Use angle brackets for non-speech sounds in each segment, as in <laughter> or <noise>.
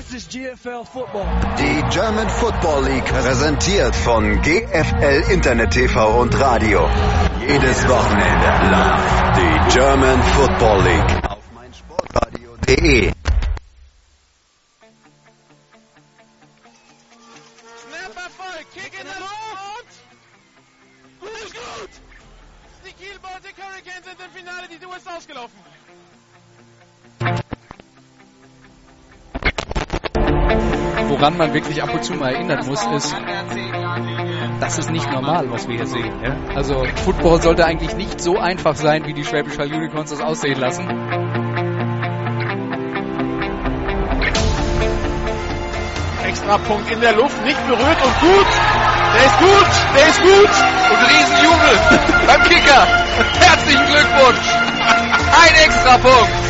This is GFL Football. Die German Football League präsentiert von GFL Internet TV und Radio. Jedes Wochenende live die German Football League auf meinsportradio.de. man wirklich ab und zu mal erinnern muss, ist, das ist nicht normal, was wir hier sehen. Ja? Also Football sollte eigentlich nicht so einfach sein, wie die Schwäbisch Unicorns das aussehen lassen. Extra Punkt in der Luft, nicht berührt und gut! Der ist gut! Der ist gut! Und Riesenjubel beim Kicker. Herzlichen Glückwunsch. Ein Extrapunkt.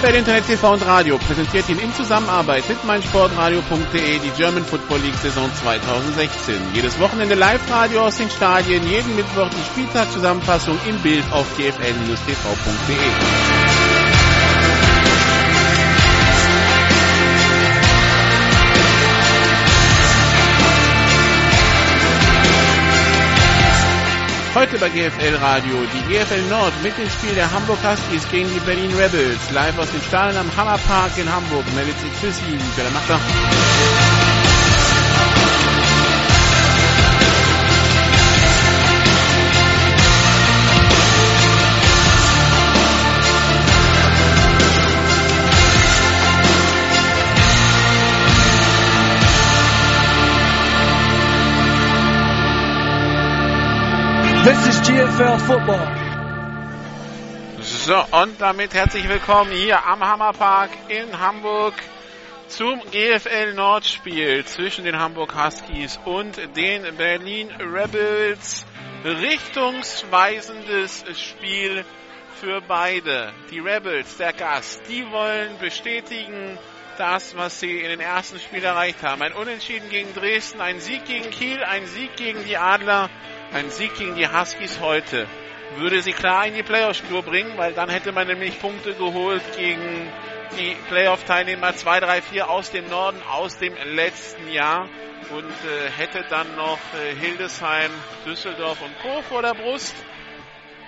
GFL Internet TV und Radio präsentiert Ihnen in Zusammenarbeit mit meinsportradio.de die German Football League Saison 2016. Jedes Wochenende Live-Radio aus den Stadien, jeden Mittwoch die Spieltagszusammenfassung im Bild auf gfl-tv.de. Heute bei GFL Radio die GFL Nord mit dem Spiel der Hamburg Huskies gegen die Berlin Rebels. Live aus den Stadien am Hammerpark in Hamburg meldet sich für Sie Michael Machter. This is GFL Football. So, und damit herzlich willkommen hier am Hammerpark in Hamburg zum GFL Nordspiel zwischen den Hamburg Huskies und den Berlin Rebels. Richtungsweisendes Spiel für beide. Die Rebels, der Gast, die wollen bestätigen, das, was sie in den ersten Spielen erreicht haben. Ein Unentschieden gegen Dresden, ein Sieg gegen Kiel, ein Sieg gegen die Adler, ein Sieg gegen die Huskies heute würde sie klar in die Playoff-Spur bringen, weil dann hätte man nämlich Punkte geholt gegen die Playoff-Teilnehmer 2, 3, 4 aus dem Norden, aus dem letzten Jahr und äh, hätte dann noch äh, Hildesheim, Düsseldorf und Co. vor der Brust.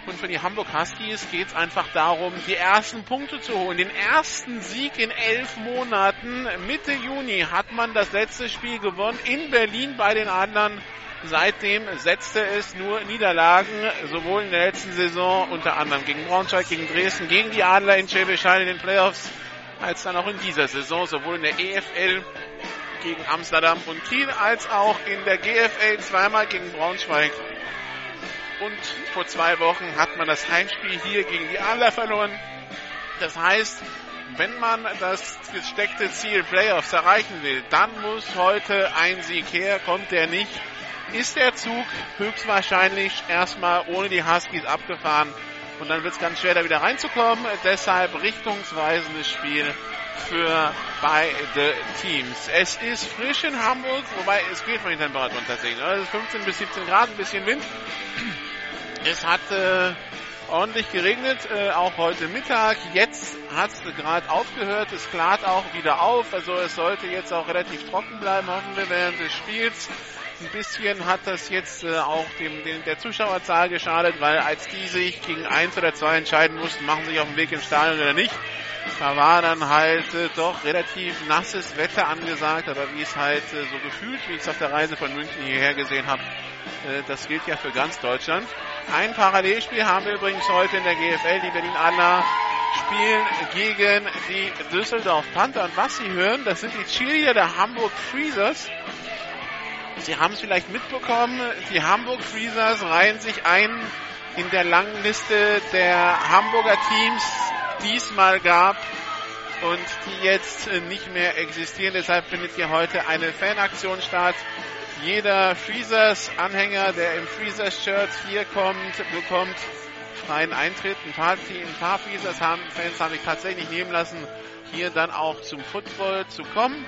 Und für die Hamburg Huskies geht es einfach darum, die ersten Punkte zu holen. Den ersten Sieg in elf Monaten. Mitte Juni hat man das letzte Spiel gewonnen in Berlin bei den Adlern. Seitdem setzte es nur Niederlagen, sowohl in der letzten Saison, unter anderem gegen Braunschweig, gegen Dresden, gegen die Adler in Schwäbisch in den Playoffs, als dann auch in dieser Saison, sowohl in der EFL gegen Amsterdam und Kiel, als auch in der GFL zweimal gegen Braunschweig. Und vor zwei Wochen hat man das Heimspiel hier gegen die Adler verloren. Das heißt, wenn man das gesteckte Ziel Playoffs erreichen will, dann muss heute ein Sieg her, kommt der nicht ist der Zug höchstwahrscheinlich erstmal ohne die Huskies abgefahren. Und dann wird es ganz schwer, da wieder reinzukommen. Deshalb richtungsweisendes Spiel für beide Teams. Es ist frisch in Hamburg, wobei es geht von den Temperaturen tatsächlich. Es ist 15 bis 17 Grad, ein bisschen Wind. Es hat äh, ordentlich geregnet, äh, auch heute Mittag. Jetzt hat es gerade aufgehört, es klart auch wieder auf. Also es sollte jetzt auch relativ trocken bleiben, hoffen wir während des Spiels. Ein bisschen hat das jetzt äh, auch dem, dem, der Zuschauerzahl geschadet, weil als die sich gegen eins oder zwei entscheiden mussten, machen sie sich auf den Weg ins Stadion oder nicht. Da war dann halt äh, doch relativ nasses Wetter angesagt, aber wie es halt äh, so gefühlt, wie ich es auf der Reise von München hierher gesehen habe, äh, das gilt ja für ganz Deutschland. Ein Parallelspiel haben wir übrigens heute in der GFL. Die Berlin Adler spielen gegen die Düsseldorf Panther. Und was Sie hören, das sind die Cheerleader der Hamburg Freezers. Sie haben es vielleicht mitbekommen, die Hamburg Freezers reihen sich ein in der langen Liste der Hamburger Teams. Diesmal gab und die jetzt nicht mehr existieren. Deshalb findet hier heute eine Fanaktion statt. Jeder Freezers-Anhänger, der im Freezers-Shirt hier kommt, bekommt freien Eintritt. Ein paar, ein paar Freezers haben, Fans haben sich tatsächlich nehmen lassen, hier dann auch zum Football zu kommen.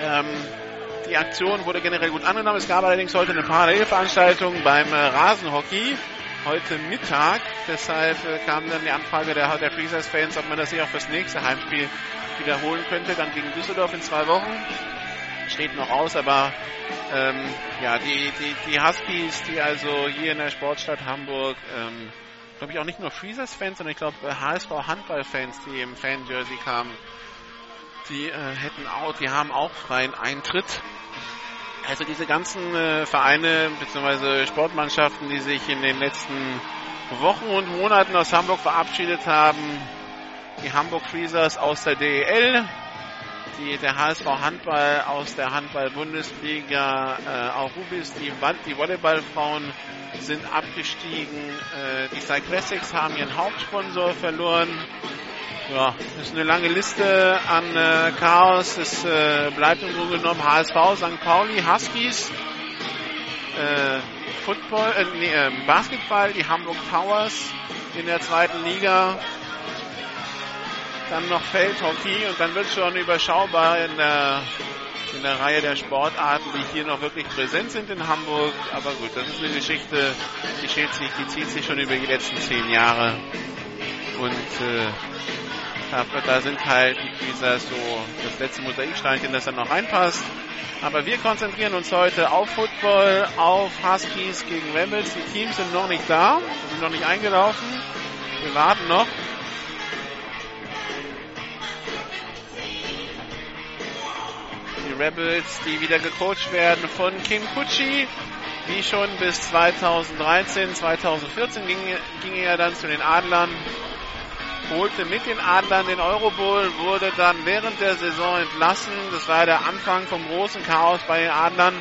Ähm, die Aktion wurde generell gut angenommen. Es gab allerdings heute eine Parallelveranstaltung beim äh, Rasenhockey heute Mittag. Deshalb äh, kam dann die Anfrage der, der Freezers-Fans, ob man das hier auch fürs nächste Heimspiel wiederholen könnte. Dann gegen Düsseldorf in zwei Wochen. Steht noch aus, aber ähm, ja, die, die, die Huskies, die also hier in der Sportstadt Hamburg, ähm, glaube ich auch nicht nur Freezers-Fans, sondern ich glaube HSV Handball-Fans, die im Fan-Jersey kamen, die äh, hätten auch, die haben auch freien Eintritt. Also diese ganzen äh, Vereine bzw. Sportmannschaften, die sich in den letzten Wochen und Monaten aus Hamburg verabschiedet haben, die Hamburg Freezers aus der DEL, die, der HSV Handball aus der Handball-Bundesliga, äh, auch Rubis, die, die Volleyballfrauen sind abgestiegen, äh, die Cyclassics haben ihren Hauptsponsor verloren, ja, das ist eine lange Liste an äh, Chaos. Es äh, bleibt im Grunde genommen HSV, St. Pauli, Huskies, äh, Football, äh, nee, äh, Basketball, die Hamburg Towers in der zweiten Liga. Dann noch Feldhockey und dann wird schon überschaubar in der, in der Reihe der Sportarten, die hier noch wirklich präsent sind in Hamburg. Aber gut, das ist eine Geschichte, die, sich, die zieht sich schon über die letzten zehn Jahre. Und äh, da sind halt die Freezer so das letzte Mosaiksteinchen, das dann noch reinpasst. Aber wir konzentrieren uns heute auf Football, auf Huskies gegen Rebels. Die Teams sind noch nicht da, sind noch nicht eingelaufen. Wir warten noch. Die Rebels, die wieder gecoacht werden von Kim Kuchi, wie schon bis 2013, 2014 ging, ging er dann zu den Adlern holte mit den Adlern den Eurobowl, wurde dann während der Saison entlassen. Das war der Anfang vom großen Chaos bei den Adlern.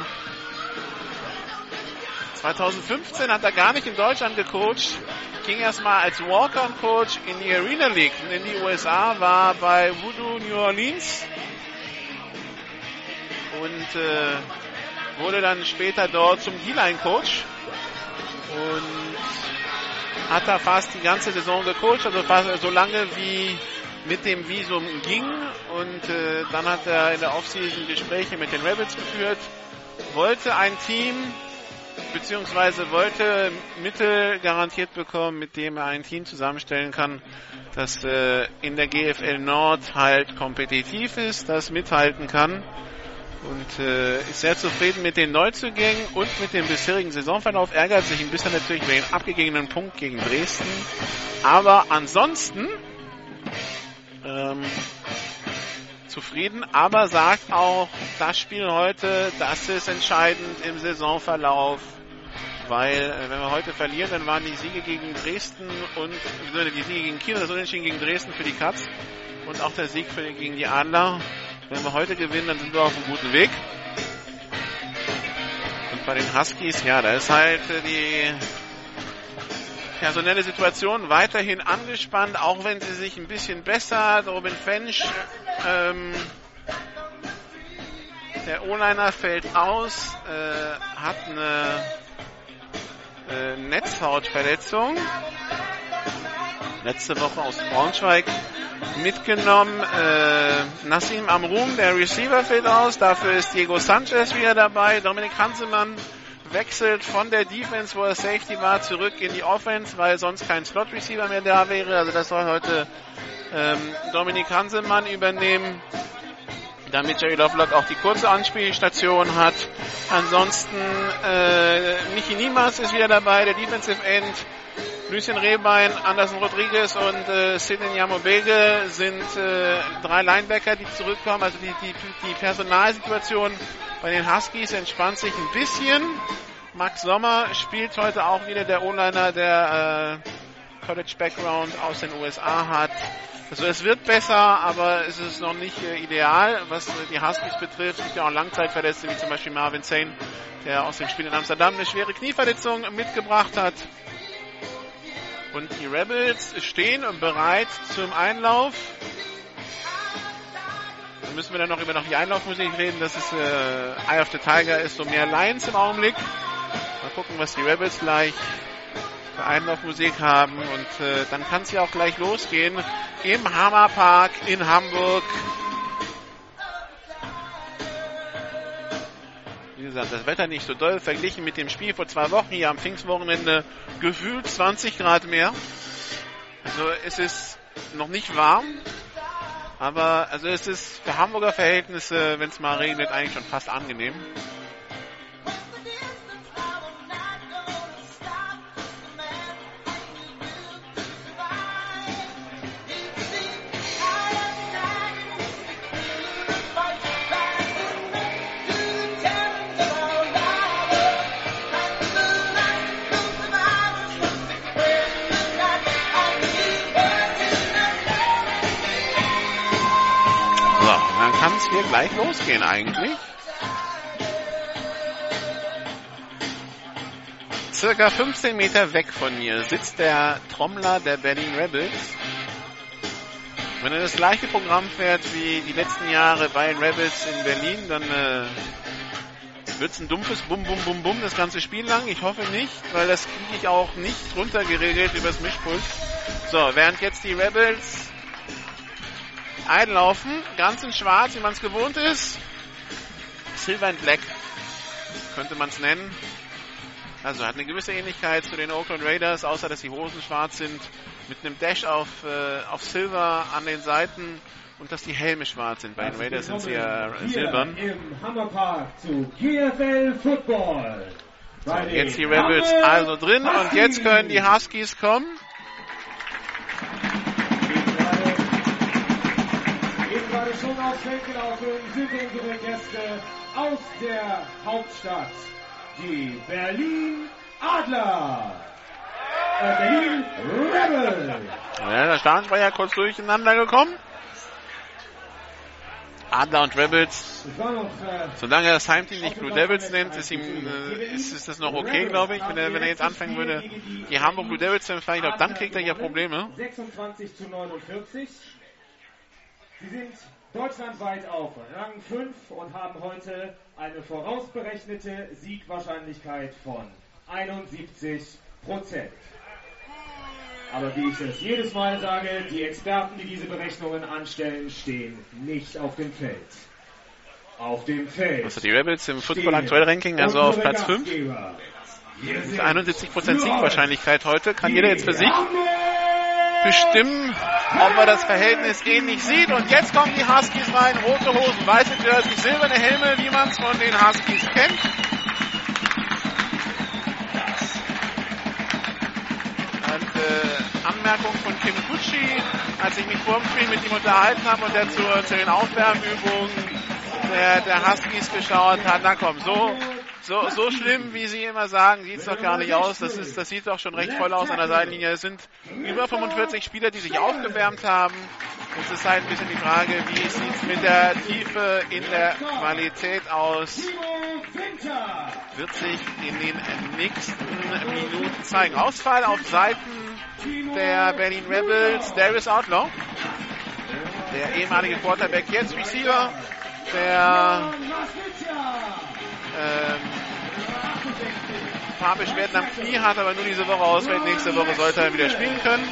2015 hat er gar nicht in Deutschland gecoacht, ging erstmal als Walk-on-Coach in die Arena League in die USA, war bei Voodoo New Orleans und äh, wurde dann später dort zum D-Line-Coach und hat er fast die ganze Saison gecoacht, also fast so lange wie mit dem Visum ging. Und äh, dann hat er in der Offseason Gespräche mit den Rebels geführt, wollte ein Team beziehungsweise wollte Mittel garantiert bekommen, mit dem er ein Team zusammenstellen kann, das äh, in der GFL Nord halt kompetitiv ist, das mithalten kann und äh, ist sehr zufrieden mit den Neuzugängen und mit dem bisherigen Saisonverlauf. Ärgert sich ein bisschen natürlich über den abgegebenen Punkt gegen Dresden. Aber ansonsten ähm, zufrieden, aber sagt auch, das Spiel heute, das ist entscheidend im Saisonverlauf. Weil, äh, wenn wir heute verlieren, dann waren die Siege gegen Dresden und die Siege gegen Kiel, das Unentschieden gegen Dresden für die Katz und auch der Sieg für, gegen die Adler wenn wir heute gewinnen, dann sind wir auf einem guten Weg. Und bei den Huskies, ja, da ist halt äh, die personelle Situation weiterhin angespannt, auch wenn sie sich ein bisschen bessert. Robin Fensch, ähm, der O-Liner fällt aus, äh, hat eine äh, Netzhautverletzung. Letzte Woche aus Braunschweig mitgenommen. Äh, Nassim Amrum, der Receiver, fällt aus. Dafür ist Diego Sanchez wieder dabei. Dominik Hansemann wechselt von der Defense, wo er Safety war, zurück in die Offense, weil sonst kein Slot-Receiver mehr da wäre. Also das soll heute ähm, Dominik Hansemann übernehmen damit Jerry Lovelock auch die kurze Anspielstation hat. Ansonsten äh, Michi Niemas ist wieder dabei, der Defensive End. Lucien Rehbein, Anderson Rodriguez und äh, Sidney Nyamobege sind äh, drei Linebacker, die zurückkommen. Also die, die, die Personalsituation bei den Huskies entspannt sich ein bisschen. Max Sommer spielt heute auch wieder der O-Liner, der äh, College Background aus den USA hat. Also es wird besser, aber es ist noch nicht äh, ideal, was äh, die Huskies betrifft. Es gibt ja auch Langzeitverletzte, wie zum Beispiel Marvin Zane, der aus dem Spiel in Amsterdam eine schwere Knieverletzung mitgebracht hat. Und die Rebels stehen bereit zum Einlauf. müssen wir dann noch über noch die Einlaufmusik reden. Das ist äh, Eye of the Tiger ist so mehr Lions im Augenblick. Mal gucken, was die Rebels gleich für Einlaufmusik haben. Und äh, dann kann es ja auch gleich losgehen im Hammerpark in Hamburg. Wie gesagt, das Wetter nicht so doll verglichen mit dem Spiel vor zwei Wochen hier am Pfingstwochenende. Gefühlt 20 Grad mehr. Also es ist noch nicht warm, aber also es ist für Hamburger Verhältnisse, wenn es mal regnet, eigentlich schon fast angenehm. Hier gleich losgehen eigentlich. Circa 15 Meter weg von mir sitzt der Trommler der Berlin Rebels. Wenn er das gleiche Programm fährt wie die letzten Jahre bei Rebels in Berlin, dann äh, wird es ein dumpfes Bum Bum Bum Bum das ganze Spiel lang. Ich hoffe nicht, weil das kriege ich auch nicht runtergeregelt übers Mischpult. So, während jetzt die Rebels einlaufen, ganz in schwarz, wie man es gewohnt ist. Silver and Black könnte man es nennen. Also hat eine gewisse Ähnlichkeit zu den Oakland Raiders, außer dass die Hosen schwarz sind, mit einem Dash auf, äh, auf Silver an den Seiten und dass die Helme schwarz sind. Bei den Raiders sind sie ja äh, silbern. Im Hammerpark zu GFL Football. So, jetzt die Rebels also drin und jetzt können die Huskies kommen. Schon aufs Feld gelaufen sind unsere Gäste aus der Hauptstadt. Die Berlin Adler. Äh, Berlin. Ja, der Stadionsprecher kurz durcheinander gekommen. Adler und Rebels. War äh, Solange er das Heimteam nicht Blue Devils nennt, ist ihm äh, ist, ist das noch okay, glaube ich. Wenn er, wenn er jetzt anfangen würde, die Hamburg Blue Devils zu empfangen, ich glaube, dann kriegt er ja Probleme. 26 zu 49. Sie sind deutschlandweit auf Rang 5 und haben heute eine vorausberechnete Siegwahrscheinlichkeit von 71 Prozent. Aber wie ich es jedes Mal sage, die Experten, die diese Berechnungen anstellen, stehen nicht auf dem Feld. Auf dem Feld. Also die Rebels im Football aktuell Ranking, also auf Platz 5. Mit 71% Siegwahrscheinlichkeit heute. Kann jeder jetzt für sich bestimmen, ob er das Verhältnis ähnlich sieht. Und jetzt kommen die Huskies rein. Rote Hosen, weiße Jerseys, silberne Helme, wie man es von den Huskies kennt. Und äh, Anmerkung von Kim Kutschi, als ich mich vor dem Spiel mit ihm unterhalten habe und er zu, zu den Aufwärmübungen der, der Huskies geschaut hat. Na komm, so, so, so schlimm, wie sie immer sagen, sieht es doch gar nicht aus. Das, ist, das sieht doch schon recht voll aus an der Seitenlinie. Es sind über 45 Spieler, die sich aufgewärmt haben. Es ist halt ein bisschen die Frage, wie sieht es mit der Tiefe in der Qualität aus? Wird sich in den nächsten Minuten zeigen. Ausfall auf Seiten der Berlin Rebels, Darius Outlaw. Der ehemalige Quarterback, jetzt Receiver, der ein paar Beschwerden am Knie hat, aber nur diese Woche ausfällt. Nächste Woche sollte er wieder spielen können.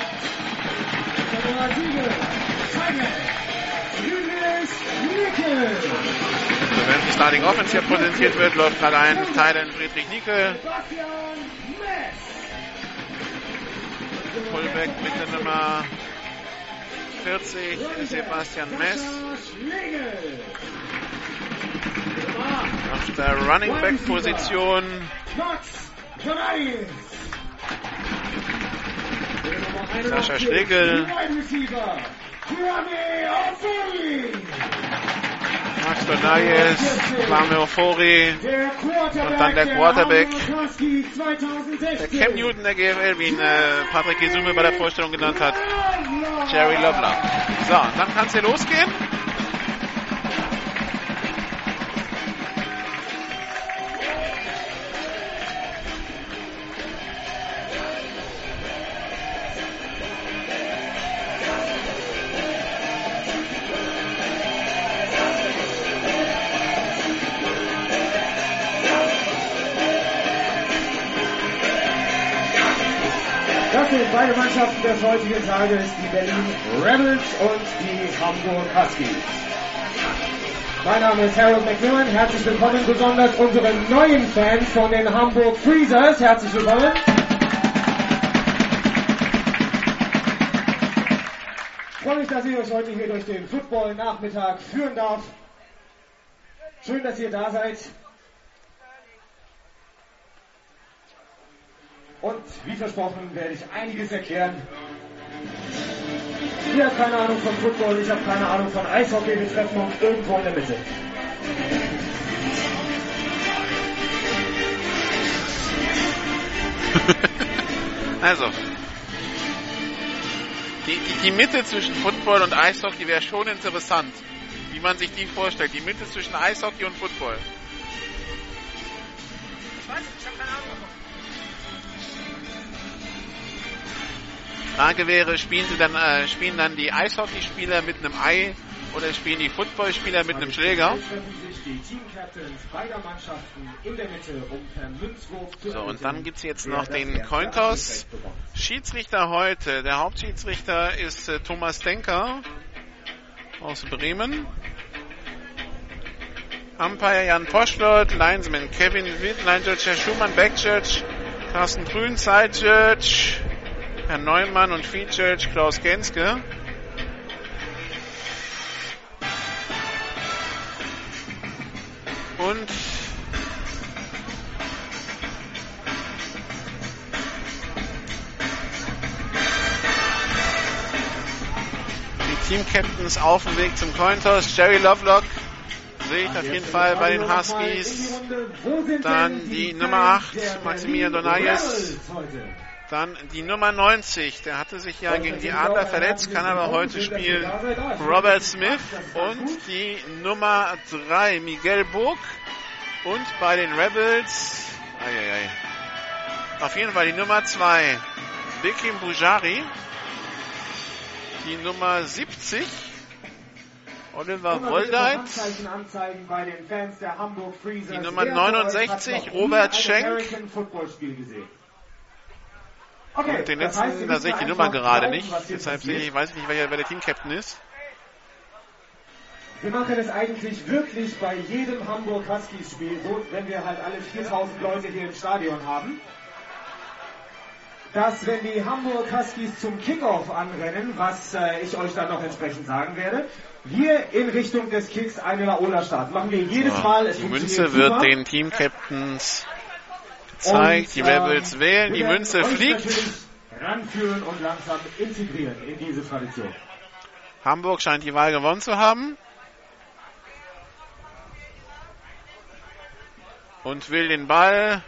So, wenn die Starting Offense hier präsentiert wird, läuft gerade ein Teil in Friedrich Nickel. Fullback mit der Nummer 40, Sebastian Mess. Auf der Running Back Position Sascha Schlegel. Max Donayes, Kwame Ofori und dann der Quarterback, der Cam Newton der GFL, wie ihn äh, Patrick Gesume bei der Vorstellung genannt hat, Jerry Lovelock. So, dann kann es hier losgehen. Sind beide Mannschaften des heutigen Tages, die Berlin Rebels und die Hamburg Huskies. Mein Name ist Harold McMillan. Herzlich willkommen, besonders unsere neuen Fans von den Hamburg Freezers. Herzlich willkommen. Ich freue mich, dass ich euch heute hier durch den Football-Nachmittag führen darf. Schön, dass ihr da seid. Und wie versprochen werde ich einiges erklären. Ihr habt keine Ahnung von Football, ich habe keine Ahnung von Eishockey. Wir treffen uns irgendwo in der Mitte. <laughs> Also, die, die, die Mitte zwischen Football und Eishockey wäre schon interessant, wie man sich die vorstellt. Die Mitte zwischen Eishockey und Football. Ich weiß, ich Frage wäre, spielen sie dann, äh, spielen dann die Eishockeyspieler mit einem Ei oder spielen die Footballspieler mit einem Schläger? So, und dann gibt's jetzt wer noch den bekommt. Schiedsrichter heute. Der Hauptschiedsrichter ist äh, Thomas Denker aus Bremen. Umpire Jan Poschlot, Linesman Kevin Witt, Line Schumann, Back Judge Carsten Grün, Side Judge Herr Neumann und Judge Klaus Genske. Und die Team-Captains auf dem Weg zum Cointoss. Jerry Lovelock sehe ich auf jeden Fall bei den Huskies. Dann die Nummer 8, Maximilian Donayes. Dann die Nummer 90, der hatte sich ja gegen die Adler verletzt, kann aber heute spielen. Robert Smith und die Nummer 3, Miguel Burg. Und bei den Rebels, eieiei, auf jeden Fall die Nummer 2, Bekim Bujari. Die Nummer 70, Oliver Woldeit. Die Nummer 69, Robert Schenk. Okay, Und den das heißt, letzten, da sehe ich die Nummer gerade nicht. Deshalb sehe ich, weiß ich nicht, wer, wer der Team-Captain ist. Wir machen es eigentlich wirklich bei jedem Hamburg Huskies Spiel so, wenn wir halt alle 4000 Leute hier im Stadion haben, dass wenn die Hamburg Huskies zum Kickoff anrennen, was äh, ich euch dann noch entsprechend sagen werde, wir in Richtung des Kicks eine Laola starten. Machen wir jedes Mal. Es Die Münze wird den Team-Captains gezeigt. Die Und, ähm, Rebels wählen. Die Münze fliegt. Ranführen und langsam integrieren in diese Tradition. Hamburg scheint die Wahl gewonnen zu haben. Und will den Ball.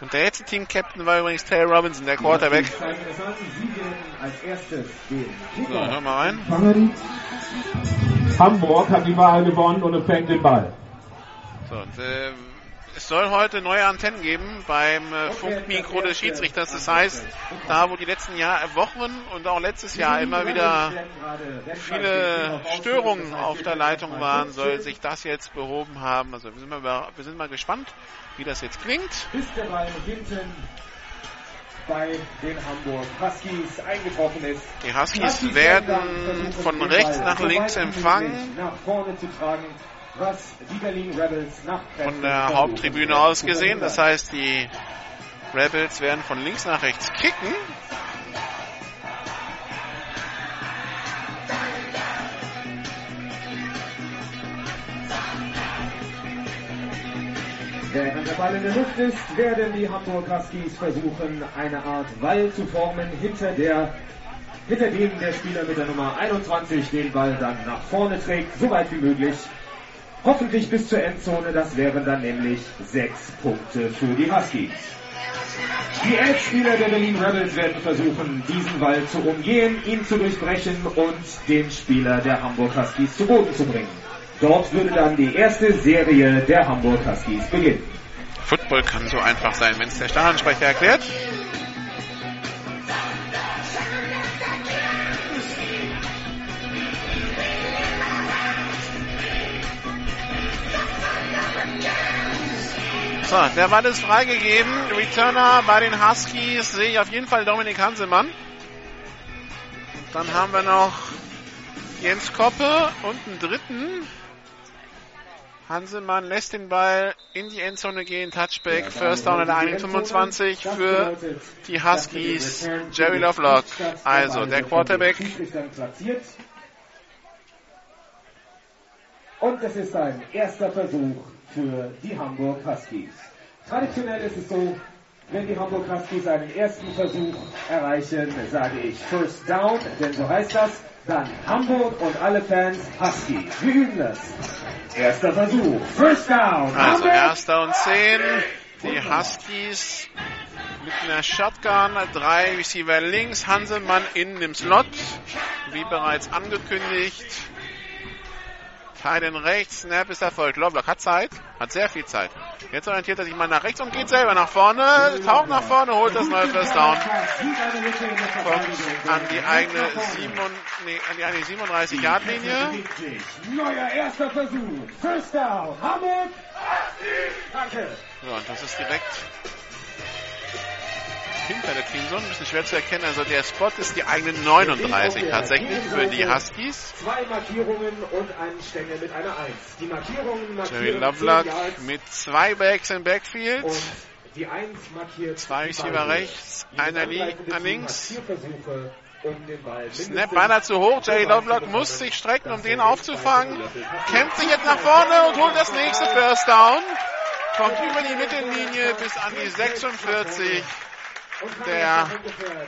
Und der letzte Team-Captain war übrigens Taylor Robinson, der Quarterback. So, hör mal rein. Hamburg hat die Wahl gewonnen und empfängt den Ball. So, und, äh, es soll heute neue Antennen geben beim äh, Funkmikro des Schiedsrichters. Das heißt, da wo die letzten Jahr, Wochen und auch letztes Jahr immer wieder viele Störungen auf der Leitung waren, soll sich das jetzt behoben haben. Also wir sind mal, wir sind mal gespannt, wie das jetzt klingt. bis der Ball hinten bei den Hamburg Huskies eingetroffen ist. Die Huskies werden von rechts nach links empfangen. Nach vorne zu tragen, was die Berlin Rebels nach Von der Haupttribüne aus gesehen. Das heißt, die Rebels werden von links nach rechts kicken. Während der Ball in der Luft ist, werden die Hamburg Huskies versuchen, eine Art Wall zu formen, hinter der hinter dem der Spieler mit der Nummer 21 den Ball dann nach vorne trägt, so weit wie möglich. Hoffentlich bis zur Endzone, das wären dann nämlich sechs Punkte für die Huskies. Die elf Spieler der Berlin Rebels werden versuchen, diesen Wall zu umgehen, ihn zu durchbrechen und den Spieler der Hamburg Huskies zu Boden zu bringen. Dort würde dann die erste Serie der Hamburg Huskies beginnen. Football kann so einfach sein, wenn es der Stadionsprecher erklärt. So, der Ball ist freigegeben. Returner bei den Huskies sehe ich auf jeden Fall Dominik Hansemann. Dann haben wir noch Jens Koppe und einen dritten. Hansemann lässt den Ball in die Endzone gehen. Touchback, First Down in der 1,25 für die Huskies. Jerry Lovelock, also der Quarterback. Und es ist ein erster Versuch für die Hamburg Huskies. Traditionell ist es so, wenn die Hamburg Huskies einen ersten Versuch erreichen, sage ich First Down, denn so heißt das. Dann Hamburg und alle Fans Husky. Wir üben das. Erster Versuch. First Down. Also erster und zehn. Die Huskies mit einer Shotgun. Drei Receiver links. Hanselmann innen im Slot. Wie bereits angekündigt. Titan rechts, Snap ist erfolgt. Lovelock hat Zeit, hat sehr viel Zeit. Jetzt orientiert er sich mal nach rechts und geht selber nach vorne, taucht nach vorne, holt das neue First Down. Kommt an die eigene, 7, nee, an die eigene 37 Yard Linie. Neuer erster Versuch. First Down. Hamburg. Danke. So, und das ist direkt hinter der Teamzone, ein bisschen schwer zu erkennen. Also der Spot ist die eigene 39 tatsächlich für die Huskies. Zwei Markierungen und ein Stängel mit einer 1. Die Markierungen markieren Jerry 10 Lovelock mit zwei Backs im Backfield. und die 1 markiert Zwei Receiver rechts, einer an links. um den Ball Snap beinahe zu hoch. Jerry Lovelock muss sich strecken, um den aufzufangen. Kämpft sich jetzt nach vorne und holt das nächste First Down. Kommt über die Mittellinie bis an die 46 Und kann der jetzt nach ungefähr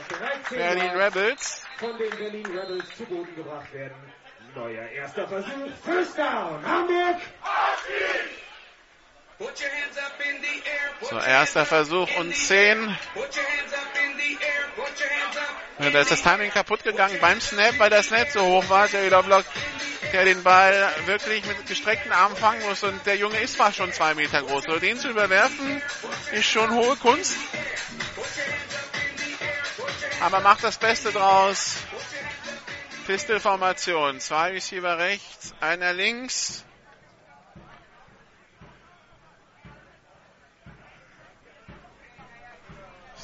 13 Berlin Rebels. von den Berlin Rebels zu Boden gebracht werden. Neuer erster Versuch. First Down. Hamburg. Put So, erster Versuch und the 10. air. Put your hands up in the air. Put your hands up. Ja, Da ist das Timing kaputt gegangen beim Snap, weil der Snap so hoch war. Jerry Lovelock, der den Ball wirklich mit gestreckten Armen fangen muss. Und der Junge ist fast schon zwei Meter groß. Also den zu überwerfen, ist schon hohe Kunst. Aber macht das Beste draus. Pistol-Formation. Zwei Receiver rechts, einer links.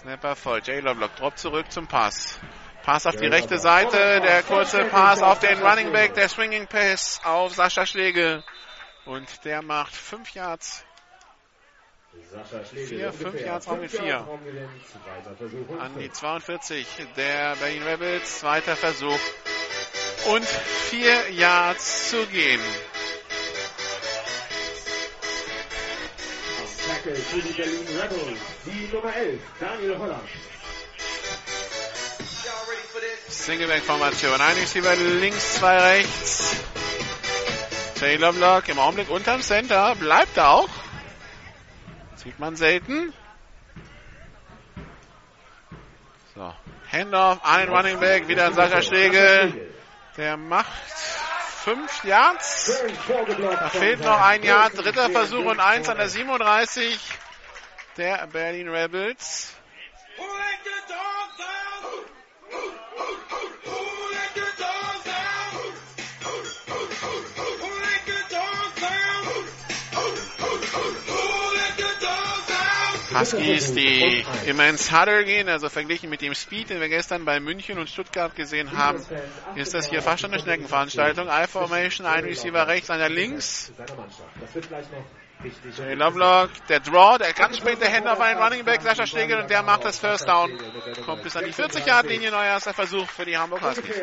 Snapper voll. J. Lovelock droppt zurück zum Pass. Pass auf die rechte Seite, der kurze Pass auf den Running Back, der Swinging Pass auf Sascha Schlegel. Und der macht 5 Yards Sascha Schlegel. Vier, fünf ungefähr. Yards Raum mit Fünf vier. Yards Raumgewinn. Zweiter Versuch und an die fünf. 42 der Berlin Rebels. Zweiter Versuch. Und 4 Yards zu gehen. Tackle für die Berlin Rebels. Die Nummer 11, Daniel Holland. Singleback-Formation. Ein Receiver links, zwei rechts. Jay Lovelock im Augenblick unterm Center. Bleibt da auch. Sieht man selten. So. Handoff an den Running Back. Wieder an Sascha Schlegel. Der macht 5 Yards. Da fehlt noch ein Jahr, dritter Versuch und eins an der Quarterback. 37 der Berlin Rebels. Huskies, die immer ins Huddle gehen, also verglichen mit dem Speed, den wir gestern bei München und Stuttgart gesehen haben, ist das hier fast schon eine Schneckenveranstaltung. I-Formation, ein Receiver rechts, einer links. Jay Lovelock, der Draw, der ganz spät der Hände auf einen Running Back, Sascha Schlegel, und der macht das First Down. Kommt bis an die 40-Yard-Linie, neuer erster Versuch für die Hamburg Huskies.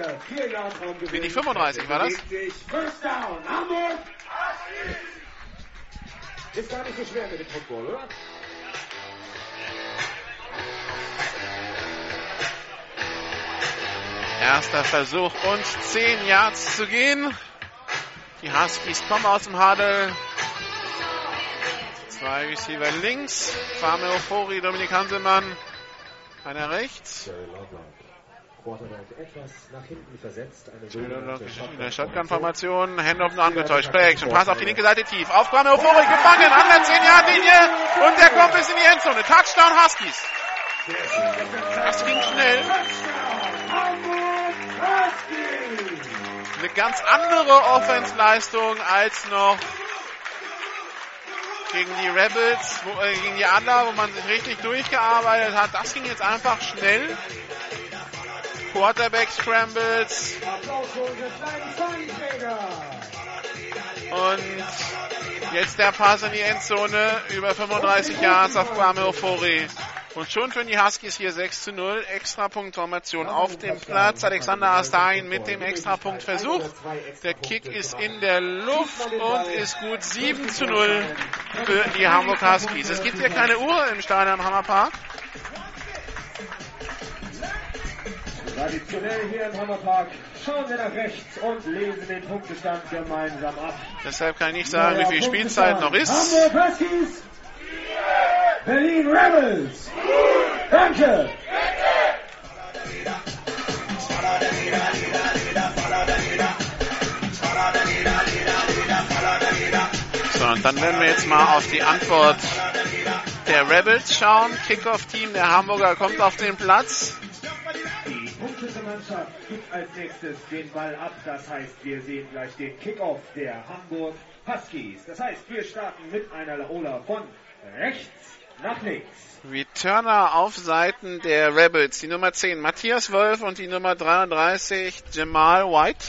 Für die 35 war das? First Down. Hamburg. Ist gar nicht so schwer mit dem Football, oder? Erster Versuch und 10 Yards zu gehen. Die Huskies kommen aus dem Huddle. Zwei Receiver links. Fame Ofori, Dominik Hanselmann. Einer rechts. In der Shotgun-Formation. Handoff nur angetäuscht. Play Action. Pass auf die linke Seite tief. Auf Fame Ofori gefangen an der 10-Yard-Linie. Und der kommt bis in die Endzone. Touchdown Huskies. Das ging schnell. Eine ganz andere Offensleistung als noch gegen die Rebels, wo, äh, gegen die Adler, wo man sich richtig durchgearbeitet hat. Das ging jetzt einfach schnell. Quarterback Scrambles und jetzt der Pass in die Endzone über 35 Yards auf Kwame Ofori. Und schon für die Huskies hier 6 zu 0. Extrapunktformation auf dem Platz. Alexander Astahin mit dem Extrapunktversuch. Der Kick ist in der Luft und ist gut 7 zu 0 für die Hamburg Huskies. Es gibt hier keine Uhr im Stadion Hammerpark. Traditionell hier im Hammerpark schauen wir nach rechts und lesen den Punktestand gemeinsam ab. Deshalb kann ich nicht sagen, wie viel Spielzeit noch ist. Hamburg Huskies. Berlin Rebels. Danke. So, und dann werden wir jetzt mal auf die Antwort der Rebels schauen. Kickoff-Team der Hamburger kommt auf den Platz. Die punktete Mannschaft gibt als nächstes den Ball ab. Das heißt, wir sehen gleich den Kickoff der Hamburg Huskies. Das heißt, wir starten mit einer Laola von rechts nach links. Returner auf Seiten der Rebels. Die Nummer 10 Matthias Wolf und die Nummer 33 Jamal White.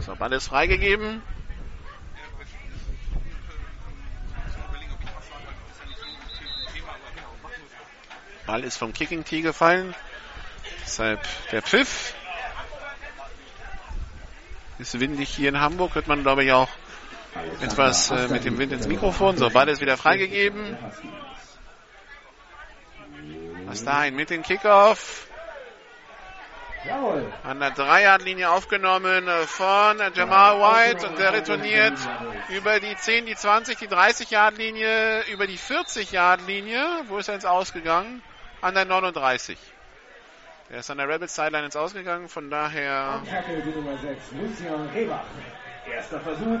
So, Ball ist freigegeben. Ball ist vom Kicking Tee gefallen. Deshalb der Pfiff. Ist windig hier in Hamburg, hört man glaube ich auch etwas äh, mit dem Wind ins Mikrofon. So, Ball ist wieder freigegeben. Was dahin mit dem Kickoff. An der Dreierlinie aufgenommen äh, von Jamal White und der retourniert über die 10, die 20, die 30 Yard Linie, über die 40 Yard Linie. Wo ist er ins Ausgegangen? An der 39. Der ist an der Rebels Sideline ins Ausgegangen, von daher Am Tackle die Nummer 6, Lucian Rebach. Erster Versuch,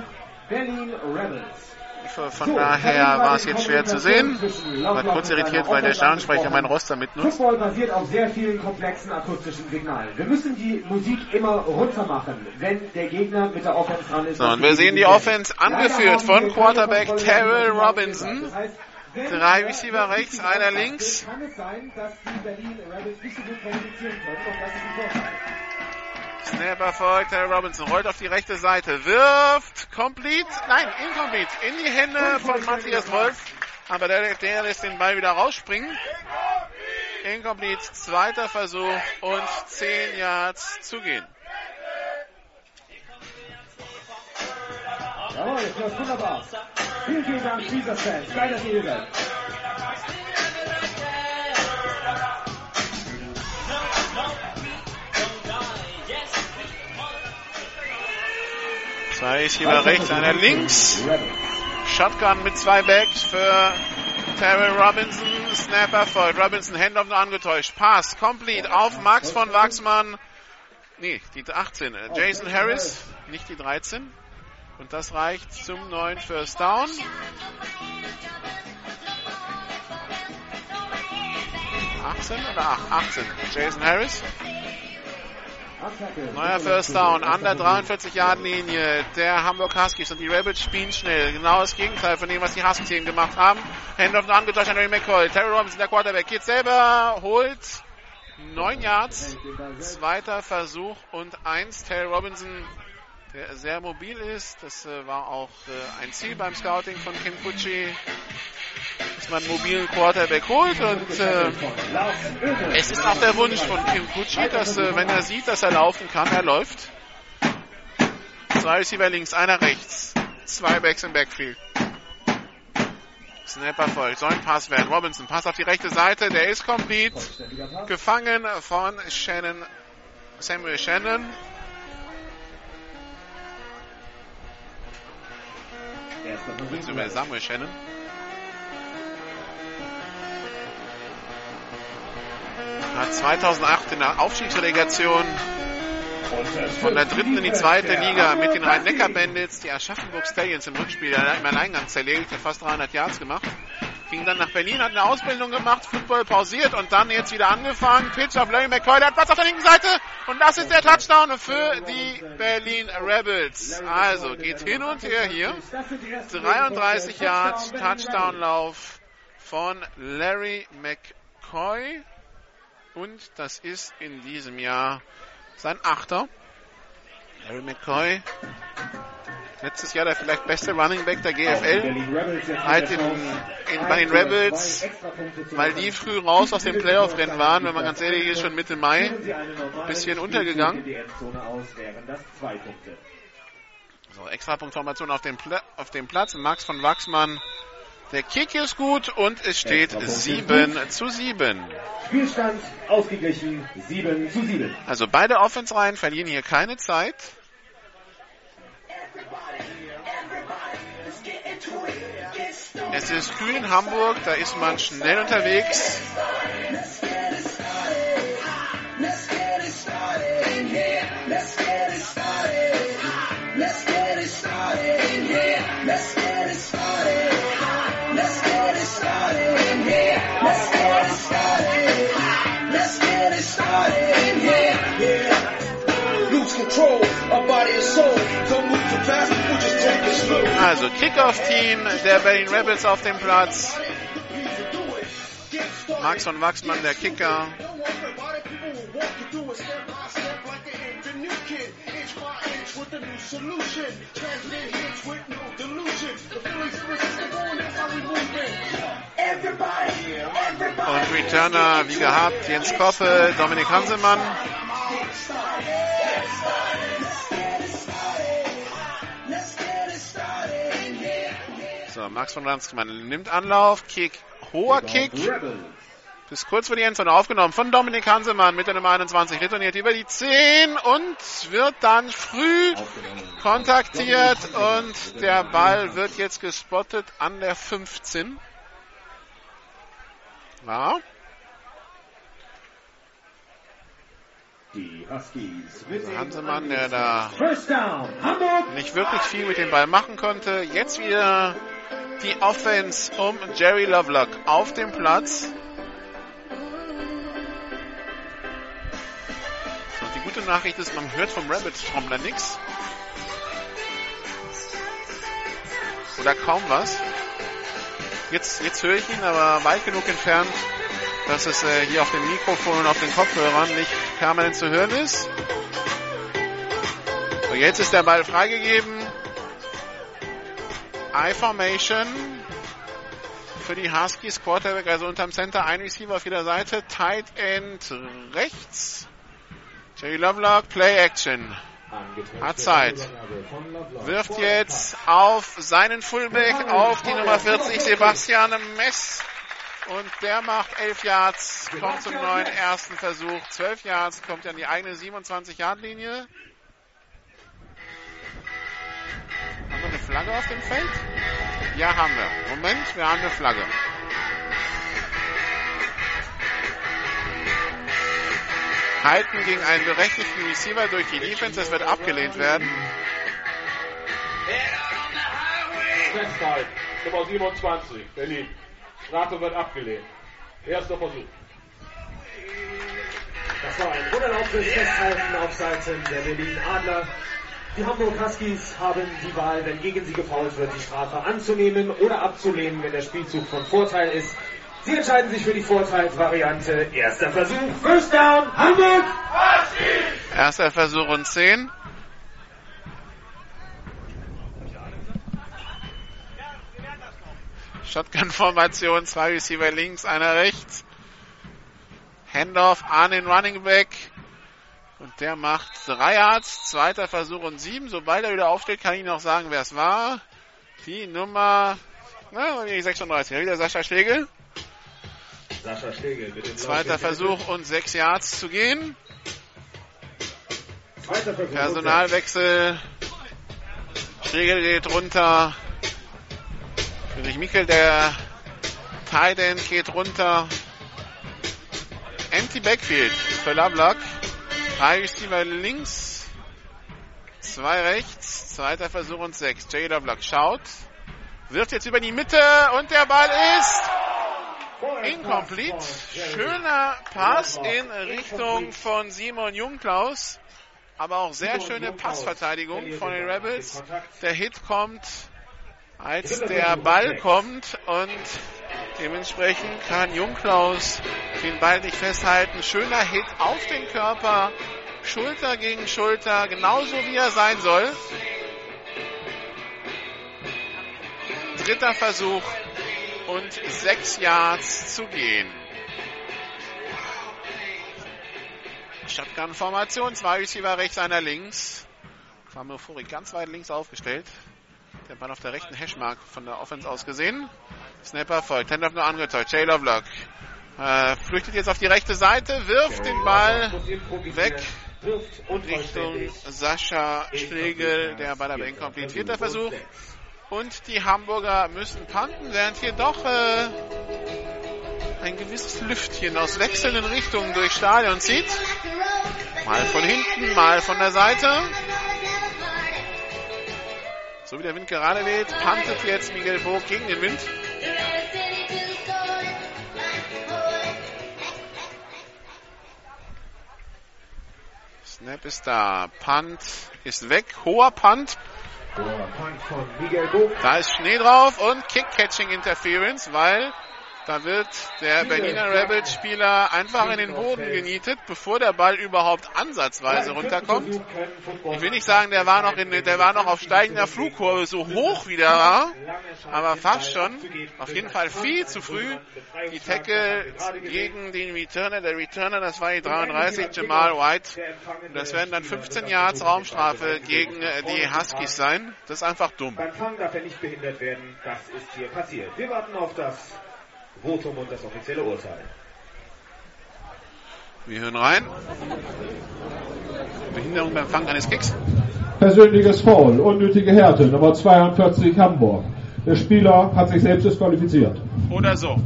Berlin Rebels. von daher war es jetzt schwer zu sehen. War kurz irritiert, weil der Stadionsprecher mein Roster mitnutzt. Football basiert auf sehr vielen komplexen akustischen Signalen. Wir müssen die Musik immer runter machen, wenn der Gegner mit der Offense dran ist. So, und wir sehen die Offense angeführt von Quarterback Terrell Robinson. Das heißt, Drei Receiver rechts, einer links. Kann es sein, dass die Berlin Rebels nicht so gut kommunizieren können und das ist ein Vorteil. Snapper folgt, Terrell Robinson rollt auf die rechte Seite, wirft, complete, nein, incomplete, in die Hände von Matthias Wolf. Aber der, der lässt den Ball wieder rausspringen. Incomplete, zweiter Versuch und 10 Yards zu gehen. Jawohl, das läuft wunderbar. Vielen, vielen Dank, Caesars Fans. Geiler Hilfe. Zwei Receiver rechts, einer links. Shotgun mit zwei Backs für Terrell Robinson. Snapper folgt. Robinson, Handoff nur angetäuscht. Pass, complete auf Max von Wachsmann. Nee, die 18. äh, Jason Harris, nicht die 13. Und das reicht zum neuen First Down. Oder ach, 18. Jason Harris. Neuer First Down an der 43 Yard Linie der Hamburg Huskies und die Rebels spielen schnell. Genau das Gegenteil von dem, was die Huskies eben gemacht haben. Handoff angetäuscht an Harry McCoy. Terry Robinson, der Quarterback, geht selber, holt 9 Yards. Zweiter Versuch und 1. Terry Robinson, der sehr mobil ist. Das äh, war auch äh, ein Ziel beim Scouting von Kim Kutschi, dass man einen mobilen Quarterback holt und äh, es ist auch der Wunsch von Kim Kutschi, dass äh, wenn er sieht, dass er laufen kann, er läuft. Zwei Receiver links, einer rechts. Zwei Backs im Backfield. Snapper folgt. Soll ein Pass werden. Robinson, Pass auf die rechte Seite. Der ist complete. Gefangen von Shannon, Samuel Shannon. Versuch. Beziehungsweise Samuel Shannon. Hat 2008 in der Aufstiegsrelegation von der dritten in die zweite Liga mit den Rhein-Neckar-Bandits die Aschaffenburg Stallions im Rückspiel im Alleingang zerlegt, hat fast 300 Yards gemacht. Ging dann nach Berlin, hat eine Ausbildung gemacht, Football pausiert und dann jetzt wieder angefangen. Pitch auf Larry McCoy, der hat Platz auf der linken Seite und das ist der Touchdown für die Berlin Rebels. Also geht hin und her hier. 33 Yards Touchdown-Lauf von Larry McCoy und das ist in diesem Jahr sein Achter. Larry McCoy Letztes Jahr der vielleicht beste Running Back der GFL. Halt in, in, bei den Rebels, weil die früh raus aus dem Playoff-Rennen waren, wenn man ganz ehrlich ist, schon Mitte Mai. Ein bisschen untergegangen. So, Extrapunktformation auf dem, Pla auf dem Platz. Max von Wachsmann. Der Kick ist gut und es steht 7 zu 7. Spielstand ausgeglichen 7 zu 7. Also beide Offense-Reihen verlieren hier keine Zeit. Es ist kühl in Hamburg, da ist man schnell unterwegs. Also Kickoff-Team der Berlin Rebels auf dem Platz. Max von Wachsmann, der Kicker. Und Returner, wie gehabt, Jens Koffe, Dominik Hansemann. So, Max von Lanzmann nimmt Anlauf, Kick, hoher Kick. Bis kurz vor die Endzone aufgenommen von Dominik Hansemann mit der Nummer 21. Retourniert über die 10 und wird dann früh kontaktiert und der Ball wird jetzt gespottet an der 15. Ja. Die Huskies Also Hansemann, der da nicht wirklich viel mit dem Ball machen konnte. Jetzt wieder die Offense um Jerry Lovelock auf dem Platz. So, die gute Nachricht ist, man hört vom Rabbits Trommler nichts. Oder kaum was. Jetzt, jetzt höre ich ihn, aber weit genug entfernt, dass es äh, hier auf dem Mikrofon und auf den Kopfhörern nicht permanent zu hören ist. So, jetzt ist der Ball freigegeben. I-Formation für die Huskies. Quarterback also unterm Center, ein Receiver auf jeder Seite. Tight End rechts. Jerry Lovelock, Play Action. Hat Zeit. Wirft jetzt auf seinen Fullback, auf die Nummer 40, Sebastian Mess. Und der macht 11 Yards, kommt zum neuen ersten Versuch. 12 Yards, kommt an die eigene 27-Yard-Linie. Flagge auf dem Feld? Ja, haben wir. Moment, wir haben eine Flagge. Halten gegen einen berechtigten Receiver durch die Defense, das wird abgelehnt werden. Festhalten. Nummer 27, Berlin. Strafe wird abgelehnt. Erster Versuch. Das war ein unerlaubtes Festhalten auf Seiten der Berlin Adler. Die Hamburg Huskies haben die Wahl, wenn gegen sie gefault wird, die Strafe anzunehmen oder abzulehnen, wenn der Spielzug von Vorteil ist. Sie entscheiden sich für die Vorteilsvariante. Erster Versuch, First Down, Hamburg! Erster Versuch und 10. Shotgun-Formation, zwei Receiver links, einer rechts. Handoff an den Running Back. Und der macht drei Yards, zweiter Versuch und sieben. Sobald er wieder aufsteht, kann ich noch sagen, wer es war. Die Nummer, na, die 36, wieder Sascha Schlegel. Sascha Schlegel mit dem Zweiter Versuch und sechs Yards zu gehen. Personalwechsel. Schlegel geht runter. Friedrich Mickel, der Titan geht runter. Empty Backfield für Lovelock. Receiver links. Zwei rechts. Zweiter Versuch und sechs. Jay Lovelock schaut. Wirft jetzt über die Mitte und der Ball ist Incomplete. Schöner Pass in Richtung von Simon Jungklaus. Aber auch sehr schöne Passverteidigung von den Rebels. Der Hit kommt, als der Ball kommt und dementsprechend kann Jungklaus den Ball nicht festhalten. Schöner Hit auf den Körper. Schulter gegen Schulter, genauso wie er sein soll. Dritter Versuch und sechs Yards zu gehen. Shotgun-Formation, zwei Receiver rechts, einer links. Kramofori ganz weit links aufgestellt. Der Ball auf der rechten Hashmark von der Offense aus gesehen. Snapper folgt, Handoff nur angetäuscht. Taylor Block. Äh, flüchtet jetzt auf die rechte Seite, wirft den Ball weg Richtung Sascha Schlegel. Der Ball aber incomplete. Vierter Versuch. Und die Hamburger müssen panten, während hier doch äh, ein gewisses Lüftchen aus wechselnden Richtungen durchs Stadion zieht. Mal von hinten, mal von der Seite. So wie der Wind gerade weht, pantet jetzt Miguel Vogt gegen den Wind. Snap ist da. Punt ist weg. Hoher Punt. Da ist Schnee drauf und Kick-Catching Interference, weil da wird der Berliner Rebels Spieler einfach in den Boden genietet, bevor der Ball überhaupt ansatzweise runterkommt. Ich will nicht sagen, der war noch in, der war noch auf steigender Flugkurve so hoch wie der war, aber fast schon. Auf jeden Fall viel zu früh. Die Tackle gegen den Returner, der Returner, das war die 33, Jamal White. Das werden dann 15 Yards Raumstrafe gegen die Huskies sein. Das ist einfach dumm. Beim Fang darf er nicht behindert werden. Das ist hier passiert. Wir warten auf das Votum und das offizielle Urteil. Wir hören rein. Behinderung beim Fang eines Kicks. Persönliches Foul, unnötige Härte, Nummer 42 Hamburg. Der Spieler hat sich selbst disqualifiziert. Oder so.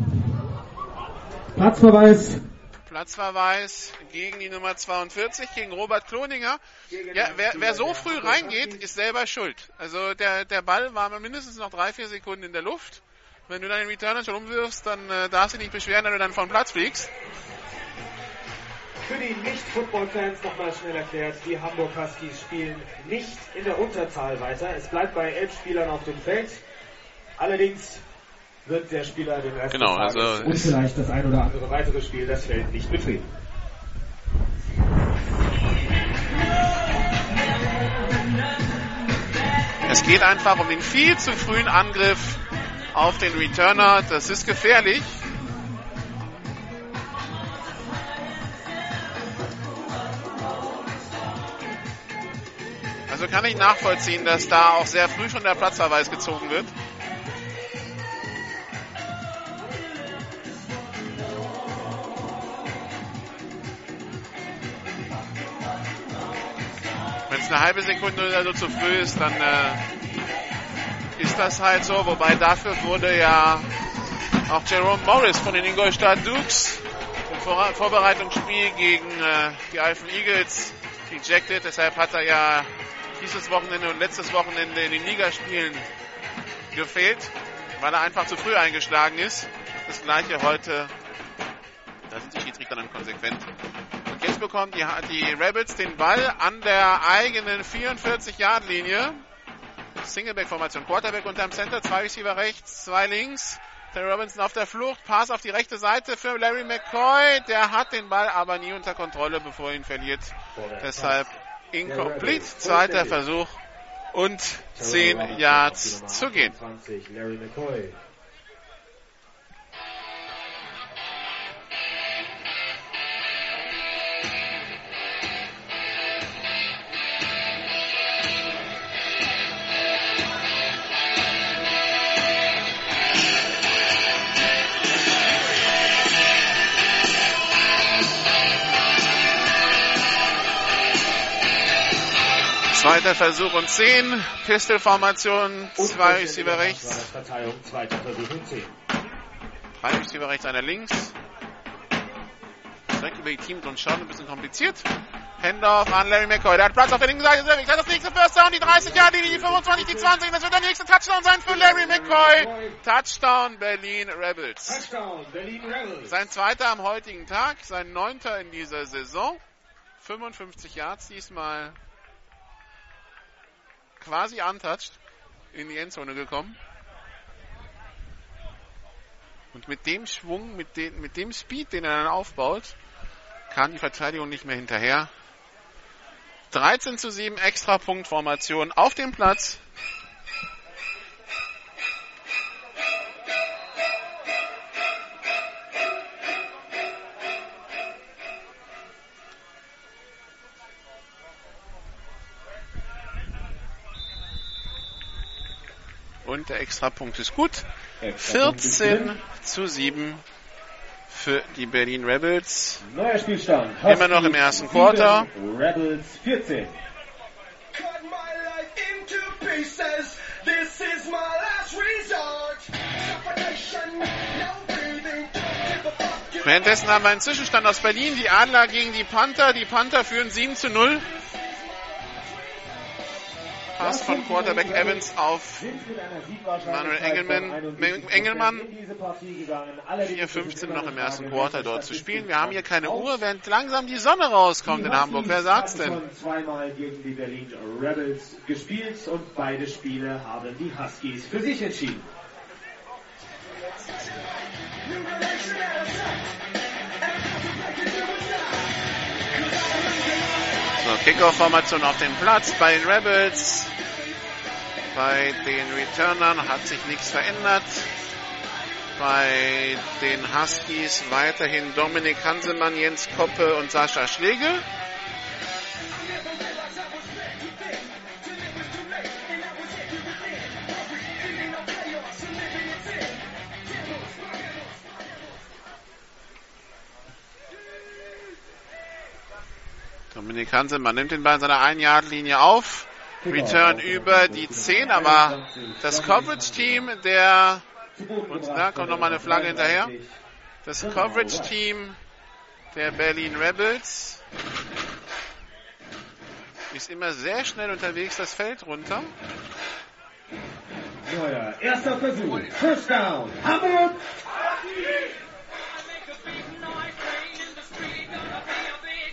Platzverweis. Platzverweis gegen die Nummer 42, gegen Robert Kloninger. Ja, wer, wer so früh reingeht, ist selber schuld. Also der, der Ball war mindestens noch drei, vier Sekunden in der Luft. Wenn du dann den Returner schon umwirfst, dann äh, darfst du dich nicht beschweren, wenn du dann vom Platz fliegst. Für die Nicht-Football-Fans nochmal schnell erklärt, die Hamburg Huskies spielen nicht in der Unterzahl weiter. Es bleibt bei elf Spielern auf dem Feld. Allerdings wird der Spieler den Rest Genau, Tages also und vielleicht das ein oder andere weitere Spiel das Feld nicht betreten. Es geht einfach um den viel zu frühen Angriff auf den Returner. Das ist gefährlich. Also kann ich nachvollziehen, dass da auch sehr früh schon der Platzverweis gezogen wird. Wenn es eine halbe Sekunde oder so zu früh ist, dann äh, ist das halt so. Wobei dafür wurde ja auch Jerome Morris von den Ingolstadt Dukes im Vor Vorbereitungsspiel gegen äh, die Alphen Eagles ejected. Deshalb hat er ja dieses Wochenende und letztes Wochenende in den Ligaspielen gefehlt, weil er einfach zu früh eingeschlagen ist. Das gleiche heute. Da sind die Schiedsrichter dann konsequent. Und jetzt bekommen die, die Rebels den Ball an der eigenen 44-Yard-Linie. Singleback-Formation. Quarterback unterm Center, zwei Receiver rechts, zwei links. Terry Robinson auf der Flucht, Pass auf die rechte Seite für Larry McCoy. Der hat den Ball aber nie unter Kontrolle, bevor er ihn verliert. Deshalb incomplete. Zweiter Versuch und 10 Yards zu gehen. Zweiter Versuch und 10. Pistol-Formation, zwei Receiver rechts, Verteilung, zweiter Versuch und 10. drei Receiver rechts, einer links. Direkt über die Teams und schauen, ein bisschen kompliziert. Handoff an Larry McCoy. Der hat Platz auf der linken Seite unterwegs. Hat das nächste First Down, die 30 Jahre die 25, die 20. Das wird der nächste Touchdown sein für Larry McCoy. Touchdown Berlin Rebels. Touchdown, Berlin Rebels. Sein zweiter am heutigen Tag, sein neunter in dieser Saison. 55 Yards diesmal quasi untouched in die Endzone gekommen. Und mit dem Schwung, mit, den, mit dem Speed, den er dann aufbaut, kam die Verteidigung nicht mehr hinterher. 13 zu 7 Extrapunktformation auf dem Platz. Und der Extrapunkt ist gut. 14 zu 7 für die Berlin Rebels. Neuer Spielstand. Immer noch im ersten Quarter. Rebels 14. Cut my life into pieces. This is my last resort. Suffocation, no breathing. Don't give a fuck. You Währenddessen haben wir einen Zwischenstand aus Berlin. Die Adler gegen die Panther. Die Panther führen 7 zu 0. Pass von Quarterback Evans auf Manuel Engelmann- von 71% Engelmann. in diese Partie gegangen. Allerdings 4.15 noch im ersten Quarter dort zu spielen. Wir haben hier keine Uhr, während langsam die Sonne rauskommt in Hamburg. Wer sagt's denn? zweimal gegen die Berlin Rebels gespielt und beide Spiele haben die Huskies für sich entschieden. So, Kickoff-Formation auf dem Platz bei den Rebels. Bei den Returnern hat sich nichts verändert. Bei den Huskies weiterhin Dominik Hanselmann, Jens Koppe und Sascha Schlegel. Dominik Hanselmann nimmt den Ball in seiner 1-Yard-Linie auf. Return über die 10, aber das Coverage-Team der, und da kommt nochmal eine Flagge hinterher, das Coverage-Team der Berlin Rebels ist immer sehr schnell unterwegs das Feld runter. Neuer erster Versuch. First down. Hamburg.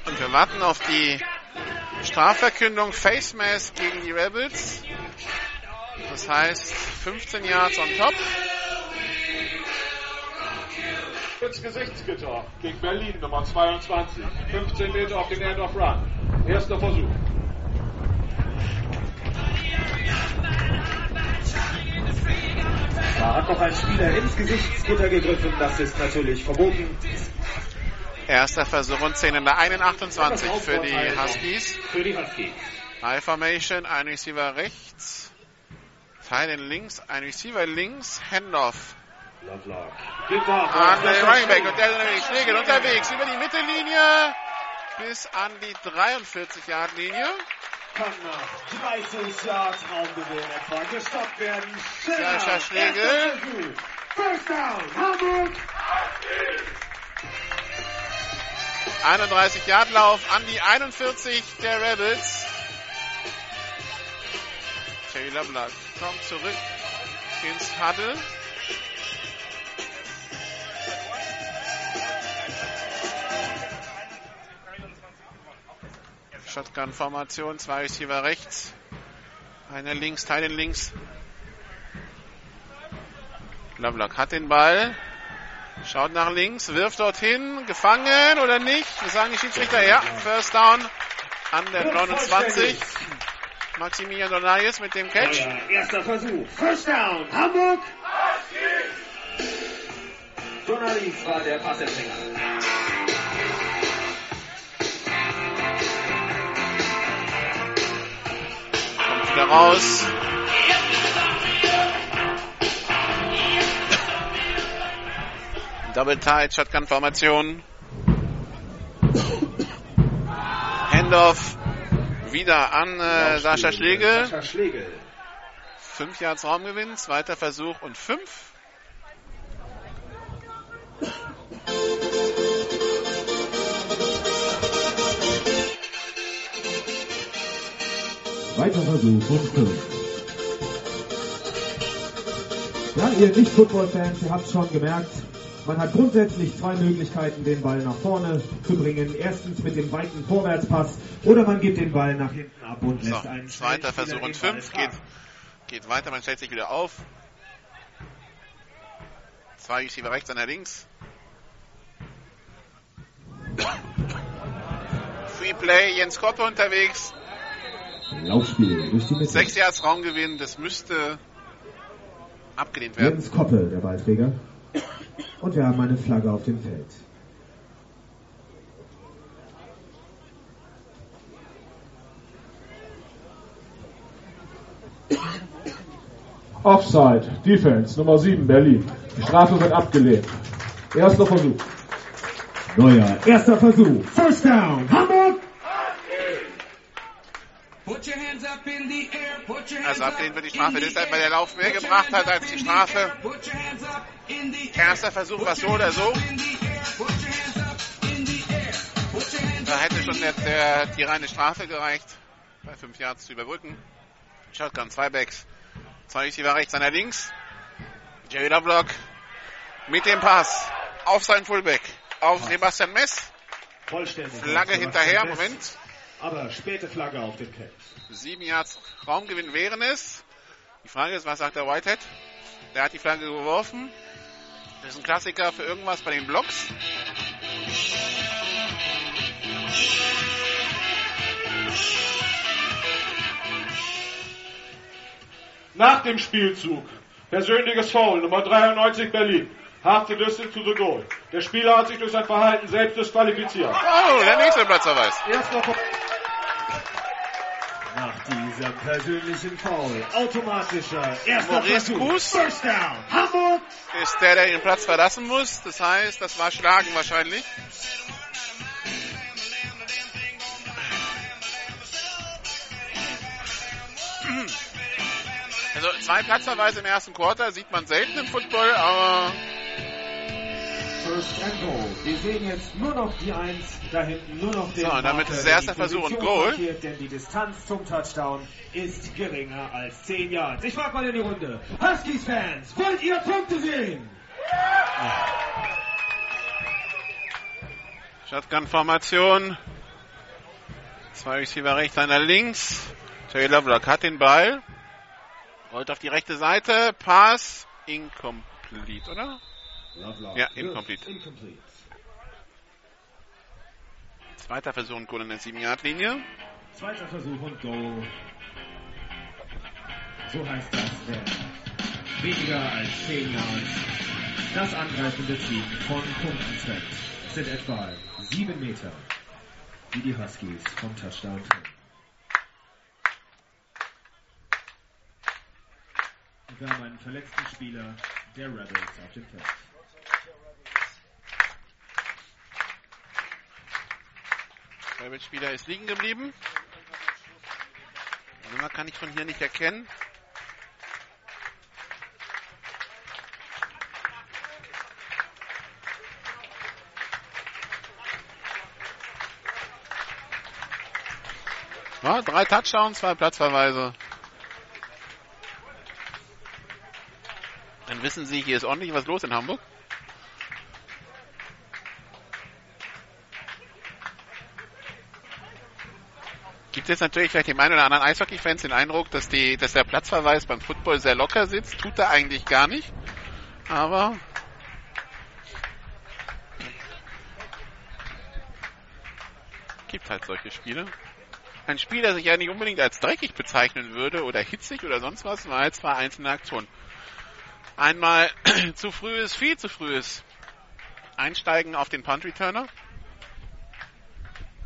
Und wir warten auf die Strafverkündung Face Mask gegen die Rebels. Das heißt 15 Yards on top. Ins Gesichtsgitter gegen Berlin, Nummer 22. 15 Meter auf den End of Run. Erster Versuch. Da hat noch ein Spieler ins Gesichtsgitter gegriffen. Das ist natürlich verboten. Erster Versuch und 10 in der 1,28 für die Huskies. Für die Huskies. High Formation, ein Receiver rechts. Teilen links, ein Receiver links, Handoff an den Running Back und der ist nämlich Schläger unterwegs über die Mittellinie bis an die 43-Yard-Linie. Kann nach 30 Yards Raumgewinn etwa gestoppt werden. Sascha Schlegel. Versuch. First down. Hamburg. 31 Yard Lauf an die 41 der Rebels. Taylor Black kommt zurück ins Huddle. Shotgun-Formation, zwei Receiver rechts, einer links, Teilen links. Lovelock hat den Ball, schaut nach links, wirft dorthin, gefangen oder nicht? Was sagen die Schiedsrichter? Ja, First Down an der 29. Maximilian Donayes mit dem Catch. Euer erster Versuch. First down. Hamburg. Journalist war der Passempfänger. Kommt wieder raus. Double Tight, Shotgun-Formation. Handoff wieder an äh, Sascha Schlegel. Sascha Schlegel. Fünf Yards Raumgewinn, zweiter Versuch und fünf. Zweiter Versuch und fünf. Ja, ihr Nicht-Football-Fans, ihr habt schon gemerkt, man hat grundsätzlich zwei Möglichkeiten, den Ball nach vorne zu bringen. Erstens mit dem weiten Vorwärtspass oder man gibt den Ball nach hinten ab und So, lässt einen zweiter Versuch und fünf. Geht, geht weiter, man stellt sich wieder auf. Zwei Receiver rechts, einer links. Free Play, Jens Koppe unterwegs. Laufspiel durch die Mitte. Sechs Yards Raumgewinn, das müsste abgelehnt werden. Jens Koppel, der Ballträger. Und wir haben eine Flagge auf dem Feld. Offside, Defense, Nummer 7, Berlin. Die Strafe wird abgelehnt. Erster Versuch. Neuer erster Versuch. First down. Hamburg. Also abgelehnt wird die Strafe deshalb, weil der Lauf mehr gebracht hat als die Strafe. Erster Versuch war so oder so. Da hätte schon der, der, die reine Strafe gereicht, bei 5 Yards zu überbrücken. Shotgun, zwei Backs. Zwei Receiver rechts, einer links. Jerry Lovelock mit dem Pass auf seinen Fullback. Auf Sebastian Mess. Vollständig. Flagge hinterher, Moment. Aber späte Flagge auf dem Feld. Sieben Yards Raumgewinn wären es. Die Frage ist, was sagt der Whitehead? Der hat die Flagge geworfen. Das ist ein Klassiker für irgendwas bei den Blocks. Nach dem Spielzug. Persönliches Foul, Nummer 93 Berlin. Half the distance to the goal. Der Spieler hat sich durch sein Verhalten selbst disqualifiziert. Oh, der nächste Platzverweis. Erster Diesem persönlichen Foul. Automatischer erster Maurice Versuch. Kuss. First down. Hamburg. Ist der, der den Platz verlassen muss. Das heißt, das war Schlagen wahrscheinlich. Also zwei Platzverweise im ersten Quarter sieht man selten im Football, aber First and goal. Wir sehen jetzt nur noch die Eins da hinten, nur noch den So, und damit Marker, ist der erster die Versuch und Goal. Denn die Distanz zum Touchdown ist geringer als 10 Yards. Ich frage mal in die Runde. Huskies-Fans, wollt ihr Punkte sehen? Shotgun-Formation. Zwei Receiver rechts, einer links. Terry Lovelock hat den Ball. Rollt auf die rechte Seite. Pass. Incomplete, oder? Lovelock. Ja, incomplete. Incomplete. Zweiter Versuch und Goal in der 7-Yard-Linie. Zweiter Versuch und Goal. So heißt das, denn weniger als 10 Yards. Das angreifende Team von Punkten. Es sind etwa 7 Meter, die die Huskies vom Touchdown trennen. Wir haben einen verletzten Spieler der Rebels auf dem Feld. Der Spieler ist liegen geblieben. Die Nummer kann ich von hier nicht erkennen. Ja, drei Touchdowns, zwei Platzverweise. Dann wissen Sie, hier ist ordentlich was los in Hamburg. Gibt jetzt natürlich vielleicht dem einen oder anderen Eishockey-Fans den Eindruck, dass, die, dass der Platzverweis beim Football sehr locker sitzt. Tut er eigentlich gar nicht. Aber gibt halt solche Spiele. Ein Spiel, das ich ja nicht unbedingt als dreckig bezeichnen würde oder hitzig oder sonst was, war jetzt zwei einzelne Aktionen. Einmal <clears throat> zu frühes, viel zu frühes Einsteigen auf den Punt Returner.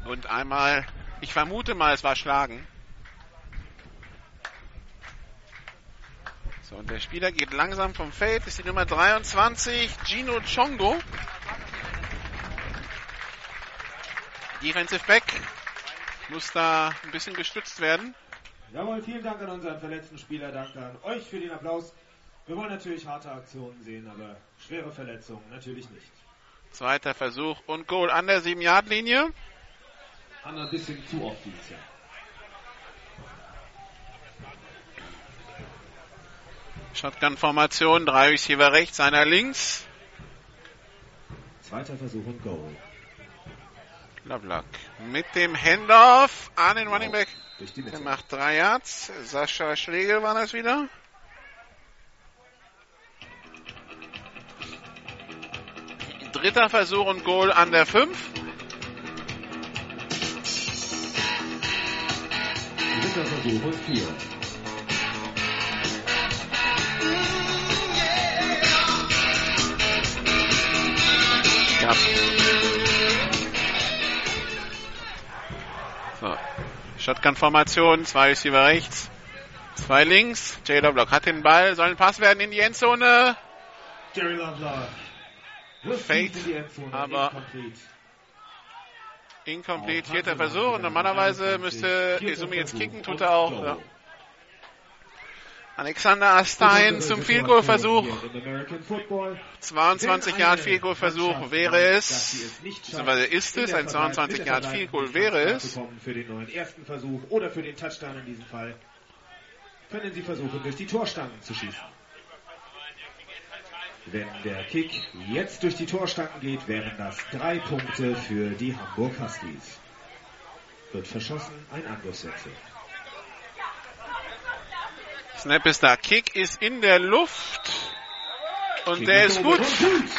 Und einmal, ich vermute mal, es war Schlagen. So, und der Spieler geht langsam vom Feld, ist die Nummer 23, Gino Chongo. Defensive Back muss da ein bisschen gestützt werden. Jawohl, vielen Dank an unseren verletzten Spieler, danke an euch für den Applaus. Wir wollen natürlich harte Aktionen sehen, aber schwere Verletzungen natürlich nicht. Zweiter Versuch und Goal an der 7-Yard-Linie. Hanna ein bisschen zu oft dieses Jahr. Shotgun-Formation, drei Receiver rechts, einer links. Zweiter Versuch und Goal. Lovelock mit dem Handoff an den Running genau. Back. Er macht drei Yards. Sascha Schlegel war das wieder. Dritter Versuch und Goal an der 5. Dritter Versuch und vier. Ja. So. Shotgun-Formation, zwei Receiver rechts, zwei links. Jay Lovelock hat den Ball, soll ein Pass werden in die Endzone. Jerry Endzone. aber- Incomplete. Incomplete, vierter Versuch. Und normalerweise müsste Izumi jetzt kicken, tut er auch. Ja. Alexander Astein zum Field Goal Versuch. 22 Yard Field Goal Versuch wäre es, beziehungsweise ist es, ein 22 Yard Field Goal wäre es. Für den neuen ersten Versuch oder für den Touchdown in diesem Fall können Sie versuchen, durch die Torstangen zu schießen. Wenn der Kick jetzt durch die Torstangen geht, wären das drei Punkte für die Hamburg Huskies. Wird verschossen, ein Angriffswechsel. Snap ist da, Kick ist in der Luft. Und Kick der ist gut. und gut.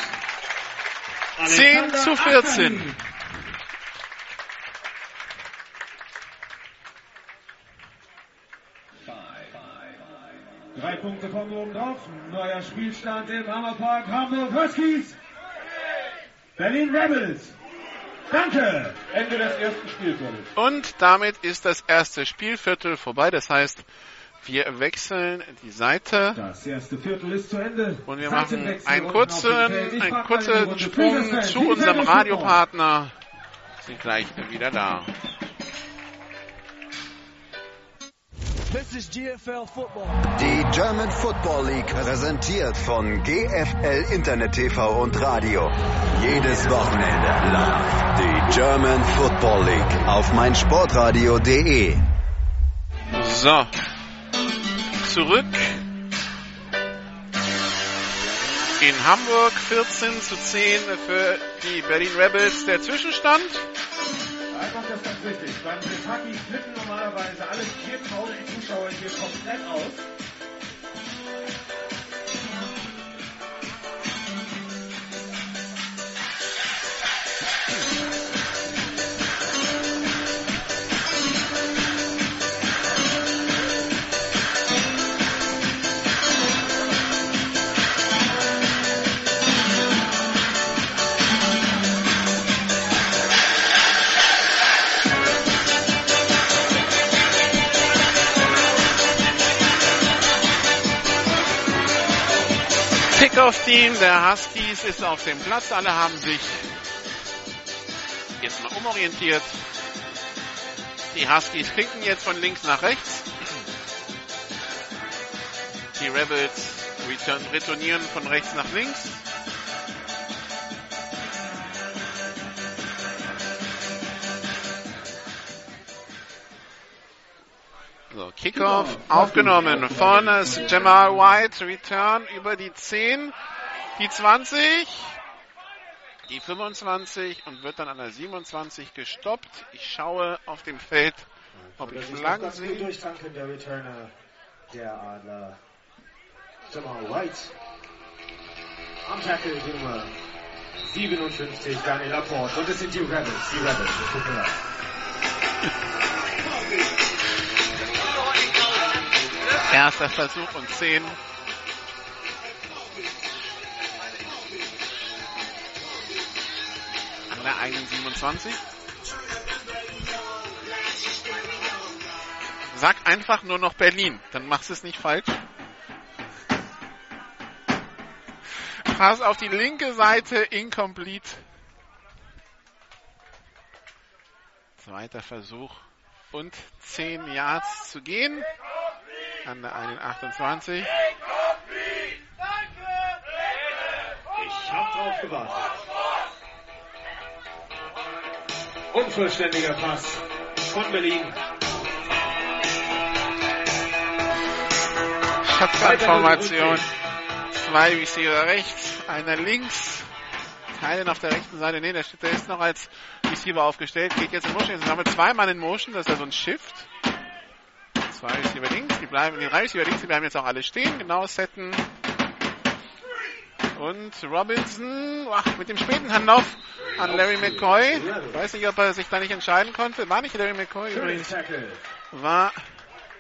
10 Alexander zu 14. Astein. Drei Punkte kommen oben drauf. Neuer Spielstand im Hammerpark Hamburg Huskies. Berlin Rebels. Danke. Ende des ersten Spielfeldes. Und damit ist das erste Spielviertel vorbei. Das heißt, wir wechseln die Seite. Das erste Viertel ist zu Ende. Und wir machen einen kurzen, einen kurzen. Sprung zu unserem Radiopartner. Sind gleich wieder da. This is GFL Football. Die German Football League präsentiert von GFL Internet TV und Radio. Jedes Wochenende live die German Football League auf meinsportradio.de. So. Zurück in Hamburg 14 zu 10 für die Berlin Rebels. Der Zwischenstand. Einfach das richtig. Beim Kentucky flippen normalerweise alle 4000 Zuschauer hier komplett aus. Kickoff-Team der Huskies ist auf dem Platz. Alle haben sich jetzt mal umorientiert. Die Huskies kicken jetzt von links nach rechts. Die Rebels return, retournieren von rechts nach links. Kickoff aufgenommen von Jamal White. Return über die 10, die 20, die 25 und wird dann an der 27 gestoppt. Ich schaue auf dem Feld, ob ich Flaggen sehe. durchtanken, der Returner der Adler. Jamal White. Am Tackle Nummer 57, Daniel Laporte. Und es sind die Rebels. Die Rebels. Erster Versuch und 10. An der eigenen 27. Sag einfach nur noch Berlin, dann machst du es nicht falsch. Pass auf die linke Seite, incomplete. Zweiter Versuch und 10 Yards zu gehen. An der einen 28. Ich hab drauf gewartet. Unvollständiger Pass von Berlin. Shotgun-Formation. Zwei Receiver rechts, einer links. Keinen auf der rechten Seite. Nee, der, steht- der ist noch als Receiver aufgestellt. Geht jetzt in Motion. Jetzt haben wir zwei Mann in Motion. Das ist ja so ein Shift. Zwei Receiver links. Die bleiben, die drei Receiver links, die bleiben jetzt auch alle stehen. Genau setten. Und Robinson ach, mit dem späten Handoff an Larry McCoy. Weiß nicht, ob er sich da nicht entscheiden konnte. War nicht Larry McCoy übrigens. War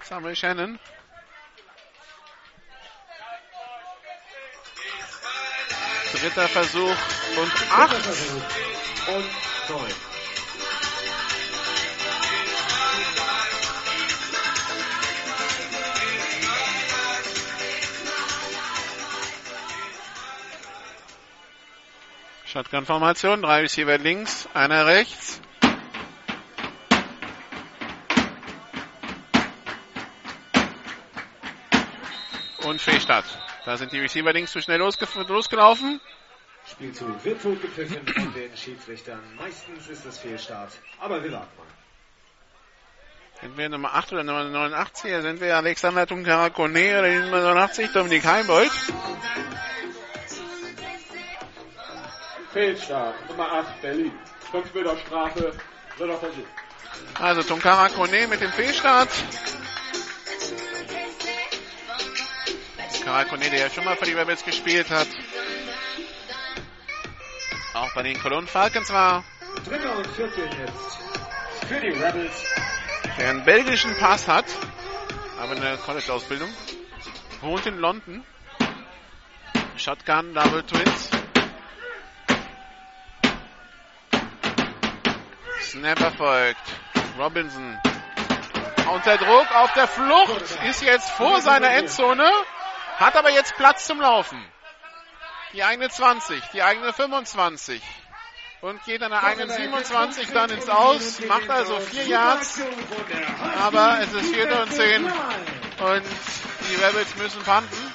Samuel Shannon. Dritter Versuch und acht. Und neun. Shotgun-Formation. Drei Receiver links, einer rechts. Und Fehlstart. Da sind die Receiver links zu schnell losgef- losgelaufen. Spielzug wird totgepfiffen von den Schiedsrichtern. Meistens ist es Fehlstart, aber wir warten mal. Sind wir Nummer 8 oder Nummer 89? Hier sind wir Alexander Tunkarakone oder die Nummer 89, Dominik Heimbold. Fehlstart, Nummer 8, Berlin. 5 Meter Strafe, dritter Versuch. Also Tunkara Kone mit dem Fehlstart. Tunkara Kone, der ja schon mal für die Rebels gespielt hat. Auch bei den Cologne Falcons war. Dritter und Viertel jetzt für die Rebels. Der einen belgischen Pass hat. Aber eine College-Ausbildung. Wohnt in London. Shotgun, Double Twins. Snap erfolgt. Robinson. Unter Druck auf der Flucht. Ist jetzt vor seiner Endzone. Hat aber jetzt Platz zum Laufen. Die eigene 20, die eigene 25. Und geht an der eigenen 27 dann ins Aus. Macht also vier Yards. Aber es ist 4. und 10. Und die Rebels müssen panten.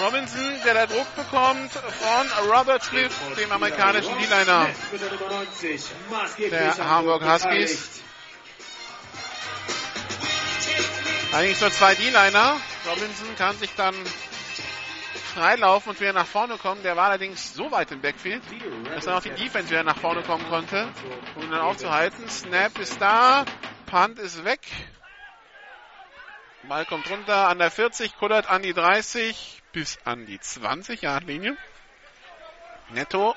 Robinson, der da Druck bekommt von Robert Smith, dem amerikanischen D-Liner der Nummer 90. Maßgeblich der am Hamburg Huskies. Eigentlich nur zwei D-Liner. Robinson kann sich dann freilaufen und wieder nach vorne kommen. Der war allerdings so weit im Backfield, dass dann auch die Defense wieder nach vorne kommen konnte, um ihn dann aufzuhalten. Snap ist da, Punt ist weg. Ball kommt runter an der 40, kullert an die 30 bis an die 20 Yard Linie. Netto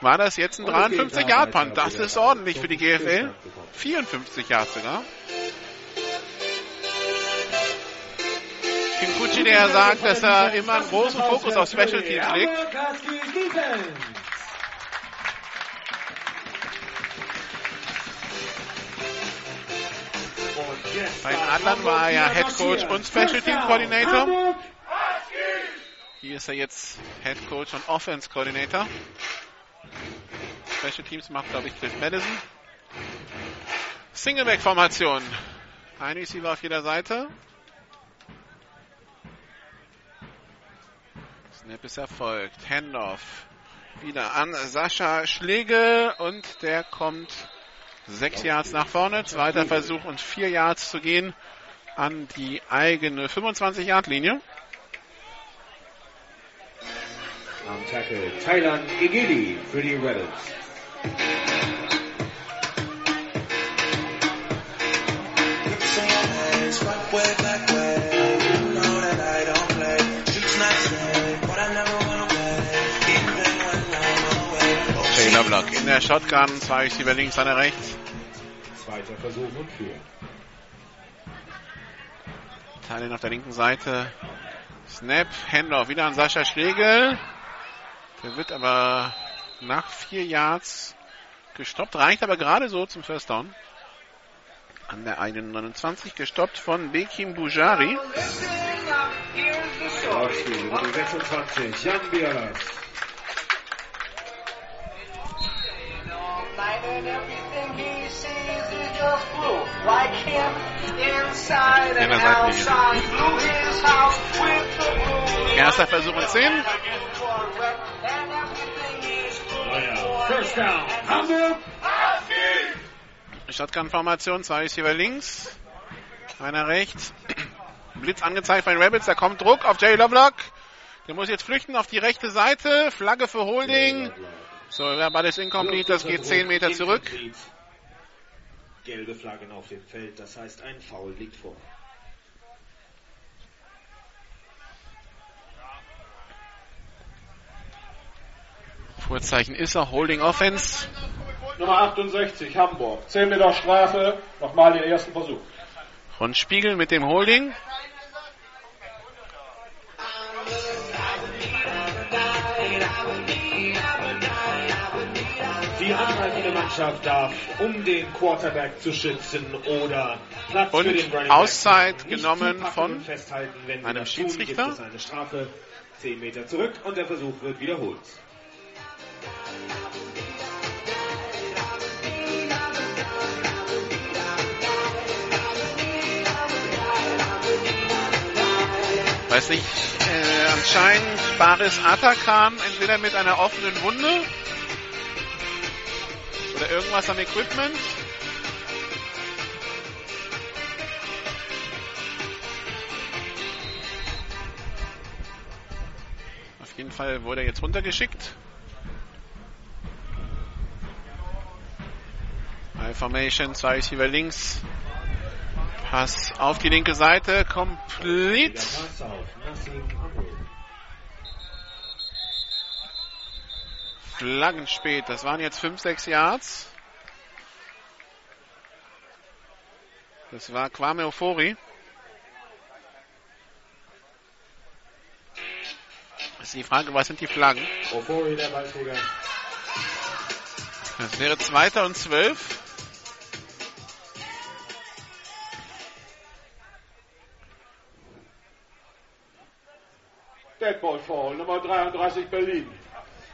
war das jetzt ein 53 Yard Punt. Das ist ordentlich für die GFL. 54 Yard sogar. Kinkuchi, der sagt, dass er immer einen großen Fokus auf Special Teams legt. Bei den anderen war er Head Coach und Special Team. Coordinator. Hier ist er jetzt Head Coach und Offense Coordinator. Special Teams macht, glaube ich, Cliff Madison. Singleback-Formation. Ein Receiver auf jeder Seite. Snap ist erfolgt. Handoff. Wieder an Sascha Schlegel und der kommt sechs Yards nach vorne. Zweiter Versuch und vier Yards zu gehen an die eigene 25-Yard-Linie. Am Tackle Thailand Igidi für die Rebels. Taylor Block in der Shotgun, zwei Receiver links, einer rechts. Zweiter Versuch und vier. Teilen auf der linken Seite. Snap, Handoff wieder an Sascha Schlegel. Der wird aber nach vier Yards gestoppt, reicht aber gerade so zum First Down. An der eigenen 29 gestoppt von Bekim Bujari. Laufspiel Nummer 26. Jan Bieras. Erster Versuch und 10. First down. Hamburg. Shotgun-Formation, zwei Receiver links, einer rechts. Blitz angezeigt von den Rabbits, da kommt Druck auf Jerry Lovelock. Der muss jetzt flüchten auf die rechte Seite, Flagge für Holding. So, der Ball ist incomplete, das geht 10 Meter zurück. Gelbe Flaggen auf dem Feld, das heißt ein Foul liegt vor. Vorzeichen ist er, Holding Offense. Nummer 68, Hamburg. 10 Meter Strafe. Nochmal den ersten Versuch. Von Spiegel mit dem Holding. Die angreifende Mannschaft darf, um den Quarterback zu schützen oder Platz Und für den Running Auszeit genommen von einem tun, Schiedsrichter. Gibt es eine Strafe 10 Meter zurück und der Versuch wird wiederholt. Weiß nicht, äh, anscheinend Baris Atakan entweder mit einer offenen Wunde oder irgendwas am Equipment. Auf jeden Fall wurde er jetzt runtergeschickt. High Formation, zwei Receiver links. Pass auf die linke Seite, complete. Pass auf Nassim Amul. Flaggen spät. Das waren jetzt 5, 6 Yards. Das war Kwame Ofori. Das ist die Frage, was sind die Flaggen? Ofori, der Ballträger. Das wäre Zweiter und Zwölf. Deadball Foul. Nummer 33, Berlin.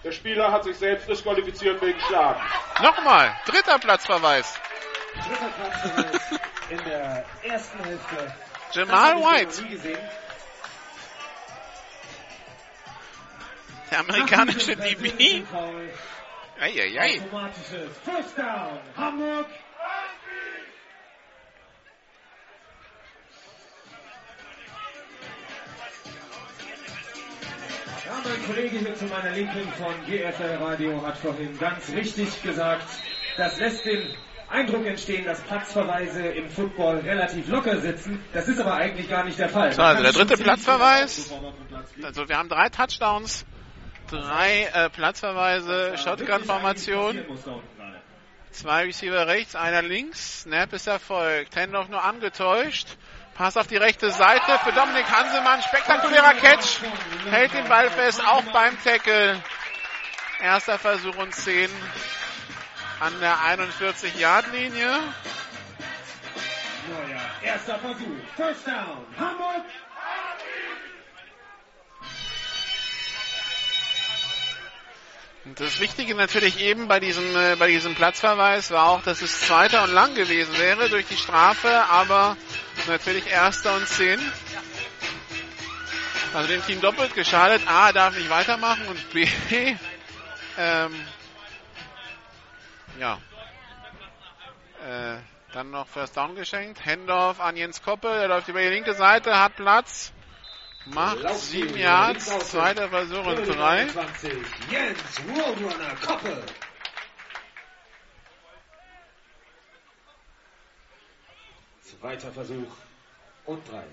Der Spieler hat sich selbst disqualifiziert wegen Schlagen. Nochmal, dritter Platzverweis. Dritter Platzverweis in der ersten Hälfte. Jamal Das hab ich White, noch nie gesehen. der amerikanische DB. Eieiei. Automatisches First Down. Hamburg. Kollege hier zu meiner Linken von GFL Radio hat vorhin ganz richtig gesagt, das lässt den Eindruck entstehen, dass Platzverweise im Football relativ locker sitzen. Das ist aber eigentlich gar nicht der Fall. So, also der dritte Platzverweis. Also wir haben drei Touchdowns, drei äh, Platzverweise, Shotgun-Formation. Zwei Receiver rechts, einer links. Snap ist erfolgt. Handoff nur angetäuscht. Pass auf die rechte Seite für Dominik Hansemann. Spektakulärer Catch. Hält den Ball fest, auch beim Tackle. Erster Versuch und 10 an der 41-Yard-Linie. Neuer erster Versuch. First down. Hamburg. Das Wichtige natürlich eben bei diesem, äh, bei diesem Platzverweis war auch, dass es zweiter und lang gewesen wäre durch die Strafe, aber natürlich erster und 10. Also dem Team doppelt geschadet. A, darf nicht weitermachen und B, <laughs> ähm, ja, äh, dann noch First Down geschenkt. Handoff an Jens Koppel, der läuft über die linke Seite, hat Platz, macht sieben Yards, zweiter Versuch und drei. 20. Jens Roadrunner Koppel. Zweiter Versuch und drei.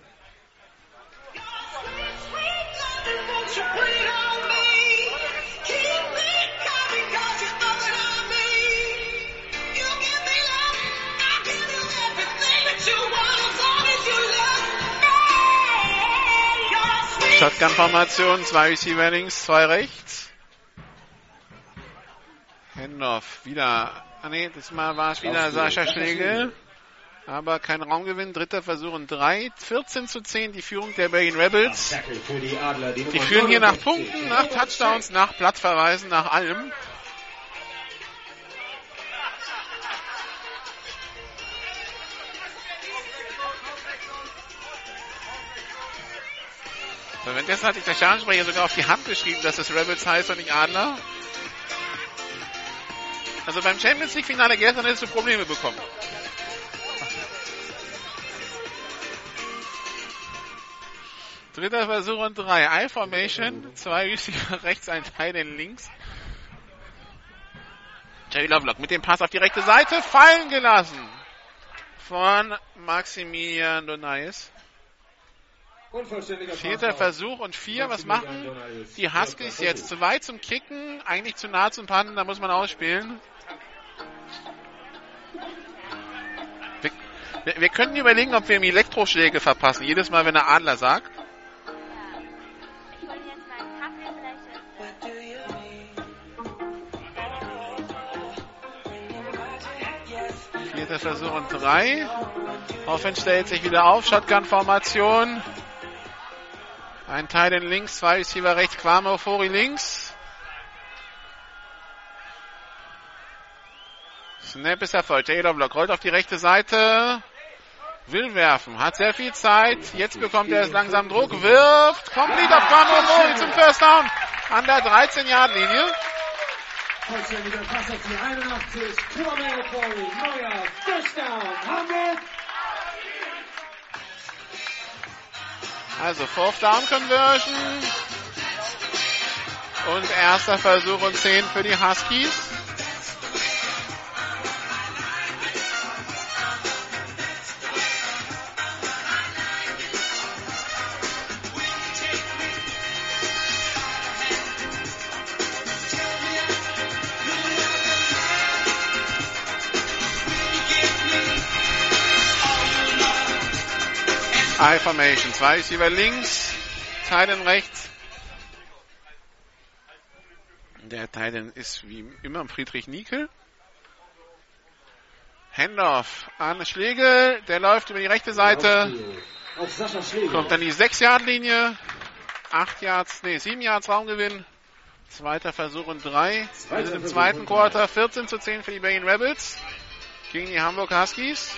Shotgun-Formation, zwei Receiver links, zwei rechts. Handoff, wieder, ah nee, diesmal war es wieder Sascha Schlegel. Aber kein Raumgewinn, dritter Versuch und drei. 14 zu 10 die Führung der Berlin Rebels. Die führen hier nach 59. Punkten, nach Touchdowns, nach Platzverweisen, nach allem. Währenddessen hat sich der Stadionsprecher sogar auf die Hand geschrieben, dass es Rebels heißt und nicht Adler. Also beim Champions League Finale gestern hättest du Probleme bekommen. Dritter Versuch und drei. I-Formation. Zwei Receiver <laughs> rechts, ein Teil in links. Jerry Lovelock mit dem Pass auf die rechte Seite fallen gelassen. Von Maximilian Donais. Vierter Versuch und vier. Was machen die Huskies jetzt? Zu weit zum Kicken, eigentlich zu nah zum Panten, da muss man ausspielen. Wir, wir, könnten überlegen, ob wir ihm Elektroschläge verpassen, jedes Mal, wenn der Adler sagt. Vierter Versuch und drei. Offense stellt sich wieder auf. Shotgun-Formation. Ein Teil in links, zwei Receiver rechts, Quamo, Fori links. Snap ist erfolgt. Taylor Block rollt auf die rechte Seite. Will werfen. Hat sehr viel Zeit. Jetzt bekommt er es langsam Druck. Wirft. Complete auf Quamo, Fori zum First Down. An der 13-Yard-Linie. Vollständiger Pass auf die 81. Kwame Ofori. Neuer. First down. Also Fourth Down Conversion. Und erster Versuch und 10 für die Huskies. I-Formation. Zwei Receiver links, Titan rechts. Der Titan ist wie immer Friedrich Niekel. Handoff an Schlegel. Der läuft über die rechte Seite. Kommt dann die 6-Yard-Linie. 8 Yards, nee, 7 Yards Raumgewinn. Zweiter Versuch und 3. Wir sind im zweiten Quarter. 14 zu 10 für die Berlin Rebels. Gegen die Hamburg Huskies.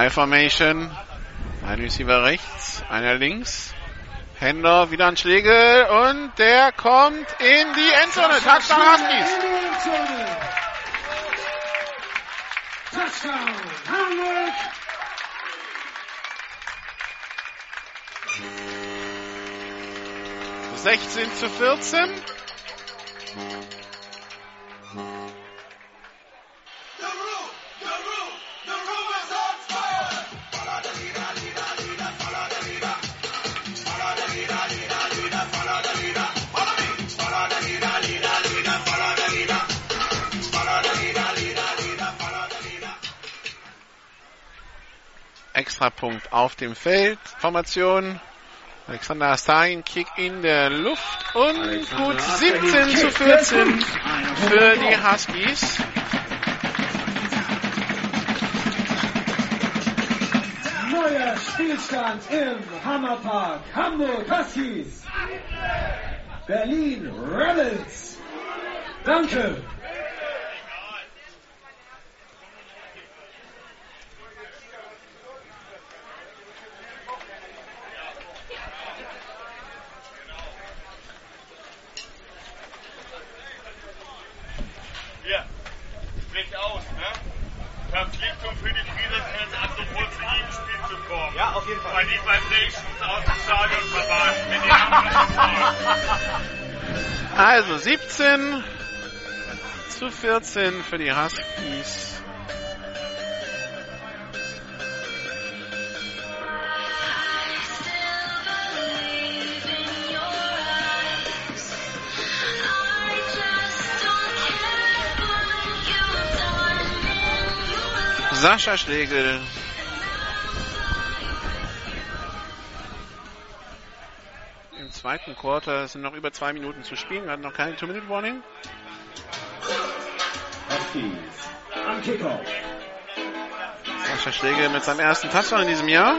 High Formation. Ein Receiver rechts, einer links. Händler wieder an Schlegel und der kommt in die Endzone. Touchdown Huskies. Hamburg. Touchdown. 16 zu 14. Extrapunkt auf dem Feld. Formation. Alexander Astain, Kick in der Luft und gut 17 zu 14 für die Huskies. Neuer Spielstand im Hammerpark. Hamburg Huskies. Berlin Rebels. Danke. Also 17 zu 14 für die Huskies. Sascha Schlegel. Zweiten Quarter sind noch über zwei Minuten zu spielen. Wir hatten noch keine Two-Minute-Warning. Am Kickoff. Sascha Schlegel mit seinem ersten Touchdown in diesem Jahr.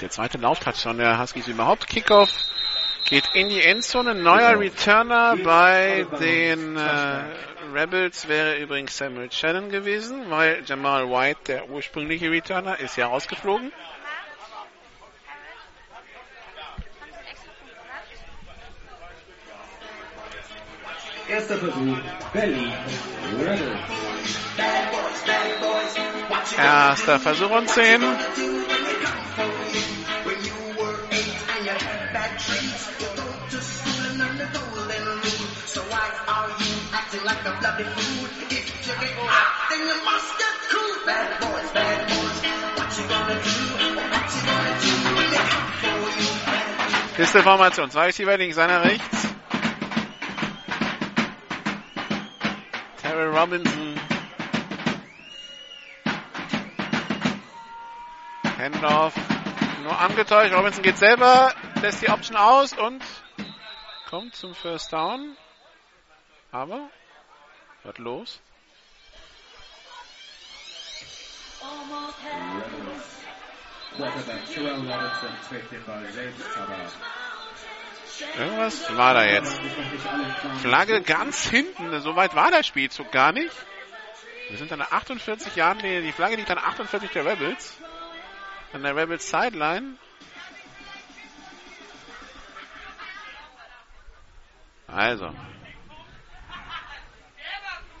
Der zweite Lauftouchdown der Huskies überhaupt. Kickoff geht in die Endzone. Neuer Returner bei den äh, Rebels wäre übrigens Samuel Shannon gewesen, weil Jamal White, der ursprüngliche Returner, ist ja rausgeflogen. Erster Versuch, Berlin. Erster Versuch und 10. Formation. Zwei Receiver links, einer rechts. Terry Robinson. Handoff. Nur angetäuscht. Robinson geht selber, lässt die Option aus und kommt zum First Down. Aber, was los? Irgendwas war da jetzt. Flagge ganz hinten. So weit war der Spielzug gar nicht. Wir sind an der 48 Jahren. Die Flagge liegt an 48 der Rebels. An der Rebels Sideline. Also.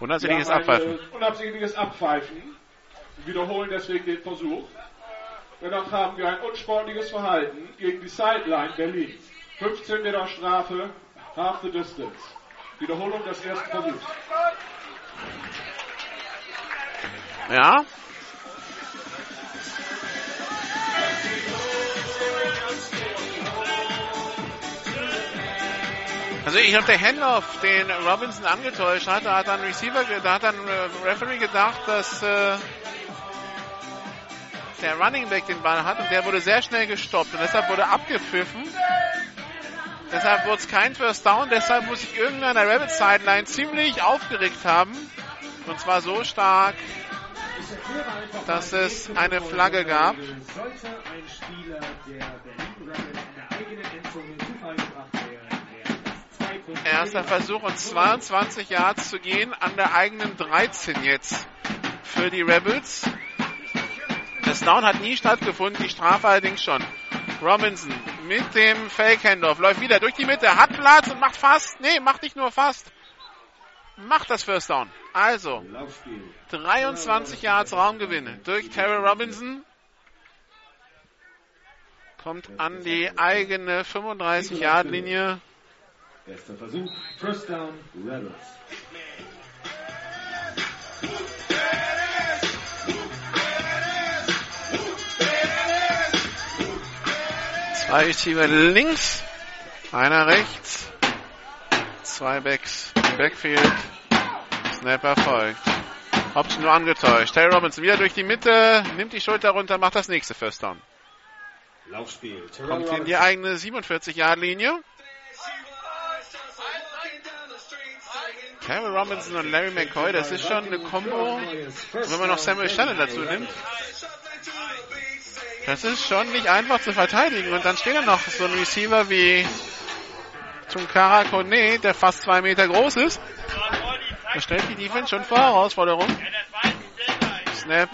Unabsichtliches Abpfeifen. Unabsichtliches Abpfeifen. Wiederholen deswegen den Versuch. Dennoch haben wir ein unsportliches Verhalten gegen die Sideline Berlin. 15 Meter Strafe, half the distance. Wiederholung des ersten Versuchs. Ja. Also ich habe der Handoff, den Robinson angetäuscht hat, da hat dann Receiver, da hat dann äh, Referee gedacht, dass äh, der Running Back den Ball hat und der wurde sehr schnell gestoppt und deshalb wurde abgepfiffen. Deshalb wurde es kein First Down, deshalb muss sich irgendeiner der Rabbit Sideline ziemlich aufgeregt haben. Und zwar so stark, dass es eine Flagge gab. Erster Versuch und 22 Yards zu gehen an der eigenen 13 jetzt für die Rebels. Das Down hat nie stattgefunden, die Strafe allerdings schon. Robinson mit dem Fake-Handoff läuft wieder durch die Mitte, hat Platz und macht fast, nee, macht nicht nur fast, macht das First Down. Also, 23 Yards Raumgewinn durch Terry Robinson. Kommt an die eigene 35-Yard-Linie. Erster Versuch, First Down, Rebels. Zwei Receiver links, einer rechts, zwei Backs Backfield. Snap erfolgt. Option nur angetäuscht. Terry Robinson wieder durch die Mitte, nimmt die Schulter runter, macht das nächste First Down. Laufspiel. Kommt in die eigene 47-Yard-Linie. Terry Robinson und Larry McCoy, das ist schon eine Combo. Wenn man noch Samuel Shannon dazu nimmt. Das ist schon nicht einfach zu verteidigen. Und dann steht da noch so ein Receiver wie Tunkara Kone, der fast zwei Meter groß ist. Das stellt die Defense schon vor Herausforderung. Snap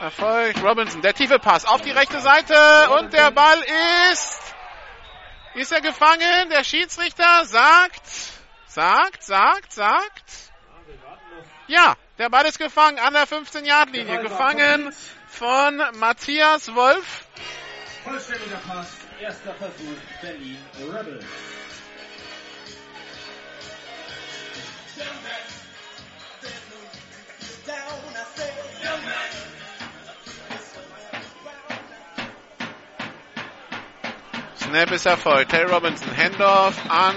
erfolgt. Robinson, der tiefe Pass auf die rechte Seite und der Ball ist. Ist er gefangen? Der Schiedsrichter sagt, sagt, sagt, sagt. Ja, der Ball ist gefangen an der 15-Yard-Linie. Gefangen von Matthias Wolf. Vollständiger Pass, erster Versuch, Berlin Rebels. Snap ist erfolgt. Terry Robinson, Handoff an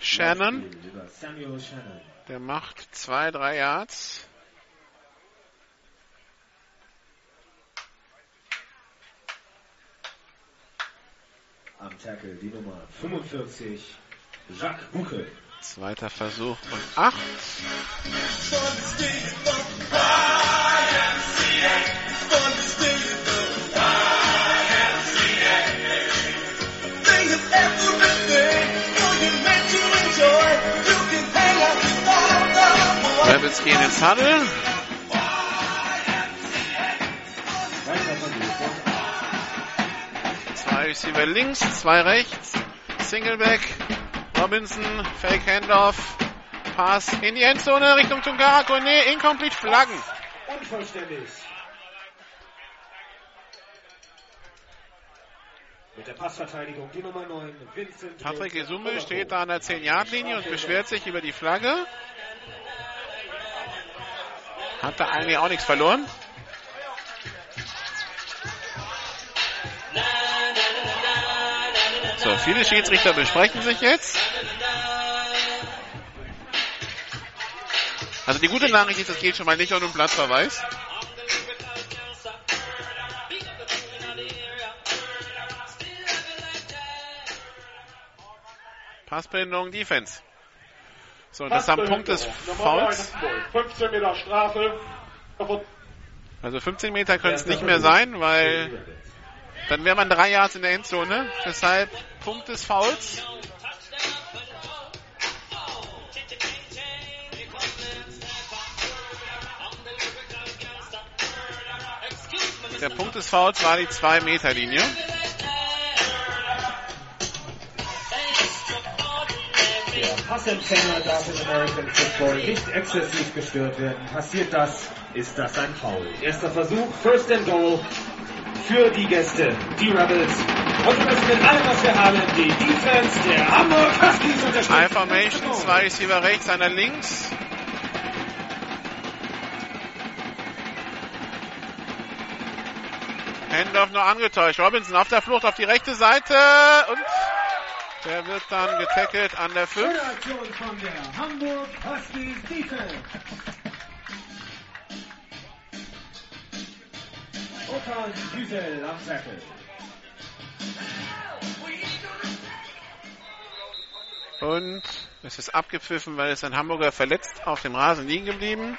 Shannon. Der macht zwei, drei Yards. Am Tackle die Nummer 45, Jacques Bucke. Zweiter Versuch und acht. Rebels gehen ins Huddle. Receiver links, zwei rechts. Singleback. Robinson, Fake Handoff. Pass in die Endzone Richtung Tungara Kone. Incomplete Flaggen. Unvollständig. Mit der Passverteidigung die Nummer 9, Vincent. Patrick Gesumme steht da an der 10-Yard-Linie und beschwert sich über die Flagge. Hat da eigentlich auch nichts verloren. So, viele Schiedsrichter besprechen sich jetzt. Also die gute Nachricht ist, es geht schon mal nicht um den Platzverweis. Passbindung, Defense. So, und das am Punkt des Fouls. 15 Meter Strafe. Also 15 Meter können es nicht mehr sein, weil dann wäre man drei Yards in der Endzone. Deshalb Punkt des Fouls. Der Punkt des Fouls war die 2-Meter-Linie. Der Passempfänger darf im American Football nicht exzessiv gestört werden. Passiert das, ist das ein Foul. Erster Versuch, First and Goal für die Gäste, die Rebels. Und müssen mit allem, was wir haben, die Defense der Hamburg Huskies unterstützen. High Formation, zwei Receiver rechts, einer links. Handoff nur angetäuscht. Robinson auf der Flucht auf die rechte Seite und der wird dann getackelt an der 5. Schöne Aktion von der Hamburg Huskies Defense. Okan Güsel am Tackle. Und es ist abgepfiffen, weil es ein Hamburger verletzt auf dem Rasen liegen geblieben.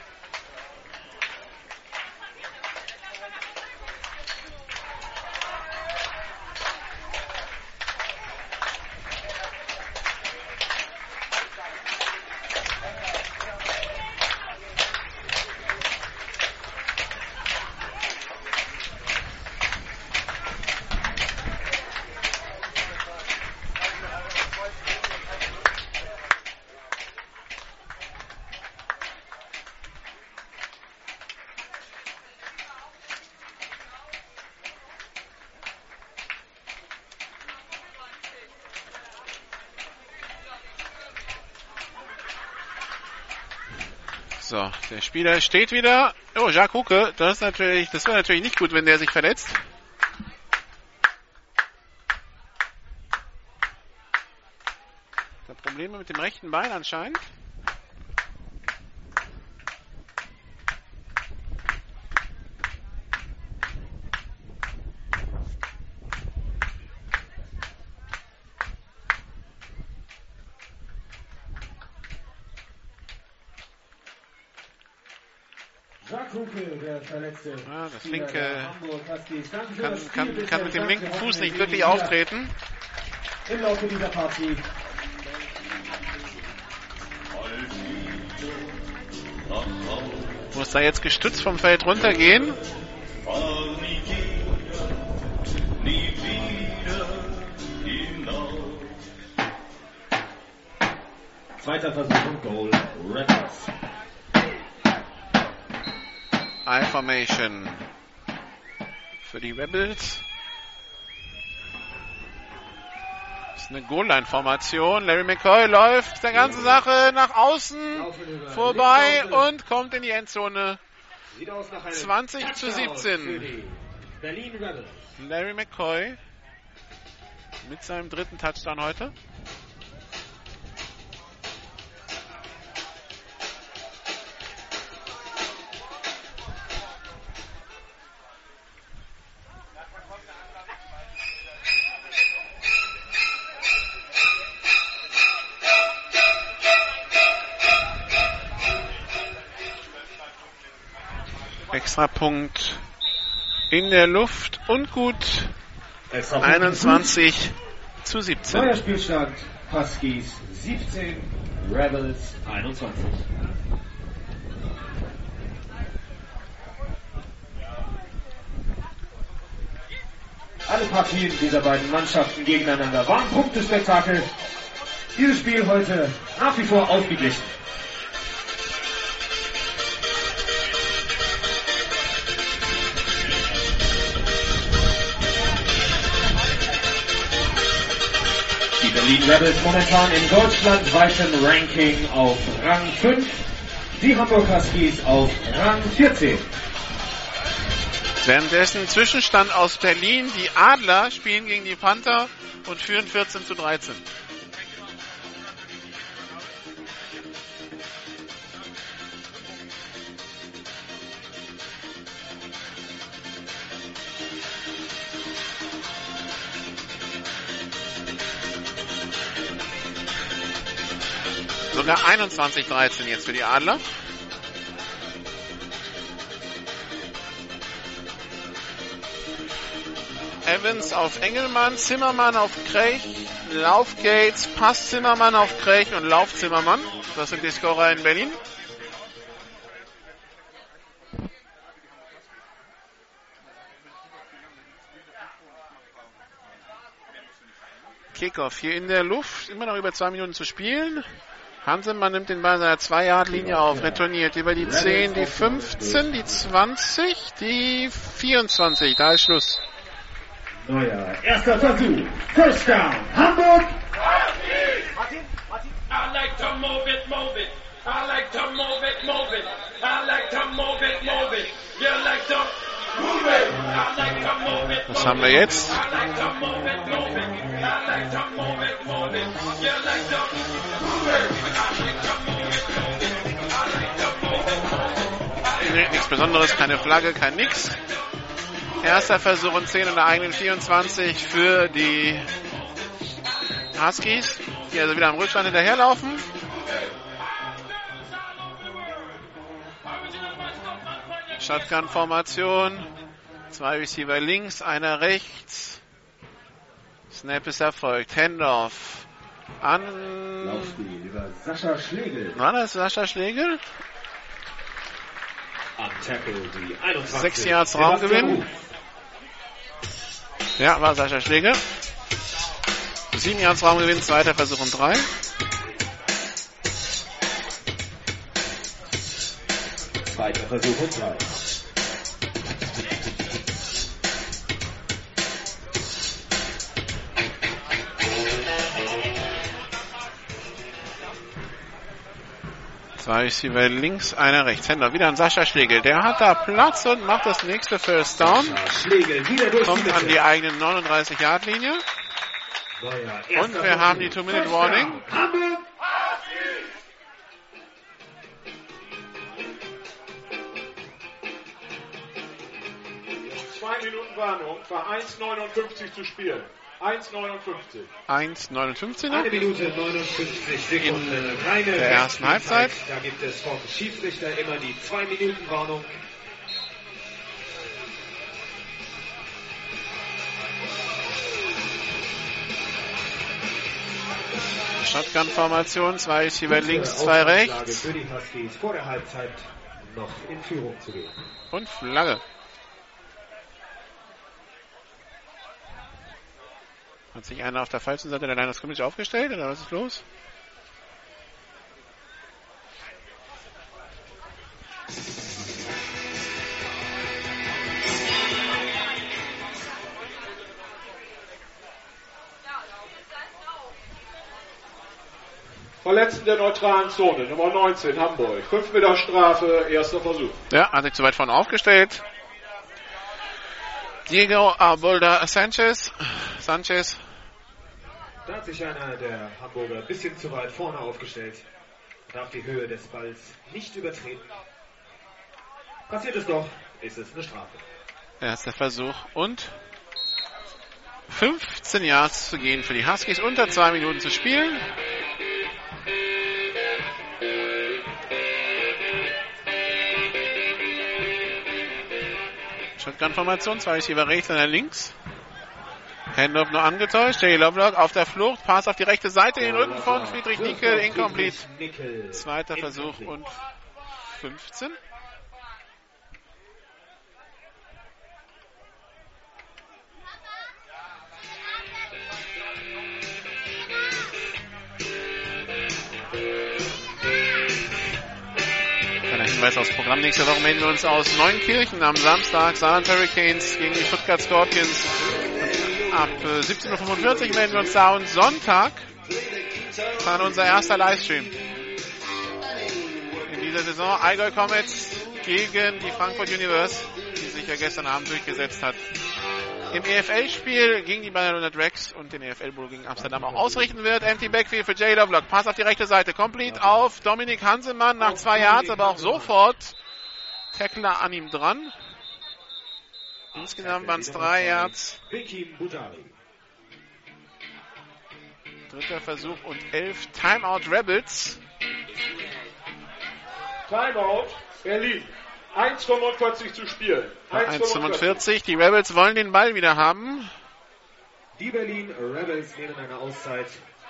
So, der Spieler steht wieder. Oh, Jacques Hucke, das ist natürlich, das wäre natürlich nicht gut, wenn der sich verletzt. Da Probleme mit dem rechten Bein anscheinend. Verletzte Ah, das linke Kann, kann, kann mit dem linken Fuß nicht wirklich auftreten. Im Laufe dieser Partie. Muss da jetzt gestützt vom Feld runtergehen. Zweiter Versuch und Goal. Rebels. I-Formation für die Rebels. Das ist eine Goal-Line-Formation. Larry McCoy läuft der ganze Sache nach außen vorbei und kommt in die Endzone. Sieht aus nach einem 20 zu Touchdown 17. für die Berlin Rebels. Larry McCoy mit seinem dritten Touchdown heute. Extrapunkt in der Luft und gut 21 zu 17. Neuer Spielstand. Huskies 17, Rebels 21. Alle Partien dieser beiden Mannschaften gegeneinander waren Punktespektakel. Dieses Spiel heute nach wie vor ausgeglichen. Die Berlin Rebels momentan im deutschlandweiten Ranking auf Rang 5, die Hamburg Huskies auf Rang 14. Währenddessen Zwischenstand aus Berlin. Die Adler spielen gegen die Panther und führen 14 zu 13. 21-13 jetzt für die Adler. Evans auf Engelmann, Zimmermann auf Krech, Lauf Gates, Pass Zimmermann auf Krech und Lauf Zimmermann. Das sind die Scorer in Berlin. Kickoff hier in der Luft, immer noch über zwei Minuten zu spielen. Hansemann nimmt den Ball seiner 2-Yard-Linie auf, retourniert über die 10, die 15, die 20, die 24. Da ist Schluss. Neuer erster Versuch. First down. Hamburg. I like to move it, move it. I like to move it, move it. Was haben wir jetzt? Nichts Besonderes, keine Flagge, kein nix. Erster Versuch und 10 in der eigenen 24 für die Huskies, die also wieder am Rückstand hinterherlaufen. Shotgun-Formation. Zwei Receiver links, einer rechts. Snap ist erfolgt. Handoff an. Laufspiel über Sascha Schlegel. War das Sascha Schlegel? Am Tackle die 21. Sechs Yards Raumgewinn. Ja, war Sascha Schlegel. Sieben Yards Raumgewinn, zweiter Versuch und drei. Zweiter Versuch und drei. Zwei Receiver links, einer rechts. Händler wieder an Sascha Schlegel. Der hat da Platz und macht das nächste First Down. Schlegel wieder durch Kommt die an die Mitte. eigenen 39-Yard-Linie. Neuer erster Und wir haben die. Two-Minute-Warning. Zwei Minuten Warnung, war 1,59 zu spielen. 1,59. 1,59 noch. Eine Minute 59 Sekunden. In Reine der ersten. Halbzeit. Da gibt es vom Schiedsrichter immer die 2-Minuten-Warnung. Shotgun-Formation. Zwei Receiver Gute links, zwei rechts. Für die Huskies vor der Halbzeit noch in Führung zu gehen. Und Flagge. Hat sich einer auf der falschen Seite der Line of Scrimmage aufgestellt oder was ist los? Verletzten der neutralen Zone, Nummer 19, Hamburg. 5 Meter Strafe, erster Versuch. Ja, hat sich zu weit vorne aufgestellt. Diego Arbolda Sanchez. Sanchez. Sich einer der Hamburger ein bisschen zu weit vorne aufgestellt. Darf die Höhe des Balls nicht übertreten. Passiert es doch, ist es eine Strafe. Erster Versuch und 15 Yards zu gehen für die Huskies. Unter zwei Minuten zu spielen. Shotgun-Formation, zwei Receiver rechts, einer links. Handoff nur angetäuscht. Jay Lovelock auf der Flucht. Pass auf die rechte Seite in den Rücken von Friedrich Nickel. Incomplete. Zweiter Versuch und 15. Kleiner Hinweis aufs Programm. Nächste Woche melden wir uns aus Neunkirchen am Samstag. Saarland Hurricanes gegen die Stuttgart Scorpions. Ab äh, 17.45 Uhr melden wir uns da und Sonntag dann unser erster Livestream. In dieser Saison Allgäu Comets gegen die Frankfurt Universe, die sich ja gestern Abend durchgesetzt hat. Im EFL-Spiel gegen die Bayern Rex und den EFL Bowl gegen Amsterdam auch ausrichten wird. Empty Backfield für Jay Lovelock. Pass auf die rechte Seite. Complete auf Dominik Hansemann nach zwei Yards, aber auch sofort Tackler an ihm dran. Insgesamt waren es drei Yards. Dritter Versuch und elf Timeout Rebels. Timeout Berlin. 1,45 zu spielen. 1,45. Die Rebels wollen den Ball wieder haben. Die Berlin Rebels nehmen eine Auszeit.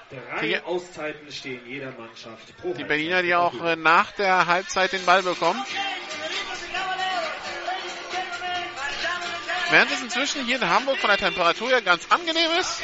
Drei Die- Auszeiten stehen jeder Mannschaft pro Die Berliner, die auch nach der Halbzeit den Ball bekommen. Während es inzwischen hier in Hamburg von der Temperatur her ganz angenehm ist.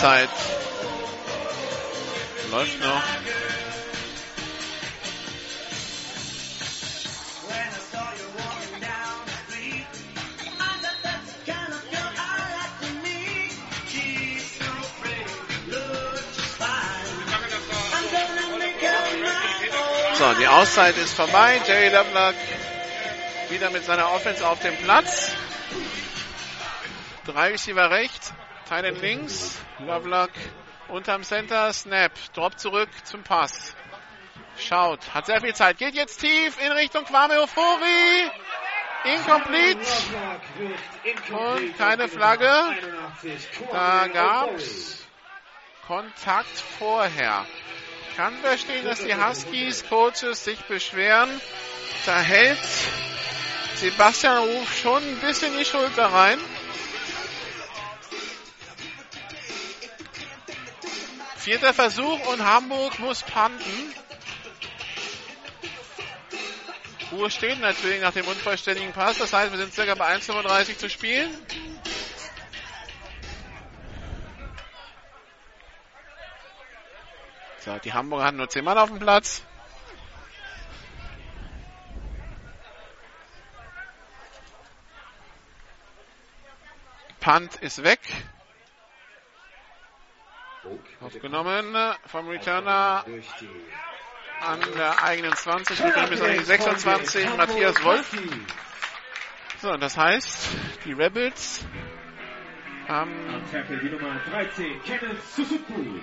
Auszeit läuft noch. So, die Auszeit ist vorbei. Jerry Lovelock wieder mit seiner Offense auf dem Platz. Drei Receiver rechts, Teilen links, Lovelock unterm Center, Snap, Drop zurück zum Pass. Schaut, hat sehr viel Zeit, geht jetzt tief in Richtung Kwame Ofori. Incomplete. Und keine Flagge. Da gab's Kontakt vorher. Kann verstehen, dass die Huskies Coaches sich beschweren. Da hält Sebastian Ruf schon ein bisschen die Schulter rein. Vierter Versuch und Hamburg muss panten. Uhr steht natürlich nach dem unvollständigen Pass. Das heißt, wir sind circa bei 1,35 zu spielen. So, die Hamburger hatten nur 10 Mann auf dem Platz. Punt ist weg. Aufgenommen vom Returner an der eigenen 20, geht bis an die 26, Matthias Wolf. So, das heißt, die Rebels haben Am Tackle die Nummer 13, Kenneth Suzuku.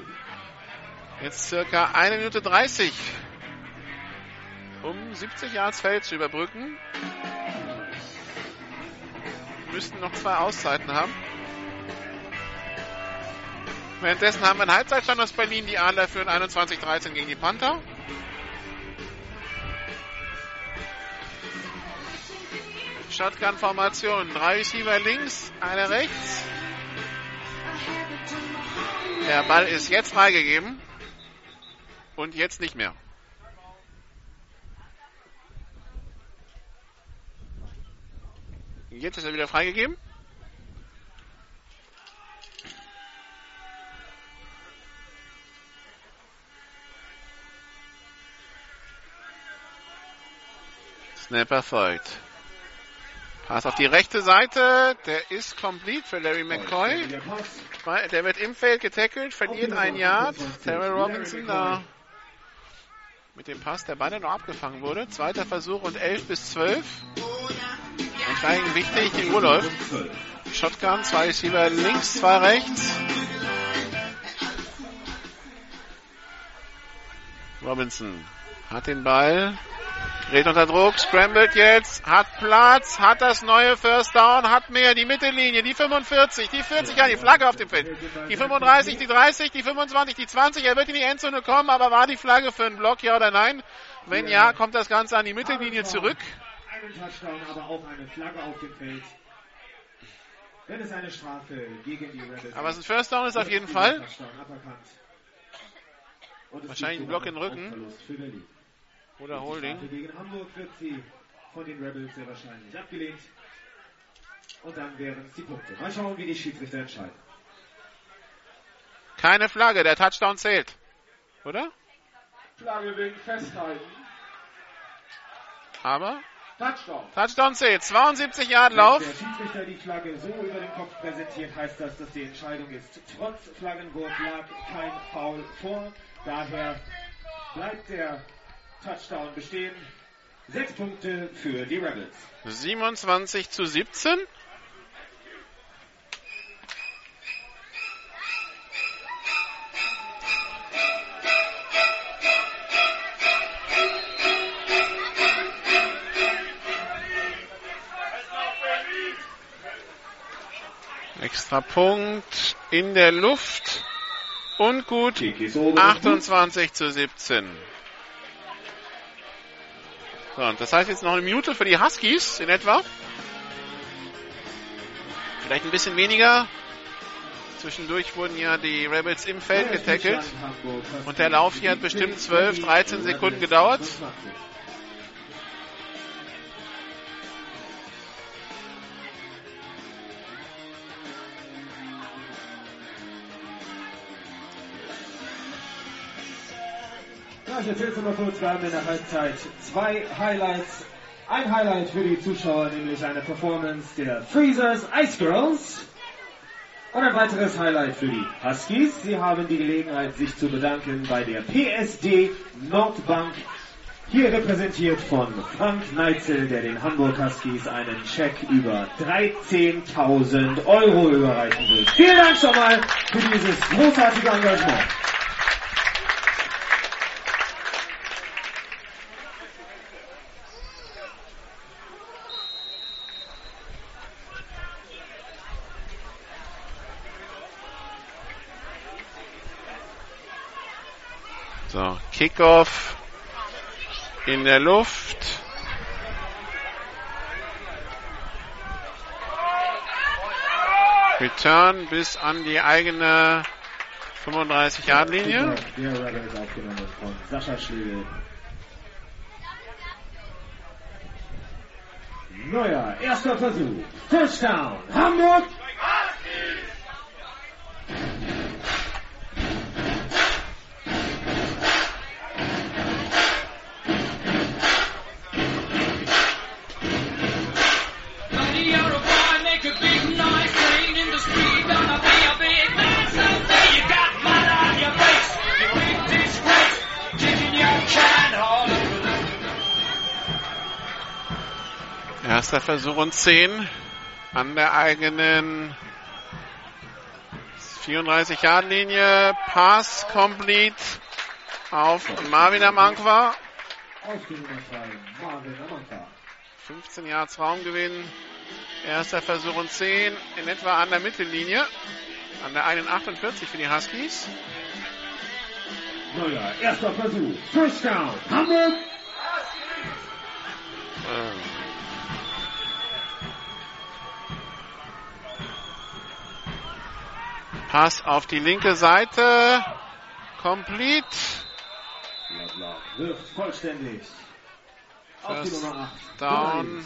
jetzt circa 1 Minute 30, um 70 Yards Feld zu überbrücken. Müssten noch zwei Auszeiten haben. Währenddessen haben wir einen Halbzeitstand aus Berlin. Die Adler führen 21-13 gegen die Panther. Shotgun-Formation. Drei Receiver links, einer rechts. Der Ball ist jetzt freigegeben. Und jetzt nicht mehr. Jetzt ist er wieder freigegeben. Snap erfolgt. Pass auf die rechte Seite. Der ist complete für Larry McCoy. Der wird im Feld getackelt, verliert ein Yard. Terrell Robinson da mit dem Pass, der beinahe noch abgefangen wurde. Zweiter Versuch und 11 bis 12. Und vor allem wichtig, die Uhr läuft. Shotgun, zwei Receiver links, zwei rechts. Robinson hat den Ball, gerät unter Druck, scrambled jetzt, hat Platz, hat das neue First Down, hat mehr, die Mittellinie, die 45, die 40, ja, die Flagge auf dem Feld. Die 35, die 30, die 25, die 20, er wird in die Endzone kommen, aber war die Flagge für einen Block, ja oder nein? Wenn ja, kommt das Ganze an die Mittellinie zurück. Einen Touchdown, aber auch eine Flagge auf dem Feld. Wenn es eine Strafe gegen die Rebels Aber es ist ein First Down ist auf jeden Fall. Wahrscheinlich ein Block in den Rücken. einen Verlust für Berlin. Oder Die Holding. Gegen Hamburg wird sie von den Rebels sehr wahrscheinlich abgelehnt. Und dann wären es die Punkte. Mal schauen, wie die Schiedsrichter entscheiden. Keine Flagge, der Touchdown zählt. Oder? Flagge wegen Festhalten. Aber Touchdown. Touchdown zählt. 72 Yard Lauf. Wenn der Schiedsrichter die Flagge so über den Kopf präsentiert, heißt das, dass die Entscheidung ist. Trotz Flaggenwurf lag kein Foul vor. Daher bleibt der Touchdown bestehen. Sechs Punkte für die Rebels. 27 zu 17. Extra Punkt in der Luft und gut 28 zu 17. Das heißt jetzt noch eine Minute für die Huskies in etwa. Vielleicht ein bisschen weniger. Zwischendurch wurden ja die Rebels im Feld getackelt. Und der Lauf hier hat bestimmt 12, 13 Sekunden gedauert. Ich erzähl's mal kurz, wir haben in der Halbzeit zwei Highlights. Ein Highlight für die Zuschauer, nämlich eine Performance der Freezers Ice Girls. Und ein weiteres Highlight für die Huskies. Sie haben die Gelegenheit, sich zu bedanken bei der PSD Nordbank. Hier repräsentiert von Frank Neitzel, der den Hamburg Huskies einen Scheck über 13.000 Euro überreichen will. Vielen Dank schon mal für dieses großartige Engagement. So, Kickoff in der Luft. Return bis an die eigene 35-Yard-Linie. Der Rebel ist aufgenommen von Sascha Schlegel. Neuer erster Versuch. First down. Hamburg. Erster Versuch und 10 an der eigenen 34-Yard-Linie. Pass complete auf Marvin Amankwa. Auf die Nummer 2. Marvin Amanka. 15 Yards Raumgewinn. Erster Versuch und 10 in etwa an der Mittellinie. An der einen 48 für die Huskies. Neuer erster Versuch. First down. Hamburg. Ähm. Pass auf die linke Seite. Complete. Wirft vollständig. First Nummer 8. Down